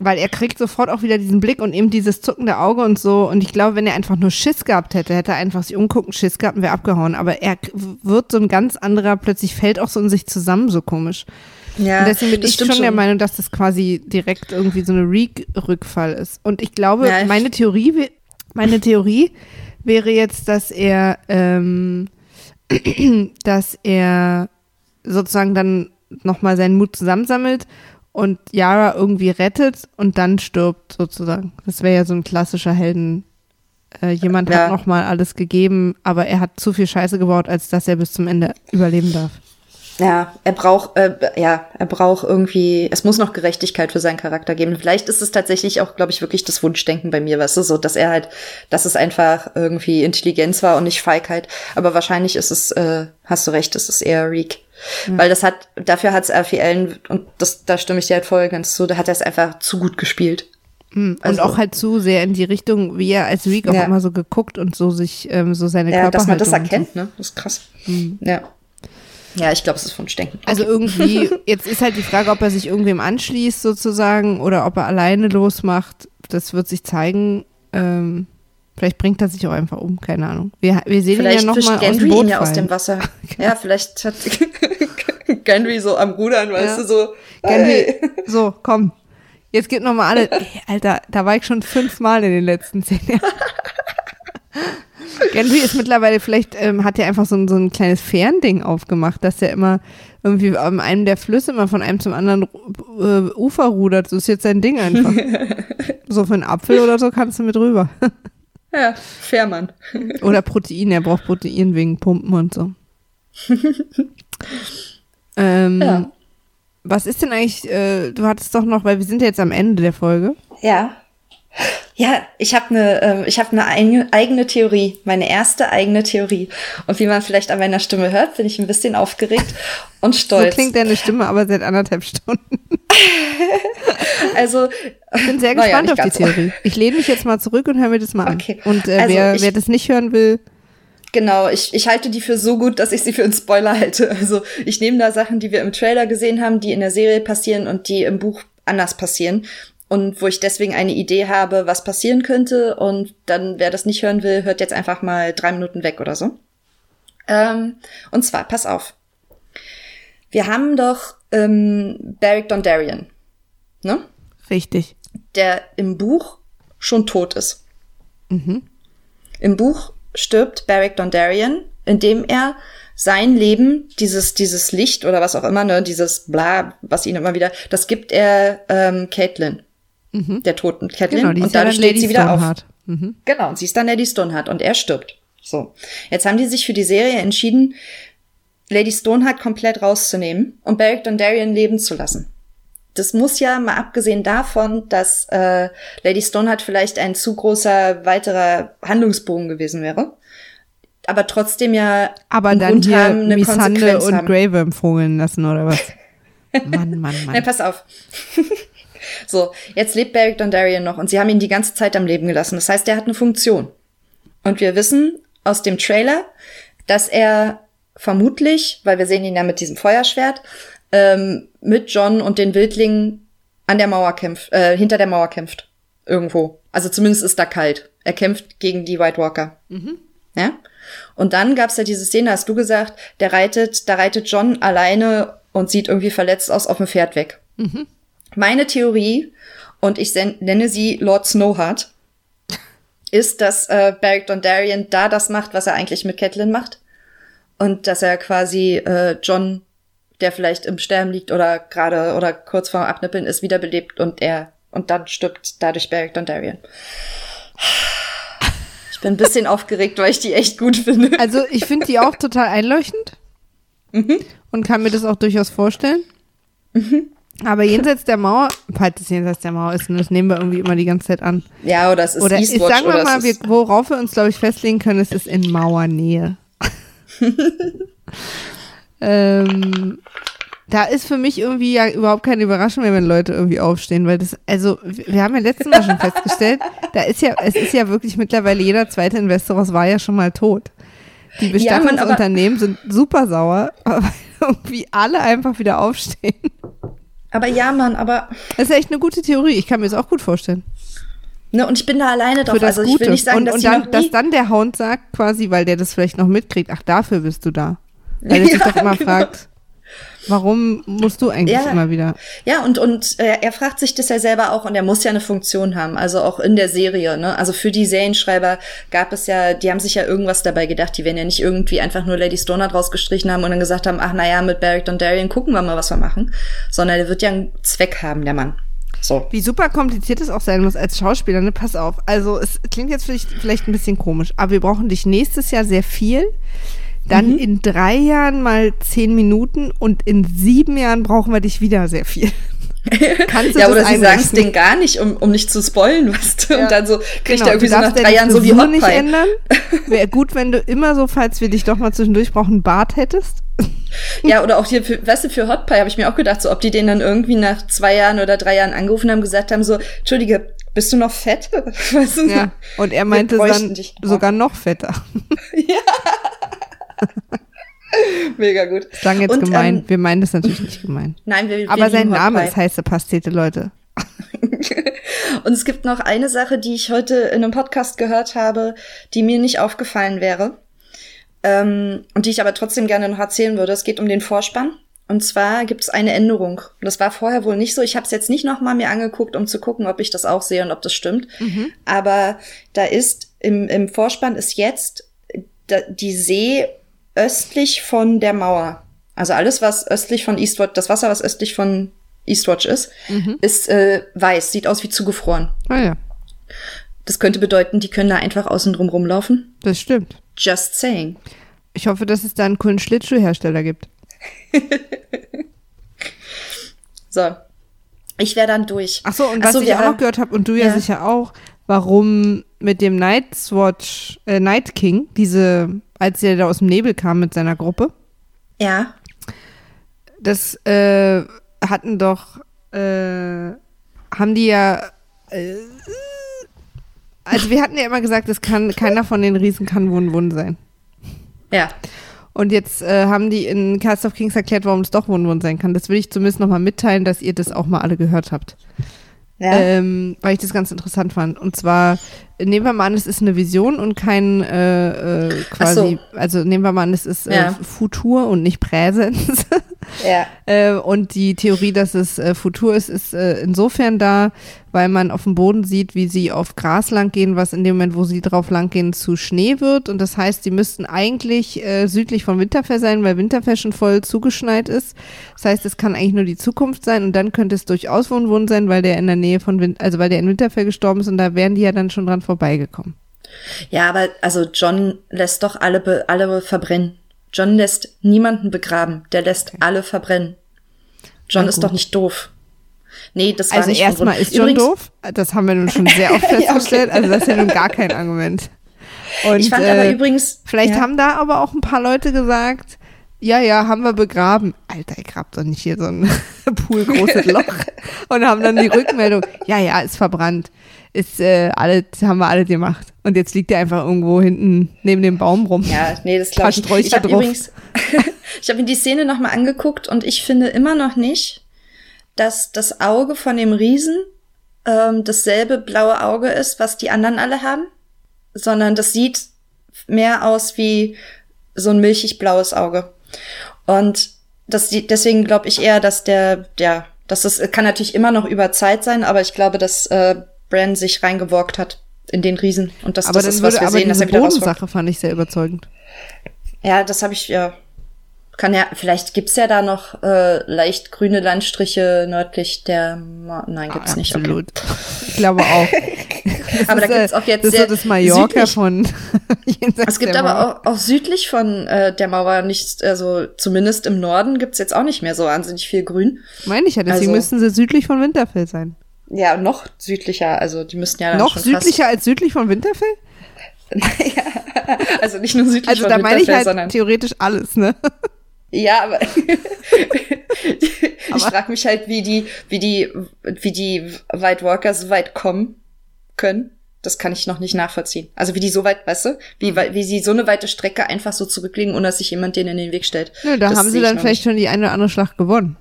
Speaker 1: weil er kriegt sofort auch wieder diesen Blick und eben dieses zuckende Auge und so. Und ich glaube, wenn er einfach nur Schiss gehabt hätte, hätte er einfach sich umgucken, Schiss gehabt und wäre abgehauen. Aber er wird so ein ganz anderer, plötzlich fällt auch so in sich zusammen, so komisch. Ja, und deswegen bin ich schon, schon der Meinung, dass das quasi direkt irgendwie so eine Reek-Rückfall ist. Und ich glaube, ja, ich meine Theorie, meine Theorie wäre jetzt, dass er, ähm, dass er sozusagen dann nochmal seinen Mut zusammensammelt und Yara irgendwie rettet und dann stirbt sozusagen. Das wäre ja so ein klassischer Helden. Äh, jemand ja. hat nochmal alles gegeben, aber er hat zu viel Scheiße gebaut, als dass er bis zum Ende überleben darf.
Speaker 2: Ja, er braucht, äh, ja, er braucht irgendwie, es muss noch Gerechtigkeit für seinen Charakter geben. Vielleicht ist es tatsächlich auch, glaube ich, wirklich das Wunschdenken bei mir, weißt du, so, dass er halt, dass es einfach irgendwie Intelligenz war und nicht Feigheit. Aber wahrscheinlich ist es, äh, hast du recht, es ist eher Reek. Mhm. Weil das hat, dafür hat es RFL, und das, da stimme ich dir halt voll ganz zu, da hat er es einfach zu gut gespielt.
Speaker 1: Mhm. Also, und auch halt zu sehr in die Richtung, wie er als Reek auch ja. immer so geguckt und so sich, ähm, so seine ja,
Speaker 2: Körperhaltung. Dass man das erkennt, ne? Das ist krass. Mhm. Ja. Ja, ich glaube, es ist von Denken.
Speaker 1: Also irgendwie, jetzt ist halt die Frage, ob er sich irgendwem anschließt sozusagen oder ob er alleine losmacht. Das wird sich zeigen. Ähm, vielleicht bringt er sich auch einfach um, keine Ahnung. Wir, wir sehen
Speaker 2: vielleicht
Speaker 1: ihn ja nochmal aus dem
Speaker 2: Boot ihn ja aus dem Wasser. ja, vielleicht hat Gendry so am Rudern, weißt
Speaker 1: Ja.
Speaker 2: du, so.
Speaker 1: Gendry,
Speaker 2: Hey.
Speaker 1: so, komm. Jetzt geht noch mal alle. Ey, Alter, da war ich schon fünfmal in den letzten zehn Jahren. Gendry ist mittlerweile, vielleicht ähm, hat er einfach so ein, so ein kleines Fernding aufgemacht, dass er immer irgendwie an einem der Flüsse immer von einem zum anderen äh, Ufer rudert. So ist jetzt sein Ding einfach. so für einen Apfel oder so kannst du mit rüber.
Speaker 2: Ja, Fährmann.
Speaker 1: Oder Protein, er braucht Protein wegen Pumpen und so. ähm,
Speaker 2: Ja.
Speaker 1: Was ist denn eigentlich, äh, du hattest doch noch, weil wir sind ja jetzt am Ende der Folge.
Speaker 2: Ja. Ja, ich habe eine äh, ich habe eine eigene, Theorie, meine erste eigene Theorie. Und wie man vielleicht an meiner Stimme hört, bin ich ein bisschen aufgeregt und
Speaker 1: So
Speaker 2: stolz.
Speaker 1: klingt deine Stimme aber seit anderthalb Stunden.
Speaker 2: also
Speaker 1: Ich bin sehr gespannt
Speaker 2: nicht
Speaker 1: auf die
Speaker 2: so.
Speaker 1: Theorie. Ich lehne mich jetzt mal zurück und höre mir das mal an.
Speaker 2: Okay.
Speaker 1: Und äh,
Speaker 2: Also
Speaker 1: wer,
Speaker 2: ich-
Speaker 1: wer das nicht hören will,
Speaker 2: Genau, ich, ich halte die für so gut, dass ich sie für einen Spoiler halte. Also ich nehme da Sachen, die wir im Trailer gesehen haben, die in der Serie passieren und die im Buch anders passieren. Und wo ich deswegen eine Idee habe, was passieren könnte. Und dann, wer das nicht hören will, hört jetzt einfach mal drei Minuten weg oder so. Ähm, und zwar, pass auf. Wir haben doch ähm, Beric Dondarrion, ne?
Speaker 1: richtig.
Speaker 2: der im Buch schon tot ist.
Speaker 1: Mhm.
Speaker 2: Im Buch stirbt Beric Dondarrion, indem er sein Leben, dieses, dieses Licht oder was auch immer, ne, dieses Bla, was ihn immer wieder, das gibt er ähm, Caitlin, der toten Caitlin,
Speaker 1: Genau,
Speaker 2: und dadurch
Speaker 1: dann
Speaker 2: steht
Speaker 1: Lady
Speaker 2: sie wieder auf.
Speaker 1: Mhm.
Speaker 2: Genau, und sie ist dann Lady Stoneheart und er stirbt. So. Jetzt haben die sich für die Serie entschieden, Lady Stoneheart komplett rauszunehmen und Beric Dondarrion leben zu lassen. Das muss ja, mal abgesehen davon, dass äh, Lady Stoneheart vielleicht ein zu großer weiterer Handlungsbogen gewesen wäre, aber trotzdem ja
Speaker 1: Aber dann
Speaker 2: Grund
Speaker 1: hier
Speaker 2: haben, eine
Speaker 1: Missande
Speaker 2: Konsequenz
Speaker 1: und
Speaker 2: haben.
Speaker 1: Grave empfohlen lassen oder was? Mann, Mann, Mann.
Speaker 2: pass auf. So, jetzt lebt Beric Dondarrion noch und sie haben ihn die ganze Zeit am Leben gelassen. Das heißt, er hat eine Funktion. Und wir wissen aus dem Trailer, dass er vermutlich, weil wir sehen ihn ja mit diesem Feuerschwert, ähm, mit John und den Wildlingen an der Mauer kämpft, äh, hinter der Mauer kämpft. Irgendwo. Also zumindest ist da kalt. Er kämpft gegen die White Walker. Ja? Und dann gab's ja diese Szene, hast du gesagt, der reitet, da reitet John alleine und sieht irgendwie verletzt aus auf dem Pferd weg. Meine Theorie, und ich nenne sie Lord Snowheart, ist, dass äh, Beric Dondarrion da das macht, was er eigentlich mit Catelyn macht. Und dass er quasi äh, John, der vielleicht im Sterben liegt oder gerade oder kurz vorm Abnippeln ist, wiederbelebt und er und dann stirbt dadurch Beric Dondarrion. Ich bin ein bisschen aufgeregt, weil ich die echt gut finde.
Speaker 1: Also ich finde die auch total einleuchtend
Speaker 2: Mhm.
Speaker 1: und kann mir das auch durchaus vorstellen. Aber jenseits der Mauer, falls es jenseits der Mauer ist, und das nehmen wir irgendwie immer die ganze Zeit an.
Speaker 2: Ja, oder es ist
Speaker 1: Oder
Speaker 2: Eastwatch
Speaker 1: sagen wir mal, wir, worauf wir uns, glaube ich, festlegen können, es ist in Mauernähe. ähm, da ist für mich irgendwie ja überhaupt keine Überraschung mehr, wenn Leute irgendwie aufstehen, weil das, also wir haben ja letztes Mal schon festgestellt, da ist ja, es ist ja wirklich mittlerweile jeder zweite Investor aus war ja schon mal tot. Die
Speaker 2: Ja,
Speaker 1: Bestattungsunternehmen sind super sauer, aber irgendwie alle einfach wieder aufstehen.
Speaker 2: Aber ja, Mann, aber
Speaker 1: Das ist echt eine gute Theorie. Ich kann mir das auch gut vorstellen.
Speaker 2: ne, und ich bin da alleine drauf. Also ich
Speaker 1: Gute.
Speaker 2: will nicht sagen,
Speaker 1: und
Speaker 2: dass
Speaker 1: und dann, dass dann der Hound sagt, quasi, weil der das vielleicht noch mitkriegt, ach, dafür bist du da. Weil er sich
Speaker 2: Ja,
Speaker 1: doch immer
Speaker 2: genau.
Speaker 1: fragt, warum musst du eigentlich
Speaker 2: Ja.
Speaker 1: immer wieder?
Speaker 2: Ja, und, und äh, er fragt sich das ja selber auch und er muss ja eine Funktion haben, also auch in der Serie. Ne? Also für die Serienschreiber gab es ja, die haben sich ja irgendwas dabei gedacht, die werden ja nicht irgendwie einfach nur Lady Stoneheart rausgestrichen haben und dann gesagt haben, ach naja, mit Beric Dondarrion gucken wir mal, was wir machen. Sondern der wird ja einen Zweck haben, der Mann. So.
Speaker 1: Wie super kompliziert es auch sein muss als Schauspieler, ne? Pass auf. Also, es klingt jetzt vielleicht, vielleicht ein bisschen komisch, aber wir brauchen dich nächstes Jahr sehr viel. Dann
Speaker 2: Mhm.
Speaker 1: in drei Jahren mal zehn Minuten und in sieben Jahren brauchen wir dich wieder sehr viel. Kannst du
Speaker 2: Ja, oder sie sagen es denen gar nicht, um, um nicht zu spoilen, weißt du?
Speaker 1: Ja.
Speaker 2: Und dann so kriegt
Speaker 1: Genau,
Speaker 2: er irgendwie so nach drei Jahren so wie
Speaker 1: Frisur
Speaker 2: Hot
Speaker 1: nicht ändern. Wäre gut, wenn du immer so, falls wir dich doch mal zwischendurch brauchen, einen Bart hättest.
Speaker 2: Ja, oder auch hier, für, weißt du, für Hot Pie habe ich mir auch gedacht, so ob die den dann irgendwie nach zwei Jahren oder drei Jahren angerufen haben, gesagt haben, so, Entschüdige, bist du noch fett? Weißt du?
Speaker 1: Ja. Und er meinte dann
Speaker 2: dich.
Speaker 1: sogar noch fetter.
Speaker 2: Mega gut.
Speaker 1: Klang jetzt
Speaker 2: Und,
Speaker 1: gemein.
Speaker 2: ähm,
Speaker 1: wir meinen das natürlich nicht gemein.
Speaker 2: Nein, wir, wir
Speaker 1: Aber sein Name ist heiße Pastete, Leute.
Speaker 2: Und es gibt noch eine Sache, die ich heute in einem Podcast gehört habe, die mir nicht aufgefallen wäre. Ähm, und die ich aber trotzdem gerne noch erzählen würde. Es geht um den Vorspann. Und zwar gibt es eine Änderung. Und das war vorher wohl nicht so. Ich habe es jetzt nicht noch mal mir angeguckt, um zu gucken, ob ich das auch sehe und ob das stimmt.
Speaker 1: Mhm.
Speaker 2: Aber da ist im, im Vorspann ist jetzt da, die See östlich von der Mauer. Also alles, was östlich von Eastwatch, das Wasser, was östlich von Eastwatch ist,
Speaker 1: Mhm.
Speaker 2: ist äh, weiß, sieht aus wie zugefroren.
Speaker 1: Ah ja,
Speaker 2: Das könnte bedeuten, die können da einfach außen drum rumlaufen.
Speaker 1: das stimmt.
Speaker 2: Just saying.
Speaker 1: Ich hoffe, dass es da einen coolen Schlittschuhhersteller gibt.
Speaker 2: So. Ich wäre dann durch.
Speaker 1: Ach so, und
Speaker 2: Ach
Speaker 1: was
Speaker 2: so,
Speaker 1: ich auch noch gehört habe, und du ja,
Speaker 2: Ja.
Speaker 1: sicher auch, warum mit dem Nightwatch, äh, Night King, diese, als er da aus dem Nebel kam mit seiner Gruppe,
Speaker 2: Ja.
Speaker 1: das äh, hatten doch, äh, haben die ja, äh, also wir hatten ja immer gesagt, es kann, keiner von den Riesen kann Wun Wun sein.
Speaker 2: Ja.
Speaker 1: Und jetzt äh, haben die in Cast of Kings erklärt, warum es doch Wun Wun sein kann. Das will ich zumindest nochmal mitteilen, dass ihr das auch mal alle gehört habt.
Speaker 2: Ja.
Speaker 1: Ähm, weil ich das ganz interessant fand. Und zwar, nehmen wir mal an, es ist eine Vision und kein äh, äh, quasi, also nehmen wir mal an, es ist äh,
Speaker 2: Ja.
Speaker 1: Futur und nicht Präsens.
Speaker 2: ja.
Speaker 1: äh, und die Theorie, dass es äh, Futur ist, ist äh, insofern da, weil man auf dem Boden sieht, wie sie auf Gras lang gehen, was in dem Moment, wo sie drauf lang gehen, zu Schnee wird. Und das heißt, sie müssten eigentlich äh, südlich von Winterfell sein, weil Winterfell schon voll zugeschneit ist. Das heißt, es kann eigentlich nur die Zukunft sein und dann könnte es durchaus Wun sein, weil der in der Nähe von Win also weil der in Winterfell gestorben ist und da wären die ja dann schon dran vorbeigekommen.
Speaker 2: Ja, aber also John lässt doch alle, alle verbrennen. John lässt niemanden begraben. Der lässt alle verbrennen. John ist doch nicht doof. Nee, das war
Speaker 1: Also
Speaker 2: nicht von
Speaker 1: erstmal ist John
Speaker 2: Übrigens,
Speaker 1: doof. Das haben wir nun schon sehr oft
Speaker 2: Ja, okay.
Speaker 1: festgestellt. Also das ist ja nun gar kein Argument. Und,
Speaker 2: Ich fand
Speaker 1: äh,
Speaker 2: aber übrigens.
Speaker 1: Vielleicht
Speaker 2: ja.
Speaker 1: haben da aber auch ein paar Leute gesagt, ja, ja, haben wir begraben. Alter, ich grab doch nicht hier so ein poolgroßes Loch. Und haben dann die Rückmeldung, ja, ja, ist verbrannt. Ist äh, alles, haben wir alle gemacht. Und jetzt liegt der einfach irgendwo hinten neben dem Baum rum.
Speaker 2: Ja, nee, das glaube ich. Ich habe
Speaker 1: drauf.
Speaker 2: übrigens, ich habe mir die Szene nochmal angeguckt und ich finde immer noch nicht, dass das Auge von dem Riesen ähm, dasselbe blaue Auge ist, was die anderen alle haben, sondern das sieht mehr aus wie so ein milchig blaues Auge. Und das, sieht- deswegen glaube ich eher, dass der, dass das kann natürlich immer noch über Zeit sein, aber ich glaube, dass äh, Bran sich reingeworkt hat in den Riesen und dass
Speaker 1: aber
Speaker 2: das ist, was
Speaker 1: würde
Speaker 2: wir sehen, dass er wieder.
Speaker 1: Bodensache fand ich sehr überzeugend.
Speaker 2: Ja, das habe ich ja. Kann ja, vielleicht gibt's ja da noch äh, leicht grüne Landstriche nördlich der. Ma Nein, gibt's nicht. Okay.
Speaker 1: Absolut. Ich glaube auch. Das
Speaker 2: Aber da
Speaker 1: ist, äh,
Speaker 2: gibt's auch jetzt
Speaker 1: das ist
Speaker 2: sehr
Speaker 1: so das Mallorca
Speaker 2: südlich-
Speaker 1: von
Speaker 2: Es gibt aber auch, auch südlich von äh, der Mauer nicht, also zumindest im Norden gibt's jetzt auch nicht mehr so wahnsinnig viel Grün.
Speaker 1: Meine ich ja, deswegen
Speaker 2: Also-
Speaker 1: müssten sie südlich von Winterfell sein.
Speaker 2: Ja, noch südlicher, also die müssten ja
Speaker 1: Noch südlicher als südlich von Winterfell?
Speaker 2: Fast, also nicht nur südlich
Speaker 1: Also
Speaker 2: von
Speaker 1: da meine ich
Speaker 2: Winterfell,
Speaker 1: halt
Speaker 2: sondern
Speaker 1: theoretisch alles, ne?
Speaker 2: Ja, aber ich frage mich halt, wie die, wie die, wie die White Walker so weit kommen können. Das kann ich noch nicht nachvollziehen. Also wie die so weit, weißt du, wie, wie sie so eine weite Strecke einfach so zurücklegen, ohne dass sich jemand denen in den Weg stellt.
Speaker 1: Nö, da
Speaker 2: Das
Speaker 1: haben sie dann vielleicht schon die eine oder andere Schlacht gewonnen.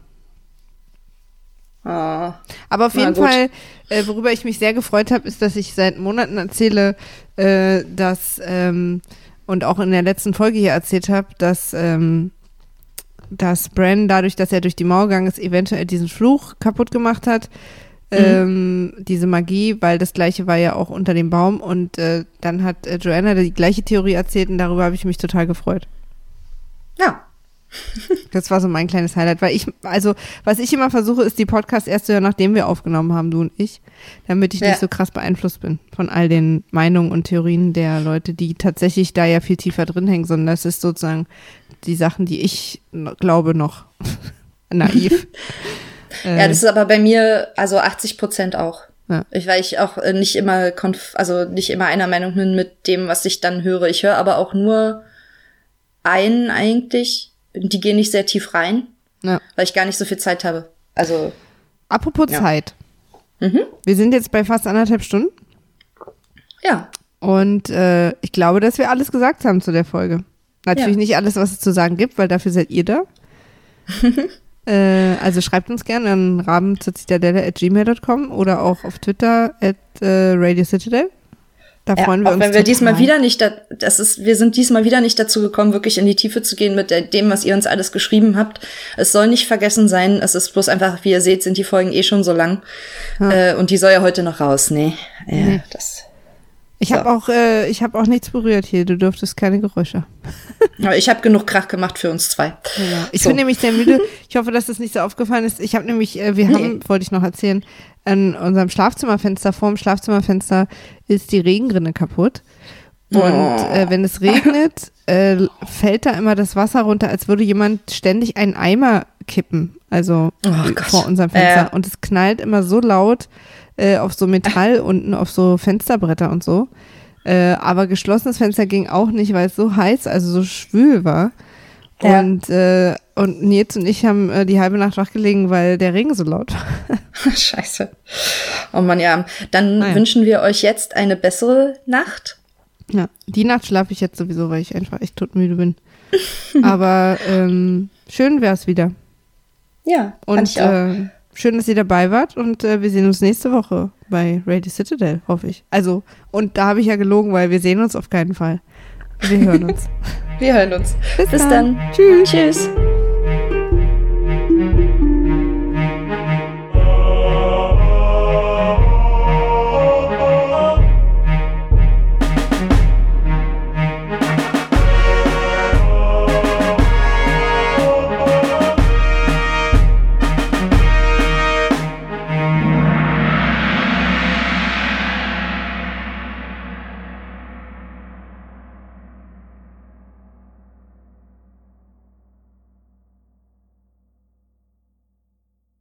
Speaker 2: Ah,
Speaker 1: Aber auf jeden
Speaker 2: gut.
Speaker 1: Fall, äh, worüber ich mich sehr gefreut habe, ist, dass ich seit Monaten erzähle, äh, dass ähm, und auch in der letzten Folge hier erzählt habe, dass ähm, dass Bran dadurch, dass er durch die Mauer gegangen ist, eventuell diesen Fluch kaputt gemacht hat. Ähm, diese Magie, weil das gleiche war ja auch unter dem Baum und äh, dann hat äh, Joanna die gleiche Theorie erzählt und darüber habe ich mich total gefreut.
Speaker 2: ja.
Speaker 1: Das war so mein kleines Highlight, weil ich, also, was ich immer versuche, ist die Podcasts erst zu hören, nachdem wir aufgenommen haben, du und ich, damit ich
Speaker 2: Ja.
Speaker 1: nicht so krass beeinflusst bin von all den Meinungen und Theorien der Leute, die tatsächlich da ja viel tiefer drin hängen, sondern das ist sozusagen die Sachen, die ich glaube noch naiv.
Speaker 2: Ja, das ist aber bei mir, also 80 Prozent auch.
Speaker 1: Ja.
Speaker 2: Ich, weil ich auch äh, nicht immer, also nicht immer einer Meinung bin mit dem, was ich dann höre. Ich höre aber auch nur einen eigentlich. Die gehen nicht sehr tief rein,
Speaker 1: ja.
Speaker 2: weil ich gar nicht so viel Zeit habe. Also,
Speaker 1: Apropos
Speaker 2: Ja.
Speaker 1: Zeit.
Speaker 2: mhm.
Speaker 1: Wir sind jetzt bei fast anderthalb Stunden
Speaker 2: ja.
Speaker 1: und äh, ich glaube, dass wir alles gesagt haben zu der Folge. Natürlich
Speaker 2: Ja.
Speaker 1: nicht alles, was es zu sagen gibt, weil dafür seid ihr da. äh, also schreibt uns gerne an raben.zitadelle.gmail.com oder auch auf Twitter at äh, Radio Citadel. Da
Speaker 2: Ja,
Speaker 1: freuen wir
Speaker 2: auch
Speaker 1: uns.
Speaker 2: wenn wir diesmal wieder nicht, da, das ist, wir sind diesmal wieder nicht dazu gekommen, wirklich in die Tiefe zu gehen mit dem, was ihr uns alles geschrieben habt. Es soll nicht vergessen sein. Es ist bloß einfach, wie ihr seht, sind die Folgen eh schon so lang. Äh, und die soll ja heute noch raus. Nee, ja,
Speaker 1: Nee.
Speaker 2: das.
Speaker 1: Ich habe auch, äh, ich habe auch nichts berührt hier. Du dürftest keine Geräusche.
Speaker 2: Aber ich habe genug Krach gemacht für uns zwei.
Speaker 1: Ich
Speaker 2: So.
Speaker 1: bin nämlich sehr müde. Ich hoffe, dass das nicht so aufgefallen ist. Ich habe nämlich, äh, wir
Speaker 2: Nee.
Speaker 1: haben, wollte ich noch erzählen, an unserem Schlafzimmerfenster, vorm Schlafzimmerfenster ist die Regenrinne kaputt. Und
Speaker 2: Oh.
Speaker 1: äh, wenn es regnet, äh, fällt da immer das Wasser runter, als würde jemand ständig einen Eimer kippen. Also
Speaker 2: Oh
Speaker 1: vor unserem Fenster.
Speaker 2: Ja.
Speaker 1: Und es knallt immer so laut äh, auf so Metall unten, auf so Fensterbretter und so. Äh, aber geschlossenes Fenster ging auch nicht, weil es so heiß, also so schwül war.
Speaker 2: Ja.
Speaker 1: Und, äh, und Nils und ich haben äh, die halbe Nacht wachgelegen, weil der Regen so laut war.
Speaker 2: Scheiße. Oh Mann, ja. Dann
Speaker 1: Naja.
Speaker 2: wünschen wir euch jetzt eine bessere Nacht.
Speaker 1: Ja, die Nacht schlafe ich jetzt sowieso, weil ich einfach echt todmüde bin. Aber ähm, schön wär's wieder.
Speaker 2: Ja, fand
Speaker 1: Und
Speaker 2: ich auch.
Speaker 1: äh, schön, dass ihr dabei wart. Und äh, wir sehen uns nächste Woche bei Radio Citadel, hoffe ich. Also, und da habe ich ja gelogen, weil wir sehen uns auf keinen Fall. Wir hören uns.
Speaker 2: wir hören uns.
Speaker 1: Bis
Speaker 2: Bis
Speaker 1: dann.
Speaker 2: dann.
Speaker 1: Tschüss.
Speaker 2: Tschüss.